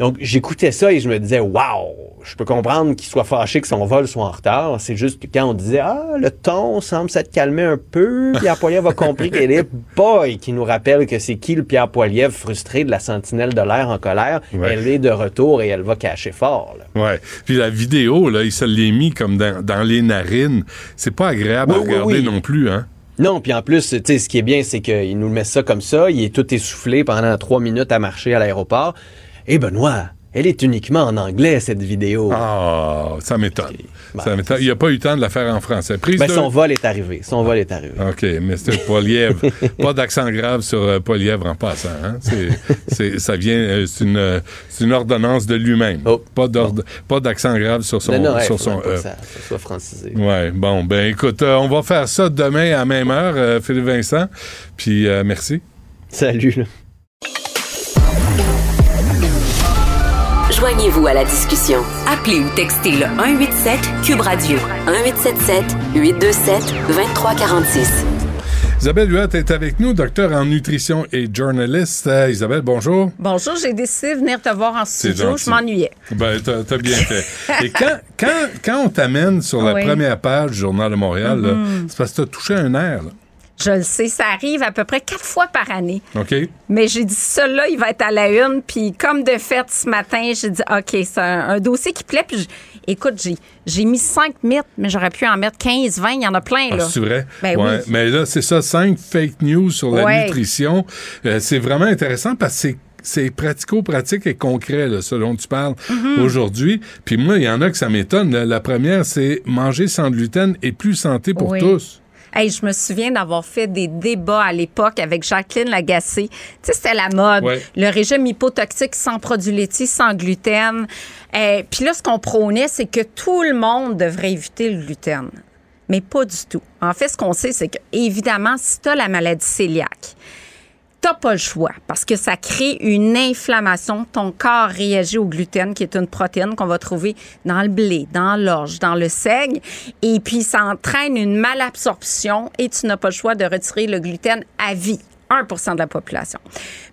Donc, j'écoutais ça et je me disais, waouh, je peux comprendre qu'il soit fâché que son vol soit en retard. C'est juste que quand on disait, ah, le ton semble s'être calmé un peu, Pierre Poilievre a compris qu'elle est boy qui nous rappelle que c'est qui le Pierre Poilievre frustré de la sentinelle de l'air en colère. Elle est de retour et elle va cacher fort. Là. Ouais. Puis la vidéo, là, il se l'est mis comme dans, les narines. C'est pas agréable à regarder non plus, hein? Non, puis en plus, tu sais, ce qui est bien, c'est qu'il nous met ça comme ça. Il est tout essoufflé pendant trois minutes à marcher à l'aéroport. Et Benoît, elle est uniquement en anglais, cette vidéo. Ah, ça m'étonne. Il n'y a pas eu le temps de la faire en français. Prise ben, Son vol est arrivé. Son vol est arrivé. OK, Mr. Polièvre. pas d'accent grave sur euh, Polièvre en passant. Hein? ça vient, euh, c'est une, une, ordonnance de lui-même. Oh. Pas d'accent grave sur son. Non, sur son que ça, soit francisé. Ouais, bon, ben écoute, euh, on va faire ça demain à la même heure, Philippe Vincent. Puis merci. Salut. Joignez-vous à la discussion. Appelez ou textez le 187 Cube Radio 1877 827 2346. Isabelle Huot est avec nous, docteur en nutrition et journaliste. Euh, Isabelle, bonjour. Bonjour, j'ai décidé de venir te voir en studio. Je m'ennuyais. Ben, t'as, bien fait. et quand, quand, quand on t'amène sur la première page du Journal de Montréal, mm-hmm. c'est parce que t'as touché un air. Je le sais, ça arrive à peu près quatre fois par année. OK. Mais j'ai dit, celui-là, il va être à la une. Puis comme de fait, ce matin, j'ai dit, OK, c'est un, dossier qui plaît. Puis écoute, j'ai, mis cinq mythes, mais j'aurais pu en mettre 15, 20. Il y en a plein, ah, là. c'est vrai? Ben oui. Mais là, c'est ça, cinq fake news sur la nutrition. Euh, c'est vraiment intéressant parce que c'est pratico-pratique et concret, là, ce dont tu parles mm-hmm. aujourd'hui. Puis moi, il y en a que ça m'étonne. La première, c'est manger sans gluten et plus santé pour tous. Hey, je me souviens d'avoir fait des débats à l'époque avec Jacqueline Lagacé. Tu sais, c'était la mode. Le régime hypotoxique sans produits laitiers, sans gluten. Euh, Puis là, ce qu'on prônait, c'est que tout le monde devrait éviter le gluten. Mais pas du tout. En fait, ce qu'on sait, c'est que, évidemment, si tu as la maladie cœliaque, t'as pas le choix parce que ça crée une inflammation. Ton corps réagit au gluten, qui est une protéine qu'on va trouver dans le blé, dans l'orge, dans le seigle. Et puis, ça entraîne une malabsorption et tu n'as pas le choix de retirer le gluten à vie. 1 de la population.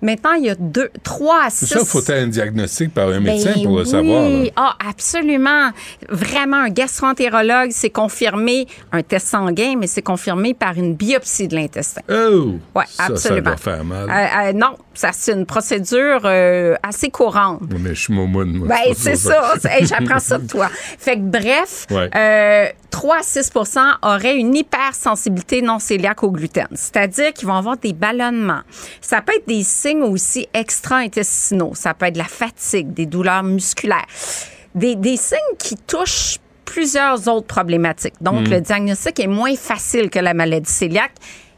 Maintenant, il y a deux, 3 à 6... Ça, il faut un diagnostic par un médecin pour le ben savoir. Oui, ah, absolument. Vraiment, un gastroentérologue, c'est confirmé, un test sanguin, mais c'est confirmé par une biopsie de l'intestin. Oh! Oui, absolument. Ça, faire mal. Euh, euh, non, ça, c'est une procédure euh, assez courante. Mais je suis momoune, moi. Ben, c'est ça. J'apprends ça de toi. Fait que, bref, 3 à 6% auraient une hypersensibilité non cœliaque au gluten. C'est-à-dire qu'ils vont avoir des ballonnements. Ça peut être des signes aussi extra-intestinaux. Ça peut être la fatigue, des douleurs musculaires. Des, des signes qui touchent plusieurs autres problématiques. Donc, hmm. le diagnostic est moins facile que la maladie cœliaque,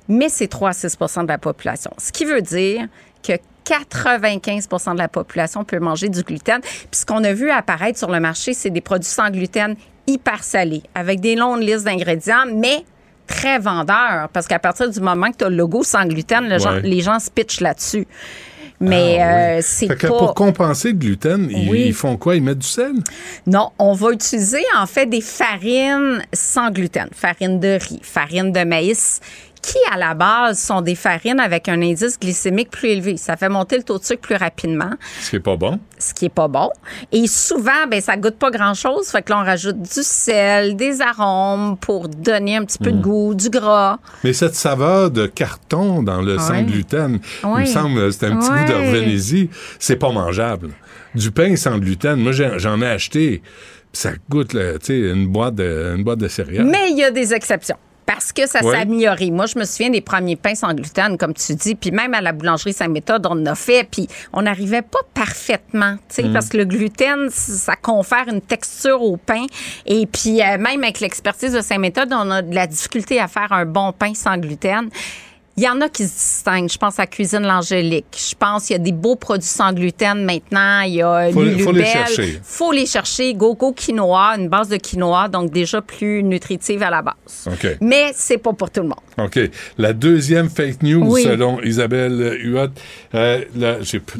mais c'est 3 à 6% de la population. Ce qui veut dire que 95% de la population peut manger du gluten. Puis ce qu'on a vu apparaître sur le marché, c'est des produits sans gluten hyper salés, avec des longues listes d'ingrédients, mais très vendeurs, parce qu'à partir du moment que tu as le logo sans gluten, les gens se pitchent là-dessus. Mais ah, euh, c'est pas... Pour compenser le gluten, ils, font quoi? Ils mettent du sel? Non, on va utiliser en fait des farines sans gluten. Farine de riz, farine de maïs qui, à la base, sont des farines avec un indice glycémique plus élevé. Ça fait monter le taux de sucre plus rapidement. Ce qui est pas bon. Ce qui est pas bon. Et souvent, ben, ça goûte pas grand-chose. Fait que là, on rajoute du sel, des arômes pour donner un petit peu de hmm. goût, du gras. Mais cette saveur de carton dans le sans gluten, il me semble, c'est un petit goût de revenez C'est pas mangeable. Du pain sans gluten, moi, j'en ai acheté. Ça goûte, une boîte de, une boîte de céréales. Mais il y a des exceptions. Parce que ça Ouais. s'est amélioré. Moi, je me souviens des premiers pains sans gluten, comme tu dis, puis même à la boulangerie Saint-Méthode, on en a fait, puis on n'arrivait pas parfaitement, tu sais, Mm. parce que le gluten, ça confère une texture au pain. Et puis, euh, même avec l'expertise de Saint-Méthode, on a de la difficulté à faire un bon pain sans gluten. Il y en a qui se distinguent. Je pense à Cuisine L'Angélique. Je pense qu'il y a des beaux produits sans gluten maintenant. Il y a Faut faut les chercher. faut les chercher. Gogo quinoa, une base de quinoa, donc déjà plus nutritive à la base. OK. Mais c'est pas pour tout le monde. OK. La deuxième fake news, Oui. selon Isabelle Huot, euh,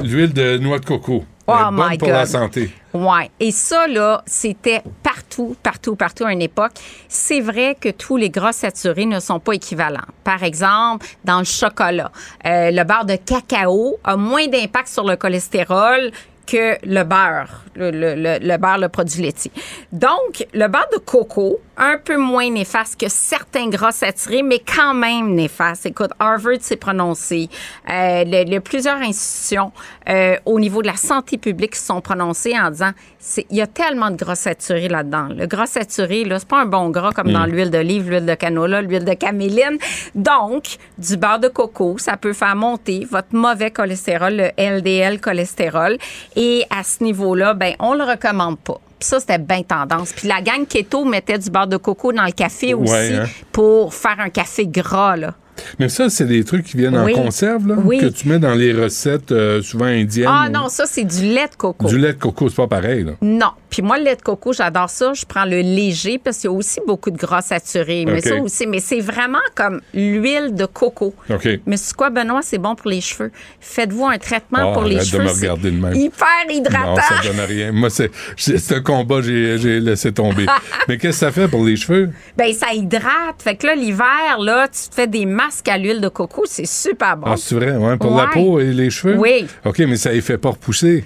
l'huile de noix de coco. Oh my pour la God. santé. Ouais. Et ça, là, c'était partout, partout, partout à une époque. C'est vrai que tous les gras saturés ne sont pas équivalents. Par exemple, dans le chocolat, euh, le beurre de cacao a moins d'impact sur le cholestérol que le beurre, le, le- le- le beurre, le produit laitier. Donc, le beurre de coco, un peu moins néfaste que certains gras saturés, mais quand même néfaste. Écoute, Harvard s'est prononcé, euh, le- le- plusieurs institutions euh, au niveau de la santé publique se sont prononcées en disant c'est- il y a tellement de gras saturés là-dedans. Le gras saturé, là, c'est pas un bon gras comme Mm. dans l'huile d'olive, l'huile de canola, l'huile de caméline. Donc, du beurre de coco, ça peut faire monter votre mauvais cholestérol, le LDL cholestérol. Et à ce niveau-là, ben, on le recommande pas. Puis ça, c'était bien tendance. Puis la gang keto mettait du beurre de coco dans le café aussi Ouais, hein. pour faire un café gras, là. Mais ça, c'est des trucs qui viennent Oui. en conserve, là, Oui. que tu mets dans les recettes euh, souvent indiennes. Ah ou- non, ça, c'est du lait de coco. Du lait de coco, c'est pas pareil, là. Non. Puis moi, le lait de coco, j'adore ça. Je prends le léger parce qu'il y a aussi beaucoup de gras saturés. Mais ça aussi, mais c'est vraiment comme l'huile de coco. OK. Mais c'est quoi, Benoît? C'est bon pour les cheveux. Faites-vous un traitement Ah, pour les arrête de cheveux. me regarder de même. Hyper hydratant. Non, ça donne rien. Moi, c'est ce combat, j'ai j'ai laissé tomber. Mais qu'est-ce que ça fait pour les cheveux? Ben, ça hydrate. Fait que là, l'hiver, là, tu te fais des masques à l'huile de coco. C'est super bon. Ah, c'est vrai, ouais, pour la peau et les cheveux? Oui. OK, mais ça les fait pas repousser.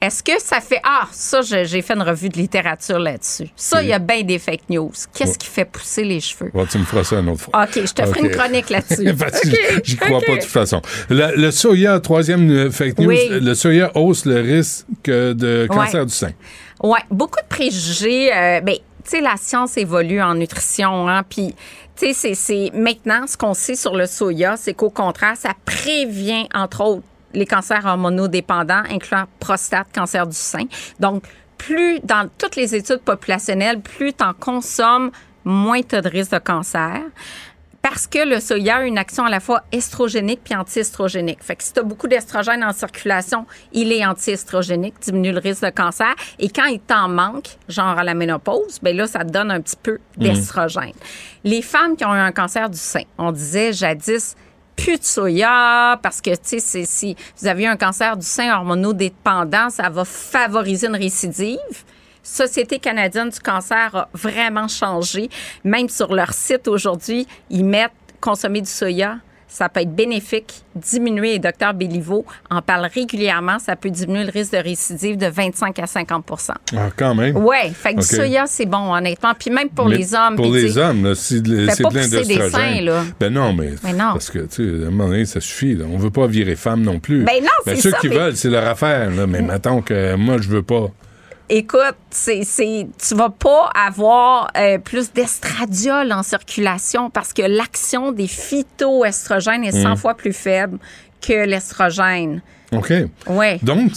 Est-ce que ça fait. Ah, ça, j'ai fait une revue de littérature là-dessus. Ça, il y a bien des fake news. Qu'est-ce Ouais. qui fait pousser les cheveux? Tu me feras ça une autre fois. OK, je te ferai OK. une chronique là-dessus. Parce que OK, J'y crois pas de toute façon. Le, le soya, troisième euh, fake news, Oui. le soya hausse le risque de cancer Ouais. du sein. Oui, beaucoup de préjugés. Euh, ben, tu sais, la science évolue en nutrition, hein, puis, tu sais, c'est- maintenant ce qu'on sait sur le soya, c'est qu'au contraire, ça prévient, entre autres, les cancers hormonodépendants, incluant prostate, cancer du sein. Donc, plus dans toutes les études populationnelles, plus tu en consommes, moins tu as de risque de cancer. Parce que le soya a une action à la fois estrogénique puis anti-estrogénique. Fait que si tu as beaucoup d'estrogène en circulation, il est anti-estrogénique, diminue le risque de cancer. Et quand il t'en manque, genre à la ménopause, ben là, ça te donne un petit peu d'estrogène. Les femmes qui ont eu un cancer du sein, on disait jadis, plus de soya parce que, tu sais, si vous avez eu un cancer du sein hormonodépendant, ça va favoriser une récidive. Société canadienne du cancer a vraiment changé. Même sur leur site aujourd'hui, ils mettent consommer du soya. Ça peut être bénéfique, diminuer. Et Dr Béliveau en parle régulièrement. Ça peut diminuer le risque de récidive de 25 à 50% Ah, quand même. Ouais, fait que du soya, c'est bon, honnêtement. Puis même pour Mais les hommes. Pour les hommes, là, si c'est pas plein pousser des seins, d'œstrogène. là. Ben non, mais, Mais non. parce que, tu sais, à un moment donné, ça suffit. Là. On veut pas virer femme non plus. Ben non, c'est Ceux ça, qui mais- veulent, c'est leur affaire. Là. Mais mettons que moi, je veux pas. Écoute, c'est, c'est, tu vas pas avoir euh, plus d'estradiol en circulation parce que l'action des phytoestrogènes est 100 Mm. fois plus faible que l'estrogène. OK. Ouais. Donc,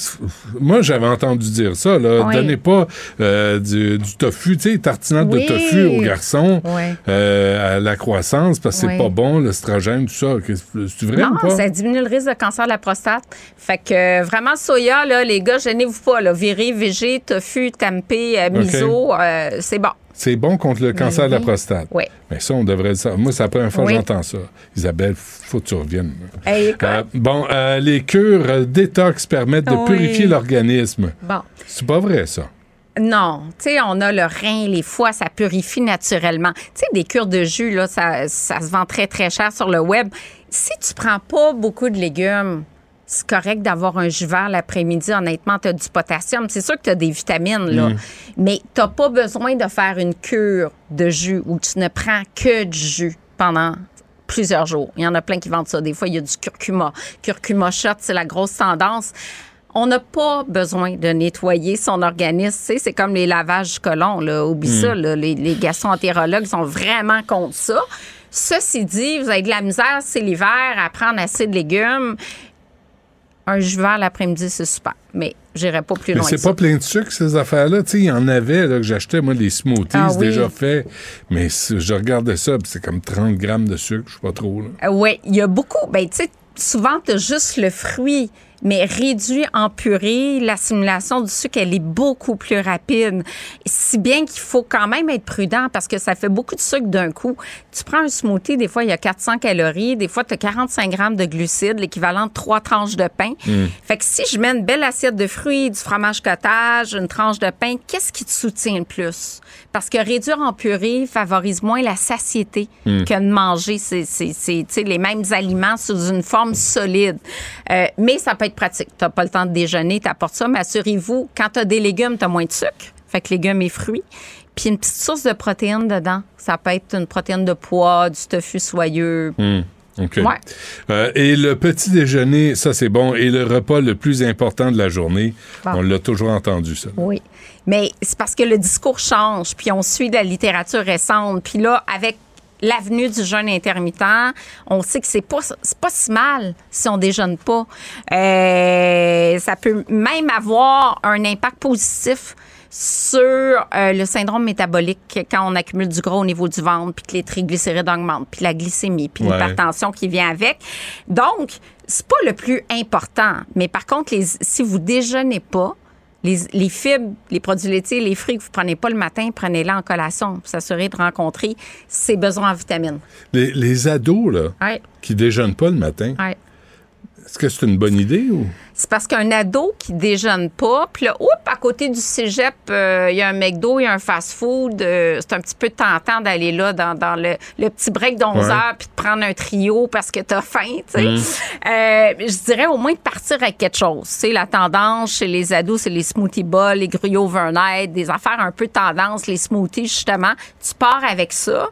moi, j'avais entendu dire ça. Là. Donnez pas euh, du, du tofu, tu sais, tartinade Oui. de tofu aux garçons Ouais. euh, à la croissance parce que c'est pas bon, l'estrogène, tout ça. C'est vrai non, ou pas? ça diminue le risque de cancer de la prostate. Fait que euh, vraiment, soya, là, les gars, gênez-vous pas. Là, viré, végé, tofu, tempeh, miso, euh, c'est bon. C'est bon contre le cancer de la prostate. Oui. Mais ça, on devrait le savoir. Moi, c'est la première fois que Oui. j'entends ça. Isabelle, faut que tu reviennes. Hey. Euh, bon, euh, les cures euh, détox permettent de Oui. purifier l'organisme. Bon. C'est pas vrai, ça. Non, tu sais, on a le rein, les foies, ça purifie naturellement. Tu sais, des cures de jus, là, ça, ça se vend très, très cher sur le web. Si tu prends pas beaucoup de légumes, c'est correct d'avoir un jus vert l'après-midi. Honnêtement, tu as du potassium. C'est sûr que tu as des vitamines, là. Mm. Mais tu pas besoin de faire une cure de jus où tu ne prends que du jus pendant plusieurs jours. Il y en a plein qui vendent ça. Des fois, il y a du curcuma. Curcuma shot, c'est la grosse tendance. On n'a pas besoin de nettoyer son organisme. Tu sais, C'est comme les lavages côlon. Là. Oublie Mm. ça. là. Les, les gastroentérologues sont vraiment contre ça. Ceci dit, vous avez de la misère, c'est l'hiver, à prendre assez de légumes. Un jus vert l'après-midi, c'est super. Mais j'irai pas plus mais loin. c'est pas plein de sucre, ces affaires-là. Tu sais, il y en avait là, que j'achetais, moi, des smoothies Ah oui. déjà faits. Mais je regardais ça, puis c'est comme 30 grammes de sucre, je sais pas trop. Là. oui, il y a beaucoup. Ben, tu sais, souvent, tu as juste le fruit, mais réduit en purée, l'assimilation du sucre, elle est beaucoup plus rapide. Si bien qu'il faut quand même être prudent parce que ça fait beaucoup de sucre d'un coup. Tu prends un smoothie, des fois, il y a 400 calories, des fois, tu as 45 grammes de glucides, l'équivalent de trois tranches de pain. Fait que si je mets une belle assiette de fruits, du fromage cottage, une tranche de pain, qu'est-ce qui te soutient le plus? Parce que réduire en purée favorise moins la satiété Mm. que de manger c'est, les mêmes aliments sous une forme solide. Euh, mais ça peut être pratique. Tu pas le temps de déjeuner, tu apportes ça, mais assurez-vous, quand tu as des légumes, tu as moins de sucre. Fait que légumes et fruits. Puis une petite source de protéines dedans. Ça peut être une protéine de pois, du tofu soyeux. Ouais. Euh, et le petit déjeuner, ça c'est bon. Et le repas le plus important de la journée, Bon. on l'a toujours entendu ça. Oui. Mais c'est parce que le discours change, puis on suit de la littérature récente. Puis là, avec l'avenue du jeûne intermittent, on sait que c'est pas c'est pas si mal si on déjeune pas. Euh, ça peut même avoir un impact positif sur euh, le syndrome métabolique quand on accumule du gras au niveau du ventre, puis que les triglycérides augmentent, puis la glycémie, puis Ouais. l'hypertension qui vient avec. Donc, c'est pas le plus important. Mais par contre, les, si vous déjeunez pas, les, les fibres, les produits laitiers, les fruits que vous prenez pas le matin, prenez-les en collation pour s'assurer de rencontrer ses besoins en vitamines. Les, les ados, là, Ouais, qui déjeunent pas le matin, ouais. Est-ce que c'est une bonne idée ou? C'est parce qu'un ado qui déjeune pas, puis là, oups, à côté du cégep, euh, il y a un McDo, il y a un fast-food. euh, c'est un petit peu tentant d'aller là dans, dans le, le petit break d'11 Ouais. heures puis de prendre un trio parce que t'as faim, tu sais. Mm. Euh, je dirais au moins de partir avec quelque chose. Tu sais, la tendance chez les ados, c'est les smoothie balls, les gruyos overnight, des affaires un peu tendance, les smoothies, justement. Tu pars avec ça.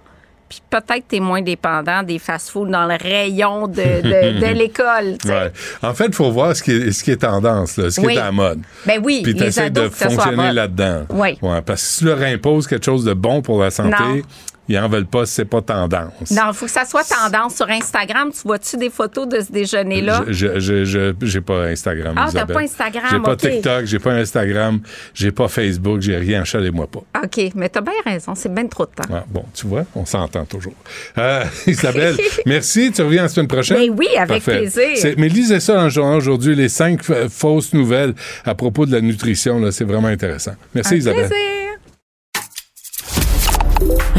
Puis peut-être t'es moins dépendant des fast-foods dans le rayon de, de, de l'école. Ouais. En fait, il faut voir ce qui est, ce qui est tendance, là, ce qui Oui. est à la mode. Ben oui, Puis les tu essaies ados, de fonctionner là-dedans. Oui. Ouais, parce que si tu leur imposes quelque chose de bon pour la santé, Non. Ils en veulent pas c'est pas tendance. Non, il faut que ça soit tendance sur Instagram. Tu vois-tu des photos de ce déjeuner-là? Je, je, je, j'ai pas Instagram. Ah, t'as pas Instagram, J'ai pas ok. TikTok, j'ai pas Instagram, j'ai pas Facebook, j'ai rien. Chalez-moi pas. OK, mais t'as bien raison. C'est bien trop de temps. Ah, bon, tu vois, on s'entend toujours. Euh, Isabelle, merci. Tu reviens la semaine prochaine? Ben oui, avec plaisir. Mais lisez ça dans le journal aujourd'hui, les cinq fa- fausses nouvelles à propos de la nutrition. là, C'est vraiment intéressant. Merci, Un Isabelle. plaisir.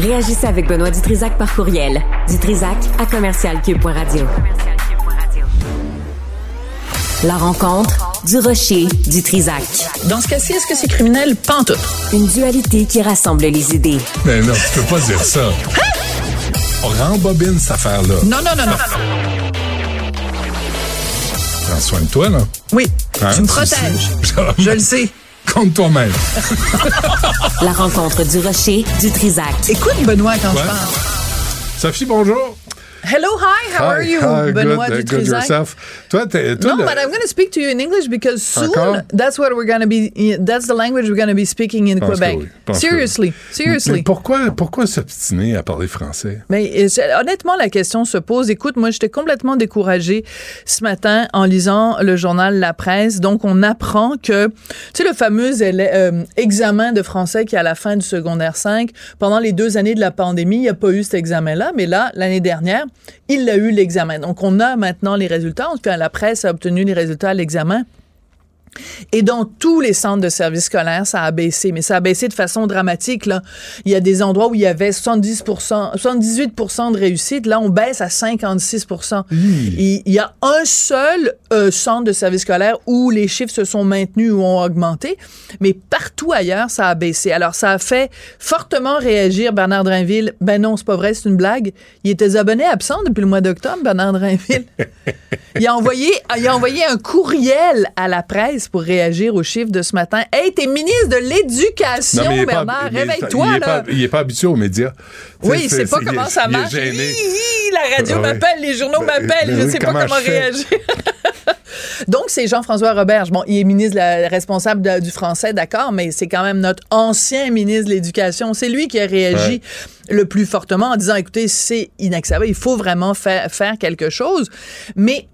Réagissez avec Benoît Dutrisac par courriel. Dutrisac à commercialcube.radio. La rencontre du rocher du Trisac. Dans ce cas-ci, est-ce que c'est criminel? Pantoute. Une dualité qui rassemble les idées. Mais non, tu peux pas dire ça. On rembobine cette affaire-là. Non, non, non, non. Prends soin de toi, là. Oui, Hein, tu me protèges. Je le sais. Compte toi-même. La rencontre du rocher du Trisac. Écoute, Benoît, quand Ouais. je parle. Sophie, bonjour. Hello, hi, how are Hi, you, hi, Benoît good, uh, good Dutrisac? yourself. Toi, toi, No, le- but I'm going to speak to you in English because soon Encore? that's what we're going to be. That's the language we're going to be speaking in Pense Quebec. oui, Seriously, seriously. Mais pourquoi, pourquoi s'obstiner à parler français? Mais euh, honnêtement, la question se pose. Écoute, moi, j'étais complètement découragée ce matin en lisant le journal La Presse. Donc, on apprend que, tu sais, le fameux euh, examen de français qui est à la fin du secondaire 5, pendant les deux années de la pandémie, il n'y a pas eu cet examen-là. Mais là, l'année dernière, il a eu l'examen. Donc, on a maintenant les résultats. Enfin, la presse a obtenu les résultats à l'examen. Et dans tous les centres de services scolaires, ça a baissé, mais ça a baissé de façon dramatique. Là. Il y a des endroits où il y avait 70 78 de réussite. Là, on baisse à 56 Il il y a un seul euh, centre de services scolaires où les chiffres se sont maintenus ou ont augmenté, mais partout ailleurs, ça a baissé. Alors, ça a fait fortement réagir Bernard Drinville. Ben non, c'est pas vrai, c'est une blague. Il était abonné absent depuis le mois d'octobre, Bernard Drinville. Il a envoyé, il a envoyé un courriel à la presse pour réagir aux chiffres de ce matin. Hey, t'es ministre de l'Éducation, il Bernard, il réveille-toi, il là. pas- Il est pas habitué aux médias. Oui, c'est sais, pas il comment ça il marche. la radio Ouais. m'appelle, les journaux Ben, m'appellent, ben je oui, sais pas comment réagir. Donc, c'est Jean-François Roberge. Bon, il est ministre responsable du français, d'accord, mais c'est quand même notre ancien ministre de l'Éducation. C'est lui qui a réagi le plus fortement en disant, écoutez, c'est inacceptable, il faut vraiment faire quelque chose. Mais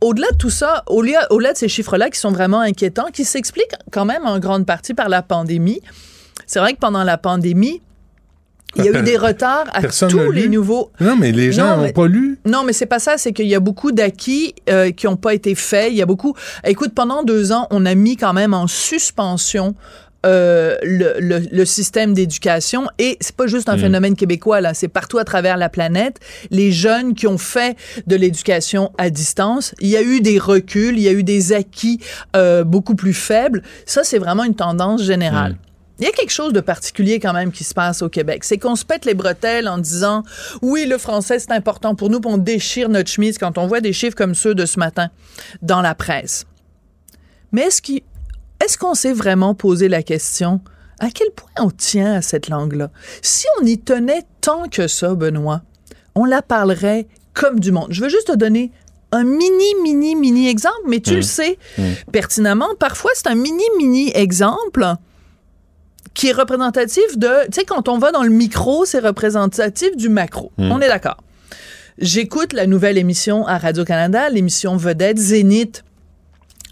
au-delà de tout ça, au-delà, de ces chiffres-là qui sont vraiment inquiétants, qui s'expliquent quand même en grande partie par la pandémie, c'est vrai que pendant la pandémie, il y a eu des retards à tous les nouveaux. Non, mais les gens n'ont pas lu. Non, mais c'est pas ça. C'est qu'il y a beaucoup d'acquis euh, qui n'ont pas été faits. Il y a beaucoup. Écoute, pendant deux ans, on a mis quand même en suspension euh, le, le, système d'éducation et c'est pas juste un mm. phénomène québécois là, c'est partout à travers la planète. Les jeunes qui ont fait de l'éducation à distance, il y a eu des reculs, il y a eu des acquis euh, beaucoup plus faibles. Ça, c'est vraiment une tendance générale. Mm. Il y a quelque chose de particulier quand même qui se passe au Québec. C'est qu'on se pète les bretelles en disant oui, le français c'est important pour nous, puis on déchire notre chemise quand on voit des chiffres comme ceux de ce matin dans la presse. Mais est-ce qu'on est qu'on s'est vraiment posé la question à quel point on tient à cette langue-là? Si on y tenait tant que ça, Benoît, on la parlerait comme du monde. Je veux juste te donner un mini, mini, mini exemple, mais tu le mmh. sais mmh. pertinemment. Parfois, c'est un mini, mini exemple qui est représentatif de, tu sais, quand on va dans le micro, c'est représentatif du macro. Hmm. On est d'accord. J'écoute la nouvelle émission à Radio-Canada, l'émission Vedette Zénith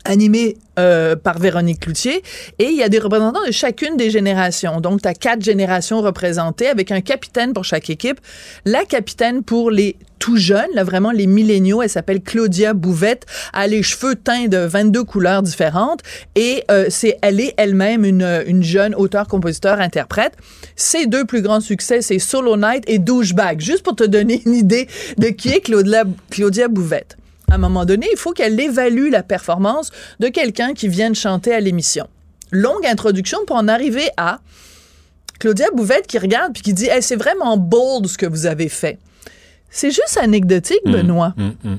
animée euh, par Véronique Cloutier. Et il y a des représentants de chacune des générations. Donc, tu as quatre générations représentées avec un capitaine pour chaque équipe. La capitaine pour les tout jeunes, là, vraiment les milléniaux, elle s'appelle Claudia Bouvette, a les cheveux teints de 22 couleurs différentes et euh, c'est elle est elle-même une, une jeune auteur, compositeur, interprète. Ses deux plus grands succès, c'est Solo Night et Douchebag, juste pour te donner une idée de qui est Claudia, Claudia Bouvette à un moment donné, il faut qu'elle évalue la performance de quelqu'un qui vient de chanter à l'émission. Longue introduction pour en arriver à Claudia Bouvette qui regarde puis qui dit c'est vraiment bold ce que vous avez fait. C'est juste anecdotique, mmh, Benoît. Mmh, mmh.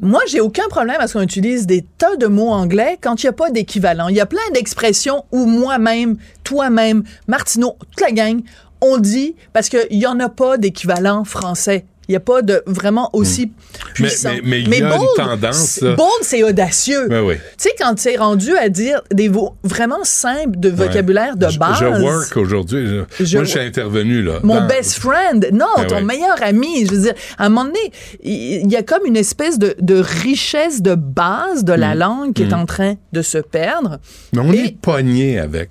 Moi, j'ai aucun problème à ce qu'on utilise des tas de mots anglais quand il n'y a pas d'équivalent. Il y a plein d'expressions où moi-même, toi-même, Martineau, toute la gang, on dit parce qu'il n'y en a pas d'équivalent français. Il n'y a pas de vraiment aussi hmm. puissant. Mais, il y a une tendance. Bold, c'est audacieux. oui. Tu sais, quand tu es rendu à dire des mots vraiment simples de vocabulaire de base. Je, work aujourd'hui. moi, je suis intervenu, là. Mon best friend. Non, ben ton meilleur ami. Je veux dire, à un moment donné, il y a comme une espèce de, de richesse de base de la hmm. langue qui est hmm. en train de se perdre. Mais on est pogné avec.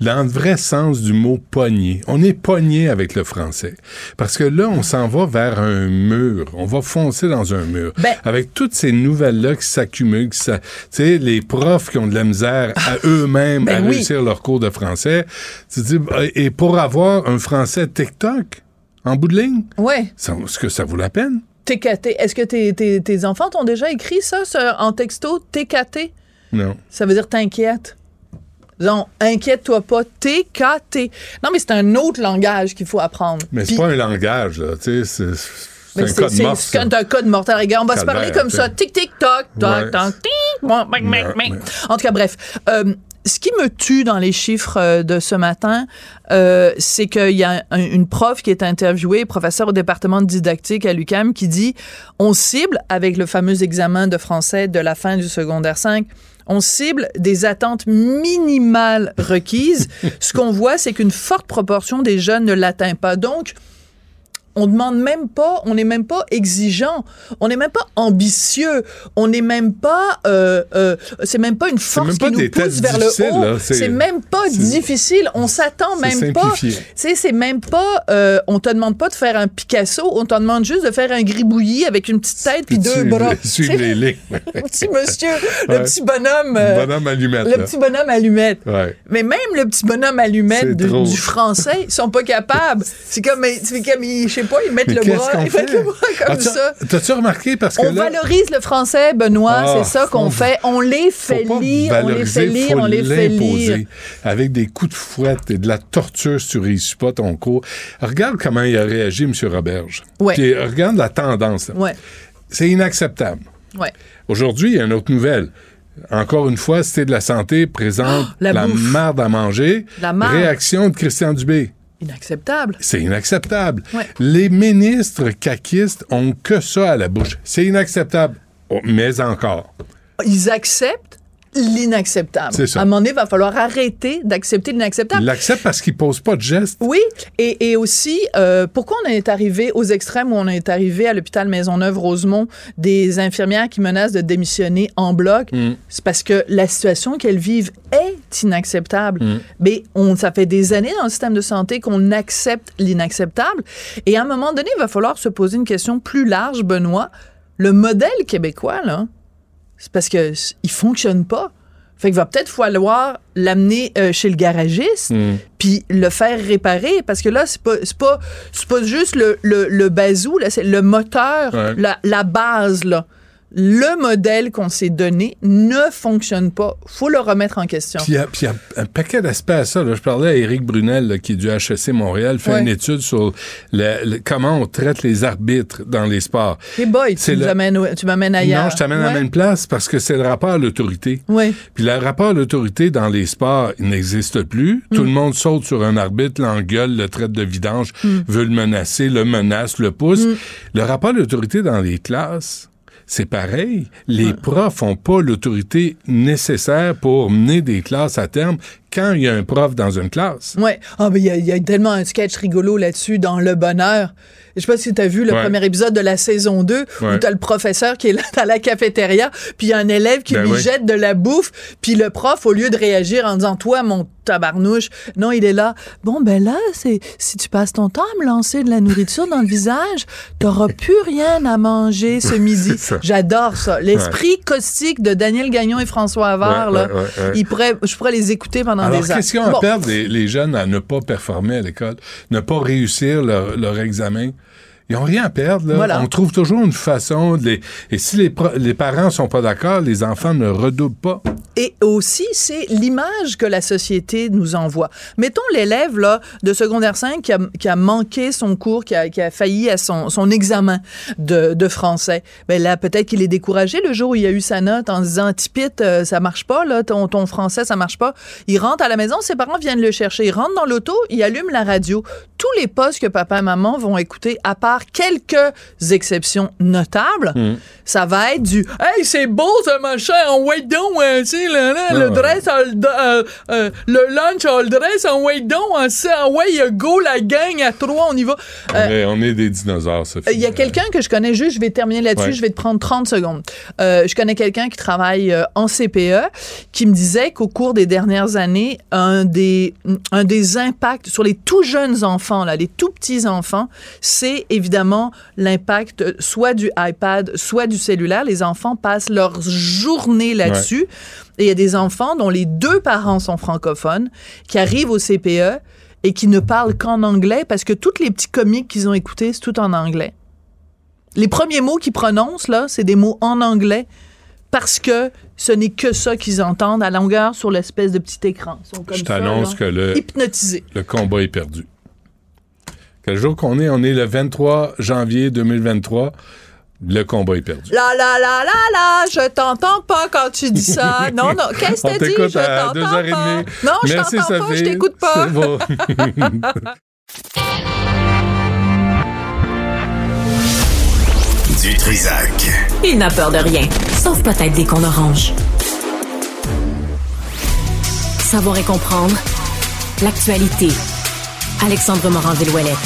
Dans le vrai sens du mot pogné. On est pogné avec le français. Parce que là, on s'en va vers un mur. On va foncer dans un mur. Ben- Avec toutes ces nouvelles-là qui s'accumulent, tu sais, les profs qui ont de la misère à eux-mêmes ben à réussir leur cours de français. Tu dis, et pour avoir un français TikTok, en bout de ligne, ouais. est-ce que ça vaut la peine? TKT. Est-ce que tes, enfants t'ont déjà écrit ça, en texto, TKT? Non. Ça veut dire t'inquiète. Non, inquiète-toi pas, TKT. Non, mais c'est un autre langage qu'il faut apprendre. Mais c'est pas un langage, là. Tu sais, c'est. un code mort. C'est un code mortel. Regarde, on va se parler comme ça. Tic, tic, toc, toc, toc, tic. En tout cas, bref. Euh, ce qui me tue dans les chiffres euh, de ce matin, euh, c'est qu'il y a une prof qui est interviewée, professeur au département de didactique à l'UCAM, qui dit on cible, avec le fameux examen de français de la fin du secondaire 5, on cible des attentes minimales requises. Ce qu'on voit, c'est qu'une forte proportion des jeunes ne l'atteint pas. Donc, on demande même pas, on n'est même pas exigeant, on n'est même pas ambitieux, on n'est même pas, euh, euh, c'est même pas une force qui nous pousse vers le haut. C'est même pas difficile, on s'attend même pas. Tu sais, c'est même pas, euh, on te demande pas de faire un Picasso, on te demande juste de faire un gribouillis avec une petite tête puis deux bras. Suivre les lignes. le petit monsieur, le petit bonhomme. bonhomme allumette. Le petit bonhomme allumette. Mais même le petit bonhomme allumette du français, ils sont pas capables. C'est comme, c'est comme, je sais pas, ils mettent le bras, ils mettent le bras comme ça. T'as-tu remarqué? Parce que on valorise le français, Benoît, c'est ah, ça qu'on fait. On les fait lire, on les fait lire, on les fait lire. Avec des coups de fouette et de la torture si tu réussis pas ton cours. Regarde comment il a réagi, M. Roberge. Ouais. regarde la tendance. Ouais. C'est inacceptable. Ouais. Aujourd'hui, il y a une autre nouvelle. Encore une fois, Cité de la santé présente la, la marde à manger. La Réaction de Christian Dubé. Inacceptable. C'est inacceptable. Les ministres caquistes ont que ça à la bouche. C'est inacceptable. Oh, mais encore. ils acceptent l'inacceptable. À un moment donné, il va falloir arrêter d'accepter l'inacceptable. Il l'accepte parce qu'il pose pas de gestes. Oui, et, et aussi, euh, pourquoi on est arrivé aux extrêmes où on est arrivé à l'hôpital Maisonneuve-Rosemont des infirmières qui menacent de démissionner en bloc? Mm. C'est parce que la situation qu'elles vivent est inacceptable. Mm. Mais on, ça fait des années dans le système de santé qu'on accepte l'inacceptable. Et à un moment donné, il va falloir se poser une question plus large, Benoît. Le modèle québécois, là, c'est parce que il fonctionne pas. Fait qu'il va peut-être falloir l'amener euh, chez le garagiste, Mm. puis le faire réparer, parce que là, c'est pas, c'est pas, pas juste le, le, le bazou, là, c'est le moteur, Ouais. la, la base, là. Le modèle qu'on s'est donné ne fonctionne pas. Faut le remettre en question. Puis il y a- un paquet d'aspects à ça. là. Je parlais à Éric Brunel, là, qui est du HEC Montréal, fait Ouais. une étude sur le- le- comment on traite les arbitres dans les sports. Hey boy, tu le- m'amènes au- tu m'amènes ailleurs. Non, je t'amène à la Ouais. même place parce que c'est le rapport à l'autorité. Oui. Puis le rapport à l'autorité dans les sports, il n'existe plus. Tout Mm. le monde saute sur un arbitre, l'engueule, le traite de vidange, Mm. veut le menacer, le menace, le pousse. Le rapport à l'autorité dans les classes, c'est pareil. Les profs n'ont pas l'autorité nécessaire pour mener des classes à terme quand il y a un prof dans une classe. Ouais. Ah, mais il y, y a tellement un sketch rigolo là-dessus dans Le Bonheur. Je sais pas si tu as vu le Ouais. premier épisode de la saison 2 où Ouais. tu as le professeur qui est là dans la cafétéria, puis il y a un élève qui Ben lui oui. jette de la bouffe, puis le prof, au lieu de réagir en disant Toi, mon tabarnouche, non, il est là. Bon, ben là, c'est si tu passes ton temps à me lancer de la nourriture dans le visage, t'auras plus rien à manger ce midi. J'adore ça. L'esprit caustique de Daniel Gagnon et François Havard, Ouais, là, ouais, ouais, ouais. il pourrait, je pourrais les écouter pendant Alors, des qu'est-ce qu'ils ont Bon. les, les jeunes, à ne pas performer à l'école, ne pas réussir leur, leur examen? Ils n'ont rien à perdre. Là. Voilà. On trouve toujours une façon de les... Et si les, pro- les parents sont pas d'accord, les enfants ne redoublent pas. Et aussi, c'est l'image que la société nous envoie. Mettons l'élève là de secondaire 5 qui a, qui a manqué son cours, qui a, qui a failli à son, son examen de, de français. Ben là, peut-être qu'il est découragé le jour où il a eu sa note en se disant Tipit, euh, ça marche pas, là, ton, ton français, ça marche pas. Il rentre à la maison, ses parents viennent le chercher. Il rentre dans l'auto, il allume la radio. Tous les postes que papa et maman vont écouter, à part quelques exceptions notables, ça va être du Hey, c'est beau ce machin, on wait donc, euh, tu là, là, le Ouais. dress, euh, euh, euh, le lunch, euh, le dress, on wait donc, on sait, ah ouais, go la gang à trois, on y va. On, Euh, est, on est des dinosaures, Sophie. il y a quelqu'un que je connais juste, je vais terminer là-dessus, Ouais. je vais te prendre 30 secondes. Euh, je connais quelqu'un qui travaille euh, en CPE qui me disait qu'au cours des dernières années, un des, un des impacts sur les tout jeunes enfants, là, les tout petits enfants, c'est évidemment l'impact euh, soit du iPad, soit du cellulaire. Les enfants passent leur journée là-dessus. Et il y a des enfants dont les deux parents sont francophones qui arrivent au CPE et qui ne parlent qu'en anglais parce que tous les petits comiques qu'ils ont écoutés, c'est tout en anglais. Les premiers mots qu'ils prononcent, là, c'est des mots en anglais parce que ce n'est que ça qu'ils entendent à longueur sur l'espèce de petit écran. Ils sont comme Je t'annonce que le combat est perdu. Quel jour qu'on est? On est le 23 janvier 2023. Le combat est perdu. La la la la la, je t'entends pas quand tu dis ça. Non, non, qu'est-ce que t'as dit? t'écoute Je t'entends 2h30. pas. Non, je Merci, t'entends pas, je t'écoute pas. Du Trisac. Il n'a peur de rien, sauf peut-être des qu'on orange. Savoir et comprendre l'actualité. Alexandre Morand-Villouellette.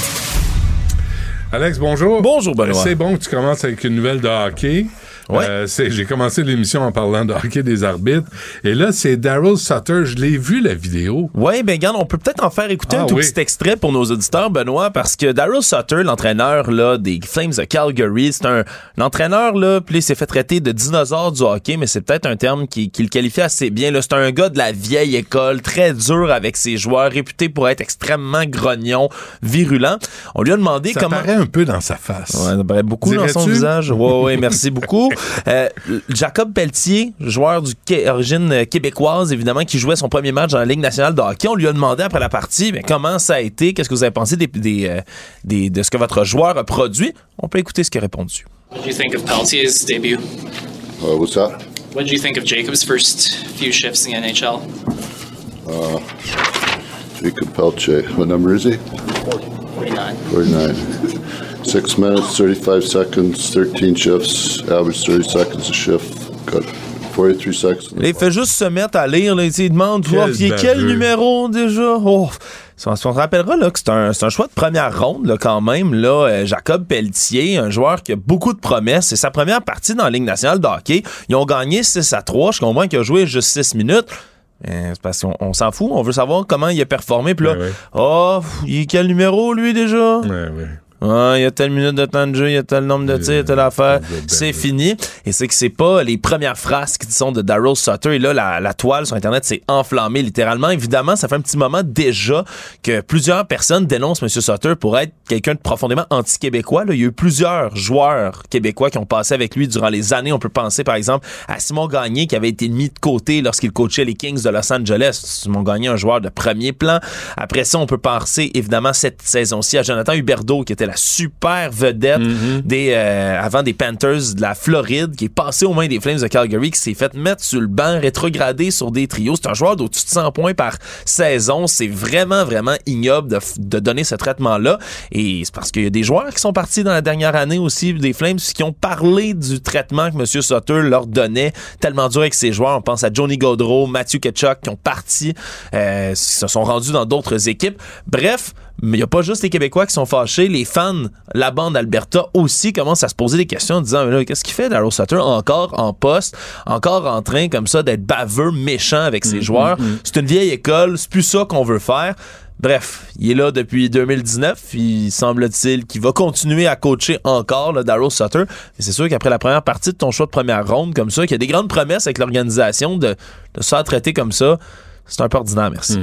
Alex, bonjour. Bonjour, Benoît. C'est bon que tu commences avec une nouvelle de hockey. Ouais. Euh, c'est- J'ai commencé l'émission en parlant de hockey des arbitres. Et là, c'est Daryl Sutter. Je l'ai vu, la vidéo. Oui, ben regarde, on peut peut-être en faire écouter Ah un tout oui. petit extrait pour nos auditeurs, Benoît, parce que Daryl Sutter, l'entraîneur là, des Flames de Calgary, c'est un, un entraîneur, là, puis il s'est fait traiter de dinosaure du hockey, mais c'est peut-être un terme qui, qui le qualifie assez bien. là. C'est un gars de la vieille école, très dur avec ses joueurs, réputé pour être extrêmement grognon, virulent. On lui a demandé Ça comment... paraît un peu dans sa face. Ouais, ça paraît beaucoup dans son visage. Ouais, ouais, merci beaucoup. Euh, Jacob Pelletier, joueur du Quai- origine euh, québécoise, évidemment, qui jouait son premier match dans la Ligue nationale de hockey, on lui a demandé après la partie mais comment ça a été, qu'est-ce que vous avez pensé des, des, euh, des- de ce que votre joueur a produit? On peut écouter ce qu'il a répondu. What do you think of Peltier's debut? Uh, what's that? What did you think of Jacob's first few shifts in the NHL? Uh, Jacob Pelche. What number is he? 49. 49. Six minutes, 35 seconds, 13 shifts, average 30 seconds a shift. Got 43 seconds. Là, il fait juste se mettre à lire. Là, il demande Quel il est quel baveux. numéro déjà? Oh. On se rappellera là, que c'est un, choix de première ronde là, quand même. Là, euh, Jacob Pelletier, un joueur qui a beaucoup de promesses. C'est sa première partie dans la Ligue nationale de hockey. Ils ont gagné 6 à 3. Je comprends qu'il a joué juste 6 minutes. Euh, c'est parce qu'on on s'en fout. On veut savoir comment il a performé. Puis là, ouais. oh, il est quel numéro lui déjà? Ouais, Ah, il y a telle minute de temps de jeu, il y a tel nombre de tirs, telle affaire. C'est fini. Et c'est que c'est pas les premières phrases qui sont de Daryl Sutter. Et là, la, la toile sur Internet s'est enflammée littéralement. Évidemment, ça fait un petit moment déjà que plusieurs personnes dénoncent M. Sutter pour être quelqu'un de profondément anti-québécois. Il y a eu plusieurs joueurs québécois qui ont passé avec lui durant les années. On peut penser, par exemple, à Simon Gagné qui avait été mis de côté lorsqu'il coachait les Kings de Los Angeles. Simon Gagné, un joueur de premier plan. Après ça, on peut penser évidemment cette saison-ci à Jonathan Huberdeau qui était la super vedette des euh, avant des Panthers de la Floride qui est passé aux mains des Flames de Calgary qui s'est fait mettre sur le banc rétrogradé sur des trios. C'est un joueur d'au-dessus de 100 points par saison. C'est vraiment vraiment ignoble de, de donner ce traitement-là et c'est parce qu'il y a des joueurs qui sont partis dans la dernière année aussi des Flames qui ont parlé du traitement que M. Sutter leur donnait tellement dur avec ses joueurs. On pense à Johnny Gaudreau, Matthew Ketchuk qui ont parti, euh, qui se sont rendus dans d'autres équipes. Bref, mais il n'y a pas juste les Québécois qui sont fâchés, les fans, la bande Alberta aussi commencent à se poser des questions en disant mais là, qu'est-ce qu'il fait Daryl Sutter? Encore en poste, encore en train comme ça d'être baveux, méchant avec ses joueurs. C'est une vieille école, c'est plus ça qu'on veut faire. Bref, il est là depuis 2019. Il semble-t-il qu'il va continuer à coacher encore, le Daryl Sutter. Mais c'est sûr qu'après la première partie de ton choix de première ronde, comme ça, qu'il y a des grandes promesses avec l'organisation de, de se faire traiter comme ça, c'est un peu ordinaire, merci.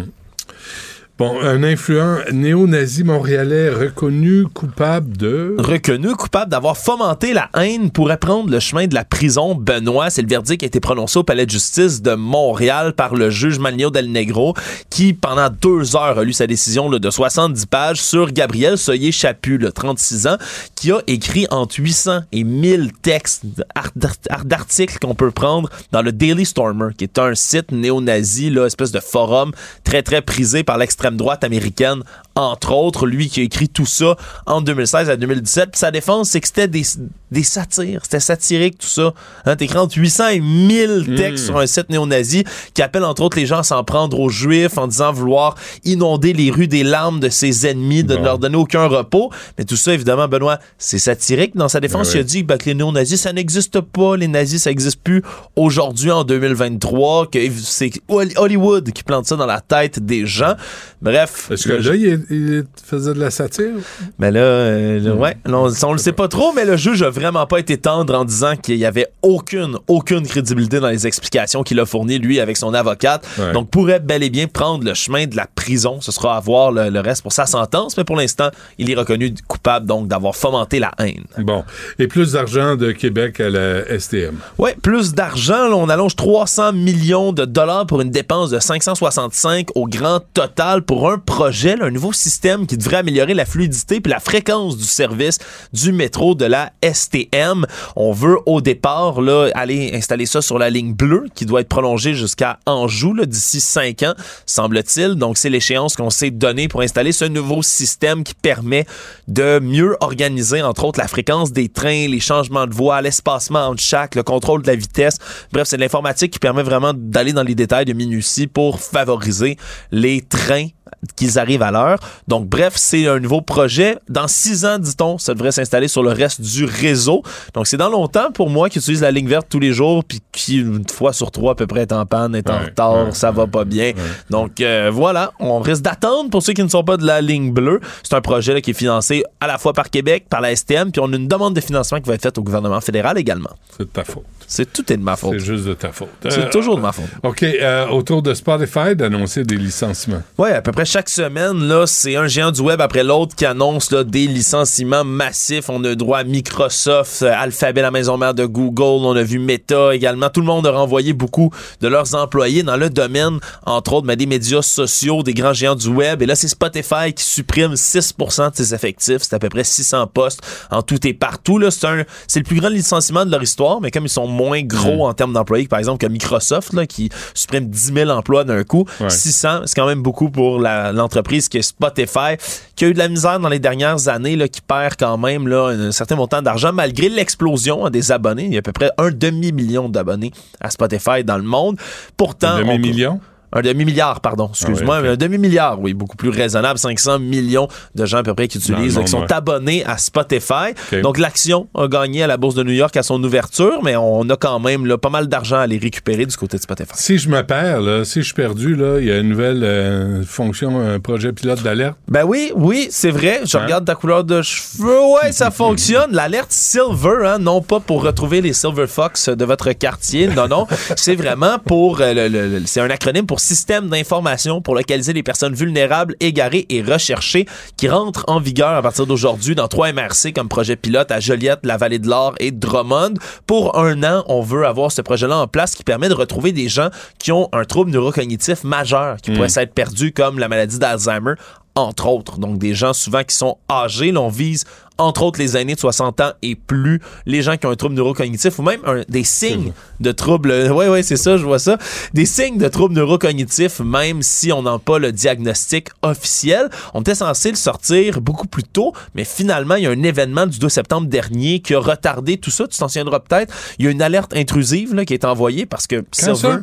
Bon, un influent néo-nazi montréalais reconnu coupable de... Reconnu coupable d'avoir fomenté la haine pourrait prendre le chemin de la prison. Benoît, c'est le verdict qui a été prononcé au palais de justice de Montréal par le juge Magnio Del Negro, qui pendant deux heures a lu sa décision de 70 pages sur Gabriel Soyer-Chaput, le 36 ans, qui a écrit entre 800 et 1000 textes d'art- d'art- d'articles qu'on peut prendre dans le Daily Stormer, qui est un site néo-nazi, là, espèce de forum très très prisé par l'extrême droite américaine, entre autres, lui qui a écrit tout ça en 2016 à 2017. Puis sa défense, c'est que c'était des, des satires, c'était satirique tout ça. Hein, T'écris entre 800 et 1000 textes sur un site néo-nazi qui appelle entre autres les gens à s'en prendre aux juifs en disant vouloir inonder les rues des larmes de ses ennemis, de ne leur donner aucun repos. Mais tout ça, évidemment, Benoît, c'est satirique. Dans sa défense, Ouais, il a dit ben, que les néo-nazis, ça n'existe pas. Les nazis, ça n'existe plus aujourd'hui, en 2023, que c'est Hollywood qui plante ça dans la tête des gens. Bref. Est-ce que là, il, faisait de la satire? Mais là, euh, là, ouais, là, on, on le sait pas trop, mais le juge a vraiment pas été tendre en disant qu'il y avait aucune, aucune crédibilité dans les explications qu'il a fournies, lui, avec son avocate. Ouais. Donc, pourrait bel et bien prendre le chemin de la prison. Ce sera à voir le, le reste pour sa sentence, mais pour l'instant, il est reconnu coupable, donc, d'avoir fomenté la haine. Bon. Et plus d'argent de Québec à la STM. Ouais, plus d'argent. On allonge 300 millions de dollars pour une dépense de 565 au grand total pour un projet, là, un nouveau système qui devrait améliorer la fluidité puis la fréquence du service du métro de la STM. On veut au départ là, aller installer ça sur la ligne bleue qui doit être prolongée jusqu'à Anjou d'ici 5 ans, semble-t-il. Donc c'est l'échéance qu'on s'est donnée pour installer ce nouveau système qui permet de mieux organiser entre autres la fréquence des trains, les changements de voie, l'espacement entre chaque, le contrôle de la vitesse. Bref, c'est de l'informatique qui permet vraiment d'aller dans les détails de minutie pour favoriser les trains qu'ils arrivent à l'heure. Donc, bref, c'est un nouveau projet. Dans six ans, dit-on, ça devrait s'installer sur le reste du réseau. Donc, c'est dans longtemps pour moi qui utilise la ligne verte tous les jours, puis qui, une fois sur trois, à peu près, est en panne, est en Ouais, retard, ouais, ça va pas bien. Donc, euh, voilà, on risque d'attendre pour ceux qui ne sont pas de la ligne bleue. C'est un projet là, qui est financé à la fois par Québec, par la STM, puis on a une demande de financement qui va être faite au gouvernement fédéral également. C'est de ta faute. C'est tout est de ma faute. C'est juste de ta faute. C'est Euh, toujours de ma faute. OK. euh, autour de Spotify d'annoncer des licenciements. Ouais, à peu près chaque semaine, là, c'est un géant du web après l'autre qui annonce là, des licenciements massifs. On a droit à Microsoft, euh, Alphabet, la maison mère de Google. On a vu Meta également. Tout le monde a renvoyé beaucoup de leurs employés dans le domaine, entre autres, mais des médias sociaux, des grands géants du web. Et là, c'est Spotify qui supprime 6% de ses effectifs. C'est à peu près 600 postes en tout et partout. Là, c'est, un, c'est le plus grand licenciement de leur histoire, mais comme ils sont moins gros en termes d'employés que, par exemple, que Microsoft, là, qui supprime 10 000 emplois d'un coup, Ouais. 600, c'est quand même beaucoup pour l'entreprise qui est Spotify, qui a eu de la misère dans les dernières années, là, qui perd quand même là, un certain montant d'argent malgré l'explosion des abonnés. Il y a à peu près un demi-million d'abonnés à Spotify dans le monde. Pourtant, un demi-million? Un demi-milliard, pardon, excuse-moi. Ah oui, Un demi-milliard, oui, beaucoup plus raisonnable. 500 millions de gens à peu près qui utilisent, qui sont abonnés à Spotify. Donc, l'action a gagné à la Bourse de New York à son ouverture, mais on a quand même là, pas mal d'argent à les récupérer du côté de Spotify. Si je me perds, là, si je suis perdu, là, il y a une nouvelle euh, fonction, un projet pilote d'alerte. Ben oui, oui, c'est vrai. Je Hein? regarde ta couleur de cheveux. Ouais, ça fonctionne. L'alerte Silver, hein, non pas pour retrouver les Silver Fox de votre quartier. Non, non. c'est vraiment pour. euh, le- le- le- c'est un acronyme pour Système d'information pour localiser les personnes vulnérables, égarées et recherchées qui rentre en vigueur à partir d'aujourd'hui dans trois MRC comme projet pilote à Joliette, la Vallée de l'Or et Drummond. Pour un an, on veut avoir ce projet-là en place qui permet de retrouver des gens qui ont un trouble neurocognitif majeur, qui Mm. pourrait s'être perdu comme la maladie d'Alzheimer entre autres. Donc, des gens souvent qui sont âgés. Là, on vise, entre autres, les aînés de 60 ans et plus, les gens qui ont un trouble neurocognitif ou même un- des signes de troubles. Oui, oui, c'est ça, je vois ça. Des signes de troubles neurocognitifs, même si on n'a pas le diagnostic officiel. On était censé le sortir beaucoup plus tôt, mais finalement, il y a un événement du 2 septembre dernier qui a retardé tout ça. Tu t'en souviendras peut-être. Il y a une alerte intrusive là, qui est envoyée parce que Quand ça?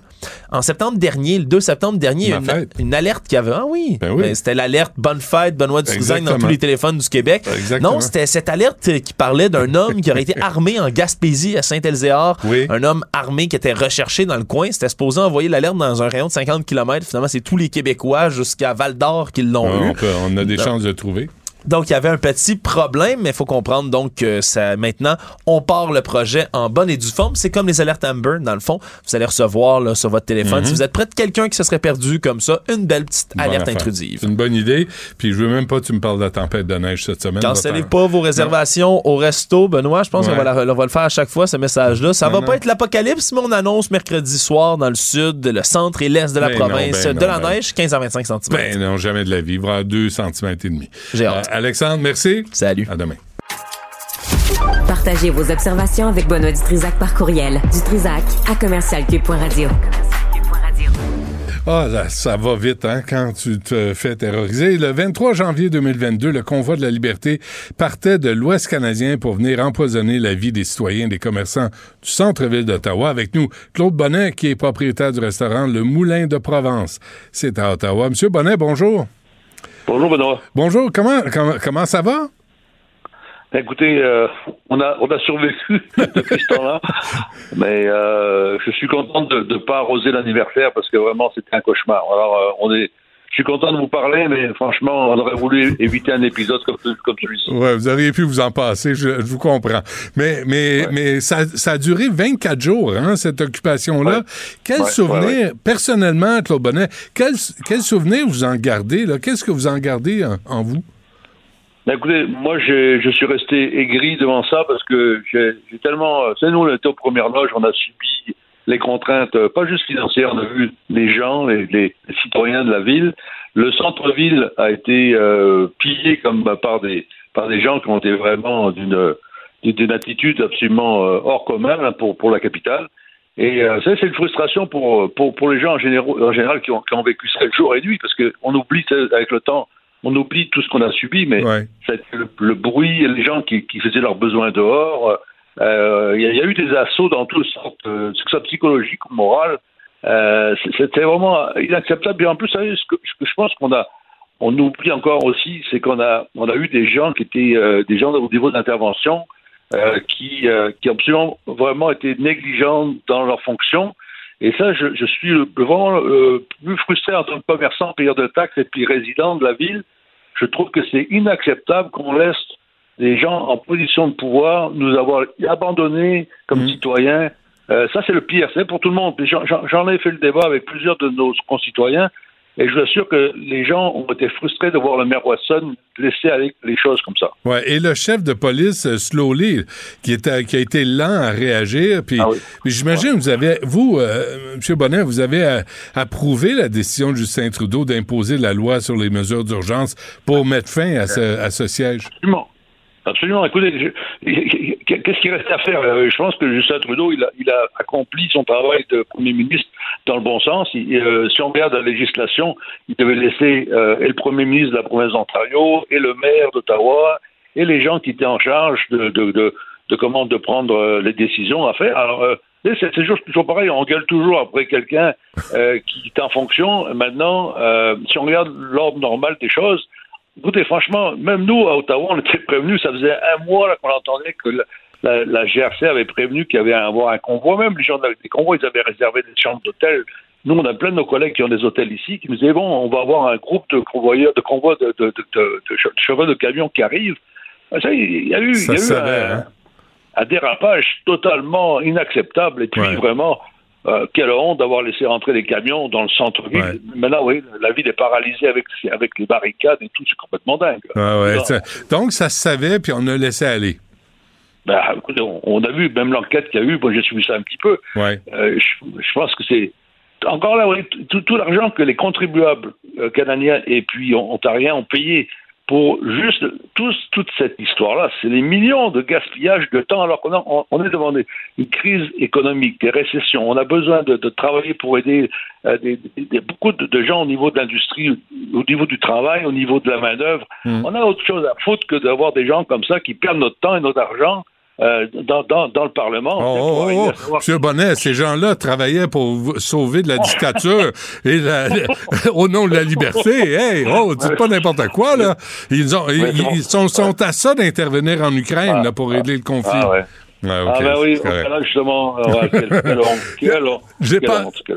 en septembre dernier, le 2 septembre dernier, il y a une, une alerte qui avait. Ah oui, Ben oui. Ben, c'était l'alerte Bonne fête, Benoît Dutrisac dans tous les téléphones du Québec. Exactement. Non, c'était cette alerte qui parlait d'un homme qui aurait été armé en Gaspésie à Saint-Elzéar. Oui. Un homme armé qui était recherché dans le coin. C'était supposé envoyer l'alerte dans un rayon de 50 km. Finalement, c'est tous les Québécois jusqu'à Val d'Or qui l'ont Ah, eu. on, peut- on a des Non. chances de le trouver. Donc, il y avait un petit problème, mais il faut comprendre donc que ça, maintenant, on part le projet en bonne et due forme. C'est comme les alertes Amber, dans le fond. Vous allez recevoir là, sur votre téléphone, Mhm. si vous êtes près de quelqu'un qui se serait perdu comme ça, une belle petite alerte intrusive. C'est une bonne idée. Puis je veux même pas que tu me parles de la tempête de neige cette semaine. Cancellez pas vos réservations au resto, Benoît. Je pense Ouais. qu'on va, la- on va le faire à chaque fois, ce message-là. Ça Non, va non. pas être l'apocalypse, mais on annonce mercredi soir dans le sud, le centre et l'est de la Ben province, ben de la ben- neige, 15 à 25 cm. Ben non, jamais de la vie. Il va y avoir 2 cm et demi. J'ai hâte. Euh, Alexandre, merci. Salut. À demain. Partagez vos observations avec Benoît Dutrisac par courriel. Dutrisac à commercialcube.radio. Ah, là, ça va vite, hein, quand tu te fais terroriser. Le 23 janvier 2022, le convoi de la liberté partait de l'Ouest canadien pour venir empoisonner la vie des citoyens et des commerçants du centre-ville d'Ottawa. Avec nous, Claude Bonnet, qui est propriétaire du restaurant Le Moulin de Provence. C'est à Ottawa. Monsieur Bonnet, bonjour. Bonjour, Benoît. Bonjour, comment, comment, comment ça va? Écoutez, euh, on a on a survécu depuis ce temps-là, mais euh, je suis content de ne pas arroser l'anniversaire parce que vraiment c'était un cauchemar. Alors euh, on est, je suis content de vous parler, mais franchement on aurait voulu éviter un épisode comme, comme celui-ci. Ouais, vous auriez pu vous en passer, je, je vous comprends. Mais, mais, mais ça, ça a duré 24 jours, hein, cette occupation-là. Quel Ouais, souvenir, ouais, personnellement, Claude Bonnet, quel, quel souvenir vous en gardez? Qu'est-ce que vous en gardez en, en vous? Ben, écoutez, moi je suis resté aigri devant ça parce que j'ai tellement, euh, c'est nous on était aux premières loges, on a subi les contraintes, euh, pas juste financières, on a vu les gens, les, les citoyens de la ville. Le centre-ville a été euh, pillé comme bah, par des par des gens qui ont été vraiment d'une d'une attitude absolument euh, hors commun hein, pour pour la capitale. Et euh, ça, c'est une frustration pour, pour, pour les gens en, général, en général qui ont, qui ont vécu ça jour et nuit, parce qu'on oublie avec le temps, on oublie tout ce qu'on a subi, mais le, le bruit, les gens qui, qui faisaient leurs besoins dehors. Euh, Il y, a- eu des assauts dans toutes sortes, euh, que ce soit psychologique ou moral. Euh, C'était vraiment inacceptable. Et en plus, ce que, je pense qu'on a, on oublie encore aussi, c'est qu'on a, on a eu des gens qui étaient euh, des gens au niveau euh, qui, qui ont absolument vraiment été négligents dans leurs fonctions. Et ça, je, je suis le- vraiment euh, plus frustré en tant que commerçant, payeur de taxes et puis résident de la ville. Je trouve que c'est inacceptable qu'on laisse des gens en position de pouvoir nous avoir abandonnés comme citoyens. Euh, ça, c'est le pire. C'est pour tout le monde. J'en ai fait le débat avec plusieurs de nos concitoyens. Et je vous assure que les gens ont été frustrés de voir le maire Watson laisser aller les choses comme ça. Ouais, et le chef de police, euh, Slowly, qui, était, qui a été lent à réagir, puis, puis j'imagine, vous avez, vous, euh, M. Bonnet, vous avez euh, approuvé la décision de Justin Trudeau d'imposer la loi sur les mesures d'urgence pour mettre fin à ce, à ce siège? Absolument. Absolument. Écoutez, qu'est-ce qu'il reste à faire euh, Je pense que Justin Trudeau, il a, accompli son travail de Premier ministre dans le bon sens. Euh, si on regarde la législation, il devait laisser euh, et le Premier ministre de la province d'Ontario, et le maire d'Ottawa, et les gens qui étaient en charge de, de, de, de comment de prendre les décisions à faire. Alors, c'est toujours, pareil, on gueule toujours après quelqu'un qui est en fonction. Maintenant, si on regarde l'ordre normal des choses, Écoutez, franchement, même nous, à Ottawa, on était prévenus. Ça faisait un mois qu'on entendait que la, GRC avait prévenu qu'il y avait à avoir un convoi. Même les gens des convois, ils avaient réservé des chambres d'hôtel. Nous, on a plein de nos collègues qui ont des hôtels ici qui nous disaient bon, on va avoir un groupe de convoyeurs, de convois de, de, de, chevaux de camions qui arrivent. Ça, il y a eu, hein. un, dérapage totalement inacceptable. Et puis, vraiment, euh, quelle honte d'avoir laissé rentrer des camions dans le centre-ville. Maintenant, oui, la ville est paralysée avec, avec les barricades et tout, c'est complètement dingue. donc, ça se savait, puis on a laissé aller. Ben, on, a vu, même l'enquête qu'il y a eu, moi j'ai suivi ça un petit peu. Euh, je, pense que c'est. Encore là, oui, tout, l'argent que les contribuables euh, canadiens et puis ontariens ont payé pour juste tous, toute cette histoire-là. C'est des millions de gaspillage de temps alors qu'on on est devant une crise économique, des récessions. On a besoin de, travailler pour aider euh, des, beaucoup de, gens au niveau de l'industrie, au niveau du travail, au niveau de la main-d'œuvre. Hmm. On a autre chose à foutre que d'avoir des gens comme ça qui perdent notre temps et notre argent euh, dans, dans, dans, le Parlement. Oh, oh, oh. Monsieur Bonnet, ces gens-là travaillaient pour sauver de la dictature et au nom de la liberté. Hey, oh, dites pas n'importe quoi, là. Ils, ont, ils, sont, sont, à ça d'intervenir en Ukraine là, pour régler le conflit. Ah, ah ben oui, là, justement,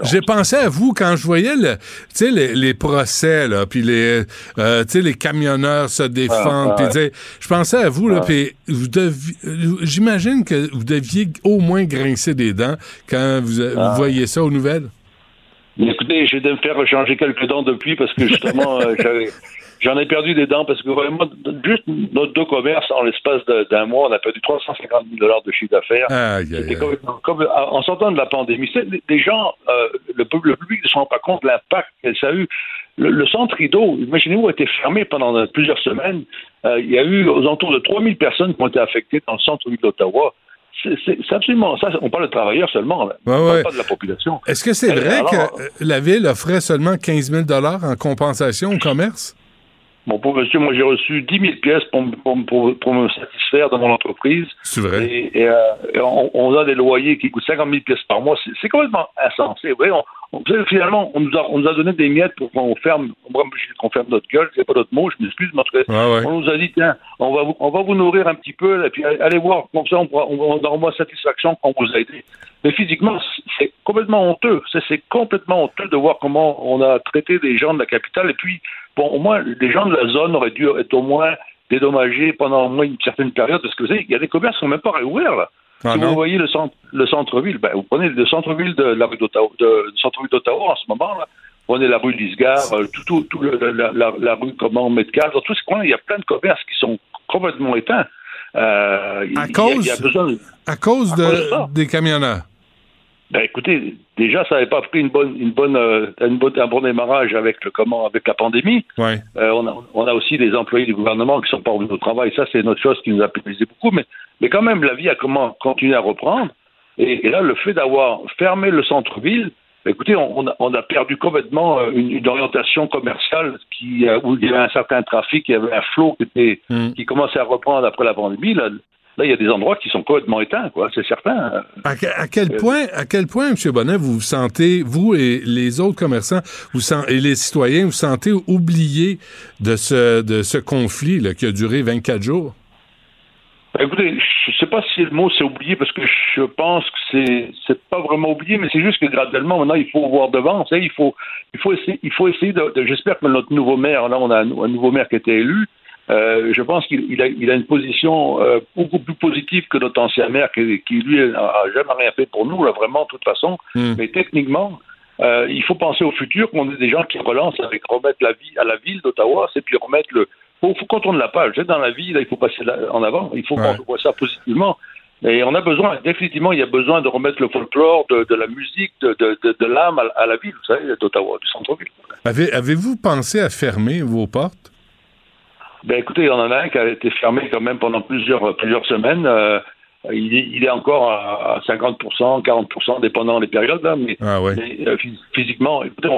J'ai pensé à vous quand je voyais le, les, les procès, là, puis les, euh, les camionneurs se défendent, puis je pensais à vous, là, puis vous j'imagine que vous deviez au moins grincer des dents quand vous, vous voyez ça aux nouvelles. Écoutez, j'ai dû me faire changer quelques dents depuis parce que justement, euh, j'avais J'en ai perdu des dents parce que vraiment, juste notre deux commerces, en l'espace d'un mois, on a perdu 350 000 dollars de chiffre d'affaires. Comme, en sortant de la pandémie, des gens, euh, le, public ne se rend pas compte de l'impact que ça a eu. Le, centre rideau, imaginez-vous, a été fermé pendant plusieurs semaines. Euh, il y a eu aux alentours de 3000 personnes qui ont été affectées dans le centre-ville d'Ottawa. C'est absolument ça. On parle de travailleurs seulement. On parle pas de la population. Est-ce que c'est vrai que la ville offrait seulement 15 000 en compensation au commerce? Bon, pour monsieur, moi j'ai reçu 10 000 pièces pour, pour, pour, me satisfaire dans mon entreprise. C'est vrai. Et, et, euh, on, a des loyers qui coûtent 50 000 pièces par mois. C'est complètement insensé. Vous on, finalement, on nous, a, on nous a donné des miettes pour qu'on ferme, qu'on ferme notre gueule. C'est pas d'autre mot, je m'excuse, mais on nous a dit, tiens, on va, vous, on va vous nourrir un petit peu, et puis allez voir, comme ça, on, on, on aura satisfaction qu'on vous a aidé. Mais physiquement, c'est complètement honteux. C'est complètement honteux de voir comment on a traité des gens de la capitale. Et puis, bon, au moins, les gens de la zone auraient dû être au moins dédommagés pendant au moins une certaine période, parce que vous savez, il y a des commerces qui sont même pas réouverts, là. Ah si vous voyez le centre, le centre-ville, ben, vous prenez le centre-ville de la rue d'Ottawa, de, centre-ville d'Ottawa en ce moment, là. Vous prenez la rue Lisgar, euh, tout, tout, la, la, rue comment Metcalfe, dans tous ces coins, il y a plein de commerces qui sont complètement éteints. Euh, à, cause, à cause de, des camionneurs. Ben écoutez, déjà ça n'avait pas pris une bonne, une bonne, euh, une bonne, un bon démarrage avec le comment, avec la pandémie. Ouais. Euh, on, a, on a aussi des employés du gouvernement qui sont pas revenus au travail. Ça c'est une autre chose qui nous a pénalisé beaucoup. Mais, mais quand même, la vie a comment continué à reprendre. Et, là, le fait d'avoir fermé le centre-ville, ben, écoutez, on, a, on, a, perdu complètement euh, une, une orientation commerciale qui, où il y avait un certain trafic, il y avait un flot qui, était, hmm. qui commençait à reprendre après la pandémie. Là, Là, il y a des endroits qui sont complètement éteints, quoi, c'est certain. À, quel euh, point, à quel point, M. Bonnet, vous vous sentez, vous et les autres commerçants, vous et les citoyens, vous sentez oubliés de ce, de ce conflit là, qui a duré 24 jours? Ben, écoutez, je ne sais pas si le mot c'est oublié parce que je pense que c'est c'est pas vraiment oublié, mais c'est juste que graduellement maintenant il faut voir devant. il faut il faut essayer il faut essayer de, j'espère que notre nouveau maire là on a un, un nouveau maire qui a été élu, euh, je pense qu'il a, il a, une position euh, beaucoup plus positive que notre ancien maire, qui, qui lui n'a jamais rien fait pour nous, là, vraiment, de toute façon. Hmm. Mais techniquement, euh, il faut penser au futur, qu'on ait des gens qui relancent avec remettre la vie à la ville d'Ottawa, c'est puis remettre le. Il faut, qu'on tourne la page. Dans la vie, là, il faut passer en avant. Il faut qu'on voit ça positivement. Et on a besoin, définitivement, il y a besoin de remettre le folklore, de, de la musique, de, de, de l'âme à, à, la ville, vous savez, d'Ottawa, du centre-ville. Avez, avez-vous pensé à fermer vos portes? Ben écoutez, on en a un qui a été fermé quand même pendant plusieurs plusieurs semaines. Euh, il, est encore à, 50%, 40%, dépendant des périodes, mais, ah euh, physiquement, écoutez,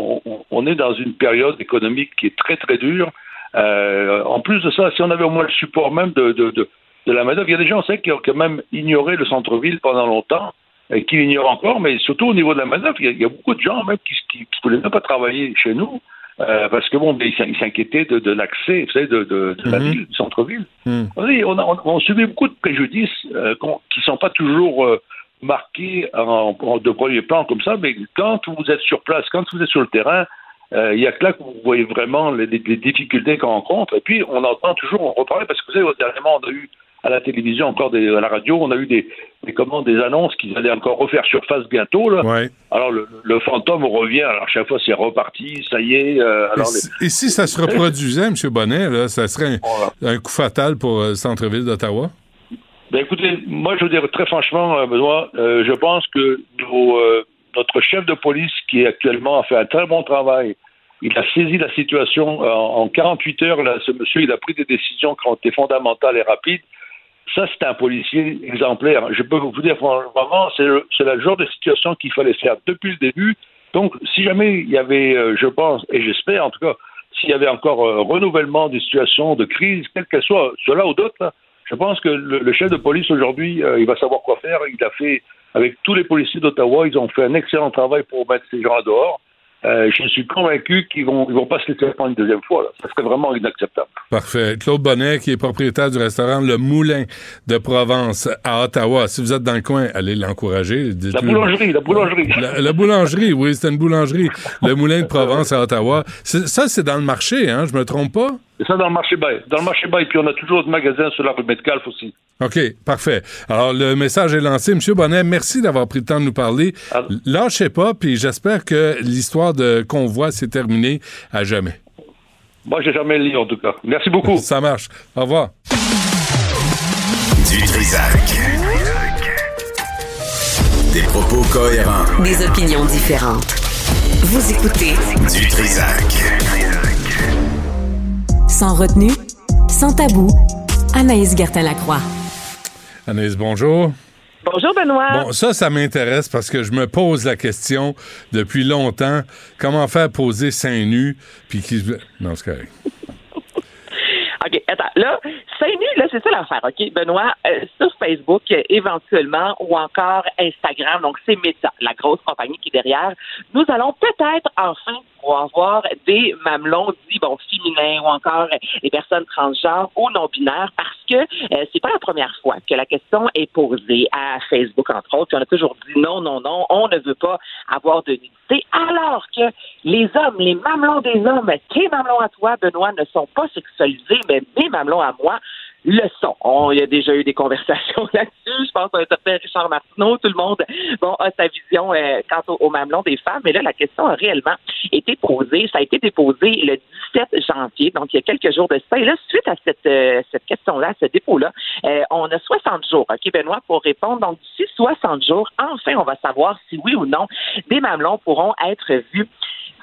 on, est dans une période économique qui est très très dure. Euh, en plus de ça, si on avait au moins le support même de, de, de, la main il y a des gens, on sait, qui ont quand même ignoré le centre-ville pendant longtemps et qui l'ignorent encore, mais surtout au niveau de la main il, y a beaucoup de gens même qui ne voulaient même pas travailler chez nous. Euh, parce que bon, ils s'inquiétaient de, de l'accès, vous savez, de, de, de la mhm. ville, du centre-ville. Mhm. On, a, on, on, subit beaucoup de préjudices euh, qui sont pas toujours euh, marqués en, de premier plan comme ça, mais quand vous êtes sur place, quand vous êtes sur le terrain, il y a que là que vous voyez vraiment les, les difficultés qu'on rencontre. Et puis, on entend toujours, on reparle, parce que vous savez, dernièrement, on a eu à la télévision, encore des, à la radio. On a eu des, des, comment, des annonces qu'ils allaient encore refaire surface bientôt. Là. Alors le, le, fantôme revient. Alors chaque fois c'est reparti, ça y est. Euh, alors, et, si, ça se reproduisait, M. Bonnet, là, ça serait un, coup fatal pour le euh, centre-ville d'Ottawa? Ben écoutez, moi je veux dire très franchement, euh, Benoît, je pense que notre chef de police qui actuellement a fait un très bon travail. Il a saisi la situation en, 48 heures. Là, ce monsieur, il a pris des décisions qui ont été fondamentales et rapides. Ça, c'est un policier exemplaire. Je peux vous dire, vraiment, c'est le, genre de situation qu'il fallait faire depuis le début. Donc, si jamais il y avait, euh, je pense, et j'espère en tout cas, s'il y avait encore euh, renouvellement des situations de crise, quelle qu'elle soit, cela ou d'autres, je pense que le, chef de police aujourd'hui, euh, il va savoir quoi faire. Il a fait, avec tous les policiers d'Ottawa, ils ont fait un excellent travail pour mettre ces gens dehors. Euh, je suis convaincu qu'ils vont, ils vont pas se laisser prendre une deuxième fois. Là. Ça serait vraiment inacceptable. Parfait. Claude Bonnet, qui est propriétaire du restaurant Le Moulin de Provence à Ottawa. Si vous êtes dans le coin, allez l'encourager. La boulangerie, la boulangerie. La, boulangerie, oui, c'est une boulangerie. Le Moulin de Provence à Ottawa. Ça, c'est dans le marché, hein? Je me trompe pas? C'est ça dans le marché bail. Dans le marché bail, puis on a toujours de magasins sur la rue Metcalf aussi. OK, parfait. Alors, le message est lancé. Monsieur Bonnet, merci d'avoir pris le temps de nous parler. Ah. Lâchez pas, puis j'espère que l'histoire de convoi s'est terminée à jamais. Moi, j'ai jamais lu, en tout cas. Merci beaucoup. Ça marche. Au revoir. Du Des propos cohérents. Des opinions différentes. Vous écoutez Du Trisac. Sans retenue, sans tabou, Anaïs Gertin-Lacroix. Anaïs, bonjour. Bonjour Benoît. Bon, ça, ça m'intéresse parce que je me pose la question depuis longtemps comment faire poser seins nus puis qui non c'est correct. Là, seins nus, là, c'est ça l'affaire, OK, Benoît, euh, sur Facebook, éventuellement, ou encore Instagram, donc c'est Meta, la grosse compagnie qui est derrière, nous allons peut-être enfin pouvoir avoir des mamelons dits bon féminins ou encore des personnes transgenres ou non binaires parce que euh, c'est pas la première fois que la question est posée à Facebook entre autres. on a toujours dit non non non, on ne veut pas avoir de nudité alors que les hommes, les mamelons des hommes, tes mamelons à toi Benoît ne sont pas sexualisés mais mes mamelons à moi le son. On, il y a déjà eu des conversations là-dessus. Je pense à un certain Richard Martineau. Tout le monde bon, a sa vision euh, quant au, au, mamelon des femmes. Mais là, la question a réellement été posée. Ça a été déposé le 17 janvier, donc il y a quelques jours de ça. Et là, suite à cette, euh, cette question-là, ce dépôt-là, euh, on a 60 jours, OK, Benoît, pour répondre. Donc, d'ici 60 jours, enfin, on va savoir si oui ou non des mamelons pourront être vus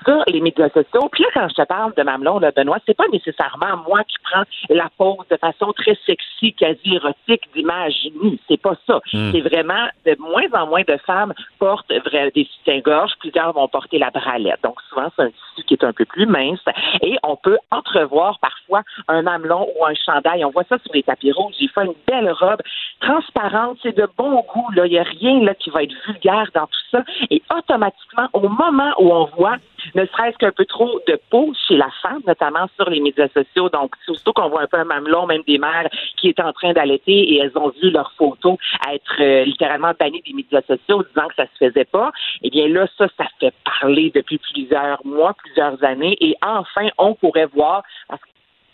sur les médias sociaux. Puis là, quand je te parle de mamelon, là, Benoît, c'est pas nécessairement moi qui prends la pose de façon très sexy, quasi érotique d'images nues. C'est pas ça. Hmm. C'est vraiment de moins en moins de femmes portent des soutiens-gorge. Plusieurs vont porter la bralette. Donc souvent, c'est un tissu qui est un peu plus mince. Et on peut entrevoir parfois un mamelon ou un chandail. On voit ça sur les tapis rouges. J'ai fait une belle robe transparente. C'est de bon goût. Il n'y a rien là, qui va être vulgaire dans tout ça. Et automatiquement, au moment où on voit ne serait-ce qu'un peu trop de peau chez la femme, notamment sur les médias sociaux. Donc, surtout qu'on voit un peu un mamelon, même des mères qui est en train d'allaiter et elles ont vu leurs photos être euh, littéralement bannies des médias sociaux disant que ça se faisait pas. Eh bien là, ça, ça fait parler depuis plusieurs mois, plusieurs années. Et enfin, on pourrait voir, que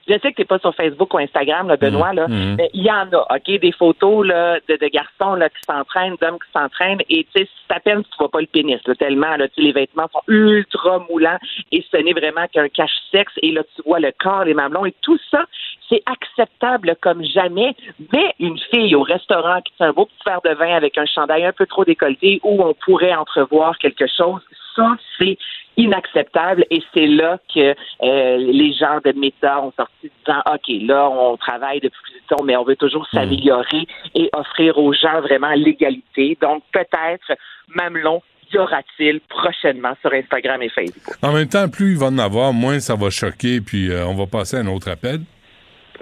je sais que t'es pas sur Facebook ou Instagram, là, Benoît, là, mmh. mais il y en a, OK, des photos là, de, de garçons là, qui s'entraînent, d'hommes qui s'entraînent, et tu sais, c'est à peine tu vois pas le pénis, là, tellement là, les vêtements sont ultra moulants et ce n'est vraiment qu'un cache-sexe, et là, tu vois le corps, les mamelons, et tout ça, c'est acceptable comme jamais, mais une fille au restaurant qui fait un beau petit verre de vin avec un chandail un peu trop décolleté où on pourrait entrevoir quelque chose, Ça, c'est inacceptable et c'est là que euh, les gens de Meta ont sorti disant OK, là, on travaille depuis plus mais on veut toujours Hmm. s'améliorer et offrir aux gens vraiment l'égalité. Donc, peut-être, Mamelon, y aura-t-il prochainement sur Instagram et Facebook? En même temps, plus il va en avoir, moins ça va choquer, puis euh, on va passer à un autre appel.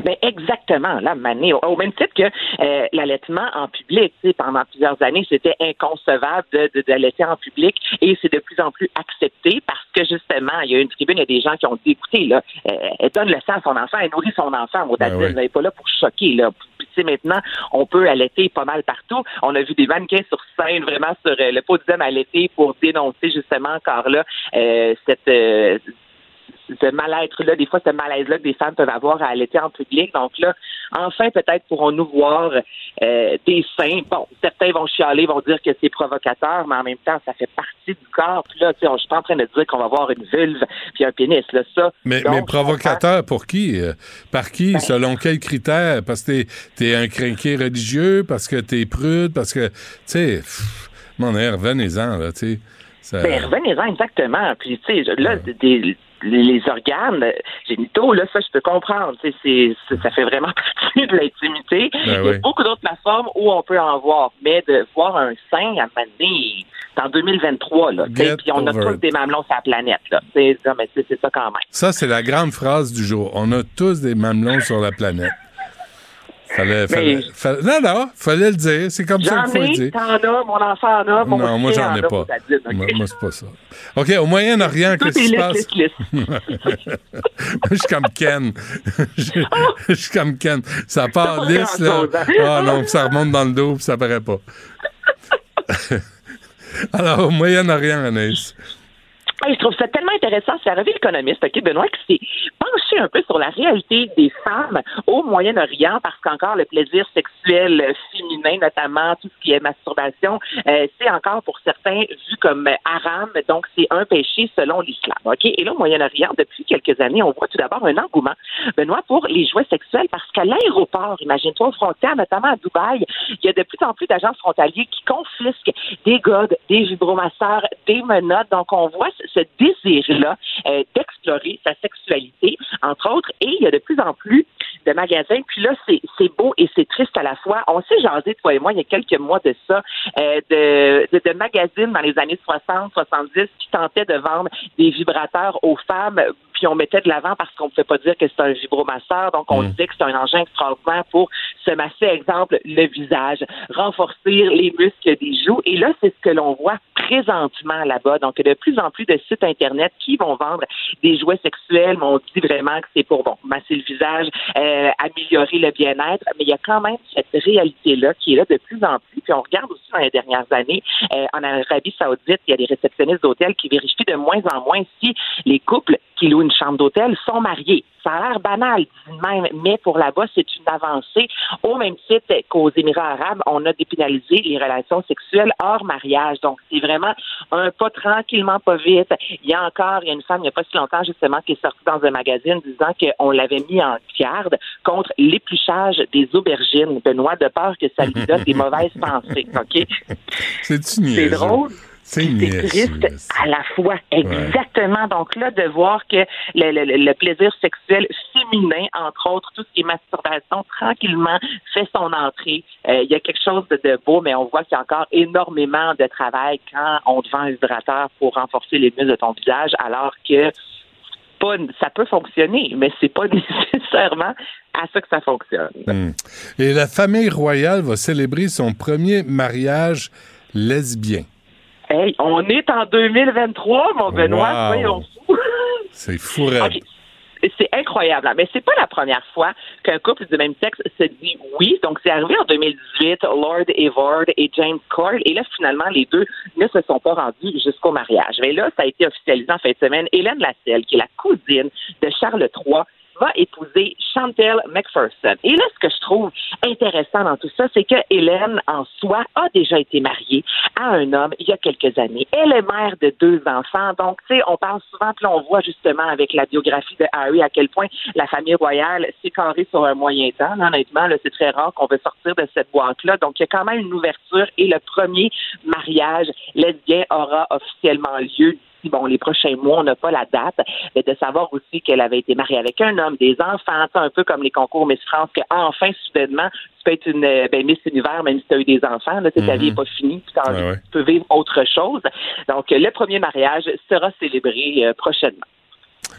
Ben exactement, là, Mané. Au, au même titre que euh, l'allaitement en public, tu sais, pendant plusieurs années, c'était inconcevable de, de, d'allaiter en public et c'est de plus en plus accepté parce que justement, il y a une tribune, il y a des gens qui ont dit, écoutez, là, euh, elle donne le sang à son enfant, elle nourrit son enfant, Maudadine, Ben oui. elle n'est pas là pour choquer, là. Puis, tu sais, maintenant, on peut allaiter pas mal partout. On a vu des mannequins sur scène, vraiment sur euh, le podium allaiter pour dénoncer justement encore là euh, cette euh, ce mal-être-là, des fois ce malaise-là que des femmes peuvent avoir à allaiter en public. Donc là, enfin, peut-être pourrons-nous voir euh, des seins. Bon, certains vont chialer, vont dire que c'est provocateur, mais en même temps, ça fait partie du corps. Puis là, tu sais, on- je suis pas en train de dire qu'on va voir une vulve puis un pénis. Là, ça, Mais, donc, mais provocateur pour qui? euh, Par qui? Selon quels critères? Parce que t'es es un crinqué religieux, parce que t'es prude, parce que, tu sais, mon air, revenez-en, là, tu sais. Ça- Ben, revenez-en exactement. Puis, tu sais, là, des- les, les organes génitaux, là, ça, je peux comprendre. Ça fait vraiment partie de l'intimité. Ben Il y a oui. beaucoup d'autres plateformes où on peut en voir. Mais de voir un sein à c'est en 2023, là. Puis on a tous it. des mamelons sur la planète, là. C'est ça quand même. Ça, c'est la grande phrase du jour. On a tous des mamelons sur la planète. Fallait, fallait, fallait- non, non, fallait le dire. C'est comme ça J'en qu'il faut le ai, dire. t'en as, mon enfant en a, mon Non, moi, j'en en ai pas. Moi, moi, c'est pas ça. OK, au Moyen-Orient, qu'est-ce qui se passe? je suis comme Ken. je, je suis comme Ken. Ça part lisse, là. hein? Ah non, ça remonte dans le dos, puis ça paraît pas. Alors, au Moyen-Orient, Anaïs. Hey, je trouve ça tellement intéressant. C'est la revue L'économiste, OK, Benoît, qui s'est penché un peu sur la réalité des femmes au Moyen-Orient parce qu'encore le plaisir sexuel féminin, notamment tout ce qui est masturbation, euh, c'est encore pour certains vu comme haram, donc c'est un péché selon l'islam. OK? Et là, au Moyen-Orient, depuis quelques années, on voit tout d'abord un engouement, Benoît, pour les jouets sexuels parce qu'à l'aéroport, imagine-toi, aux frontières, notamment à Dubaï, il y a de plus en plus d'agents frontaliers qui confisquent des godes, des vibromasseurs, des menottes. Donc, on voit ce- désir-là euh, d'explorer sa sexualité, entre autres, et il y a de plus en plus de magasins. Puis là, c'est c'est beau et c'est triste à la fois. On s'est jasé, toi et moi, il y a quelques mois de ça, euh, de, de, de magazines dans les années 60, 70 qui tentaient de vendre des vibrateurs aux femmes puis on mettait de l'avant parce qu'on ne pouvait pas dire que c'est un vibromasseur, donc on disait que c'est un engin extraordinaire pour se masser, exemple, le visage, renforcer les muscles des joues. Et là, c'est ce que l'on voit présentement là-bas. Donc, il y a de plus en plus de sites Internet qui vont vendre des jouets sexuels, mais on dit vraiment que c'est pour, bon, masser le visage, euh, améliorer le bien-être, mais il y a quand même cette réalité-là qui est là de plus en plus. Puis on regarde aussi dans les dernières années, euh, en Arabie Saoudite, il y a des réceptionnistes d'hôtels qui vérifient de moins en moins si les couples qui louent une chambre d'hôtel sont mariés. Ça a l'air banal, même, mais pour là-bas, c'est une avancée. Au même titre qu'aux Émirats arabes, on a dépénalisé les relations sexuelles hors mariage. Donc, c'est vraiment un pas tranquillement, pas vite. Il y a encore, il y a une femme, il n'y a pas si longtemps, justement, qui est sortie dans un magazine disant qu'on l'avait mis en garde contre l'épluchage des aubergines, Benoît, de peur que ça lui donne des mauvaises pensées. OK? C'est drôle. C'est triste à la fois. Exactement. Donc là, de voir que le, le- le plaisir sexuel féminin, entre autres, tout ce qui est masturbation, tranquillement fait son entrée. Euh, Il y a quelque chose de, de beau, mais on voit qu'il y a encore énormément de travail quand on te vend un vibrateur pour renforcer les muscles de ton visage, alors que pas, ça peut fonctionner, mais c'est pas nécessairement à ça que ça fonctionne. Hmm. Et la famille royale va célébrer son premier mariage lesbien. Hey, on est en 2023, mon Benoît. Wow. Voyons fou. C'est fou. C'est incroyable. hein. Mais c'est pas la première fois qu'un couple du même sexe se dit oui. Donc, c'est arrivé en 2018, Lord Evard et James Cord. Et là, finalement, les deux ne se sont pas rendus jusqu'au mariage. Mais là, ça a été officialisé en fin de semaine. Hélène Lasselle, qui est la cousine de Charles III, va épouser Chantel McPherson. Et là, ce que je trouve intéressant dans tout ça, c'est que Hélène, en soi, a déjà été mariée à un homme il y a quelques années. Elle est mère de deux enfants. Donc, tu sais, on parle souvent, puis on voit justement avec la biographie de Harry à quel point la famille royale s'est carrée sur un moyen temps. honnêtement, c'est très rare qu'on veut sortir de cette boîte-là. Donc, il y a quand même une ouverture et le premier mariage lesbien aura officiellement lieu bon, les prochains mois, on n'a pas la date, mais de savoir aussi qu'elle avait été mariée avec un homme, des enfants, un peu comme les concours Miss France, qu'enfin, soudainement, tu peux être une ben, Miss Univers, même si tu as eu des enfants, là, ta vie n'est mhm. pas finie, puis tu peux vivre autre chose. Donc, le premier mariage sera célébré euh, prochainement.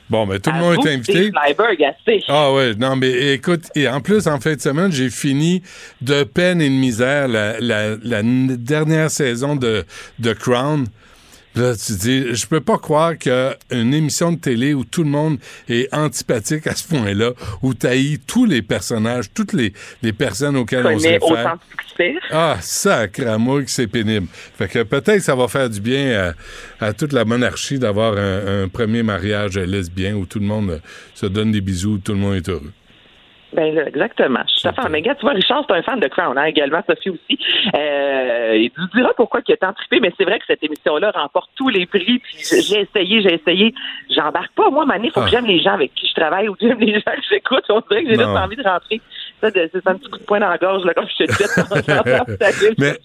Bon, mais tout le monde est invité. Ah ouais, non, mais écoute, et en plus, en fin de semaine, j'ai fini de peine et de misère la, la, dernière saison de, de Crown. Là, tu dis, je peux pas croire qu'une émission de télé où tout le monde est antipathique à ce point-là, où haïs tous les personnages, toutes les, les personnes auxquelles on se réfère. Ah, que c'est pénible. Fait que peut-être que ça va faire du bien à, toute la monarchie d'avoir un, un, premier mariage lesbien où tout le monde se donne des bisous, tout le monde est heureux. Ben exactement. Je suis fan. Mais gars, tu vois, Richard, c'est un fan de Crown, hein, également, Sophie aussi. Euh, il nous dira pourquoi il est tant trippé, mais c'est vrai que cette émission-là remporte tous les prix. Puis j'ai essayé, j'ai essayé. J'embarque pas. Moi, Mané, il faut que ah. j'aime les gens avec qui je travaille ou que j'aime les gens que j'écoute. On dirait que j'ai juste envie de rentrer. Ça, c'est un petit coup de poing dans la gorge, là, comme je te dis. mais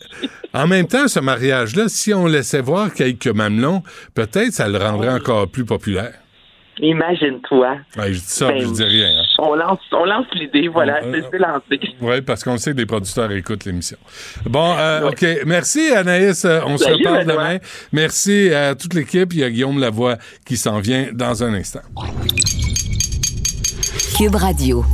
en même temps, ce mariage-là, si on laissait voir quelques mamelons, peut-être ça le rendrait encore plus populaire. Imagine-toi. Ouais, je dis ça, ben, je dis rien. Hein. On lance, on lance l'idée, voilà, c'est lancé. Oui, parce qu'on sait que les producteurs écoutent l'émission. Bon, euh, OK. Merci, Anaïs. Euh, on se reparle demain. Merci à toute l'équipe. Il y a Guillaume Lavoie qui s'en vient dans un instant. Cube Radio.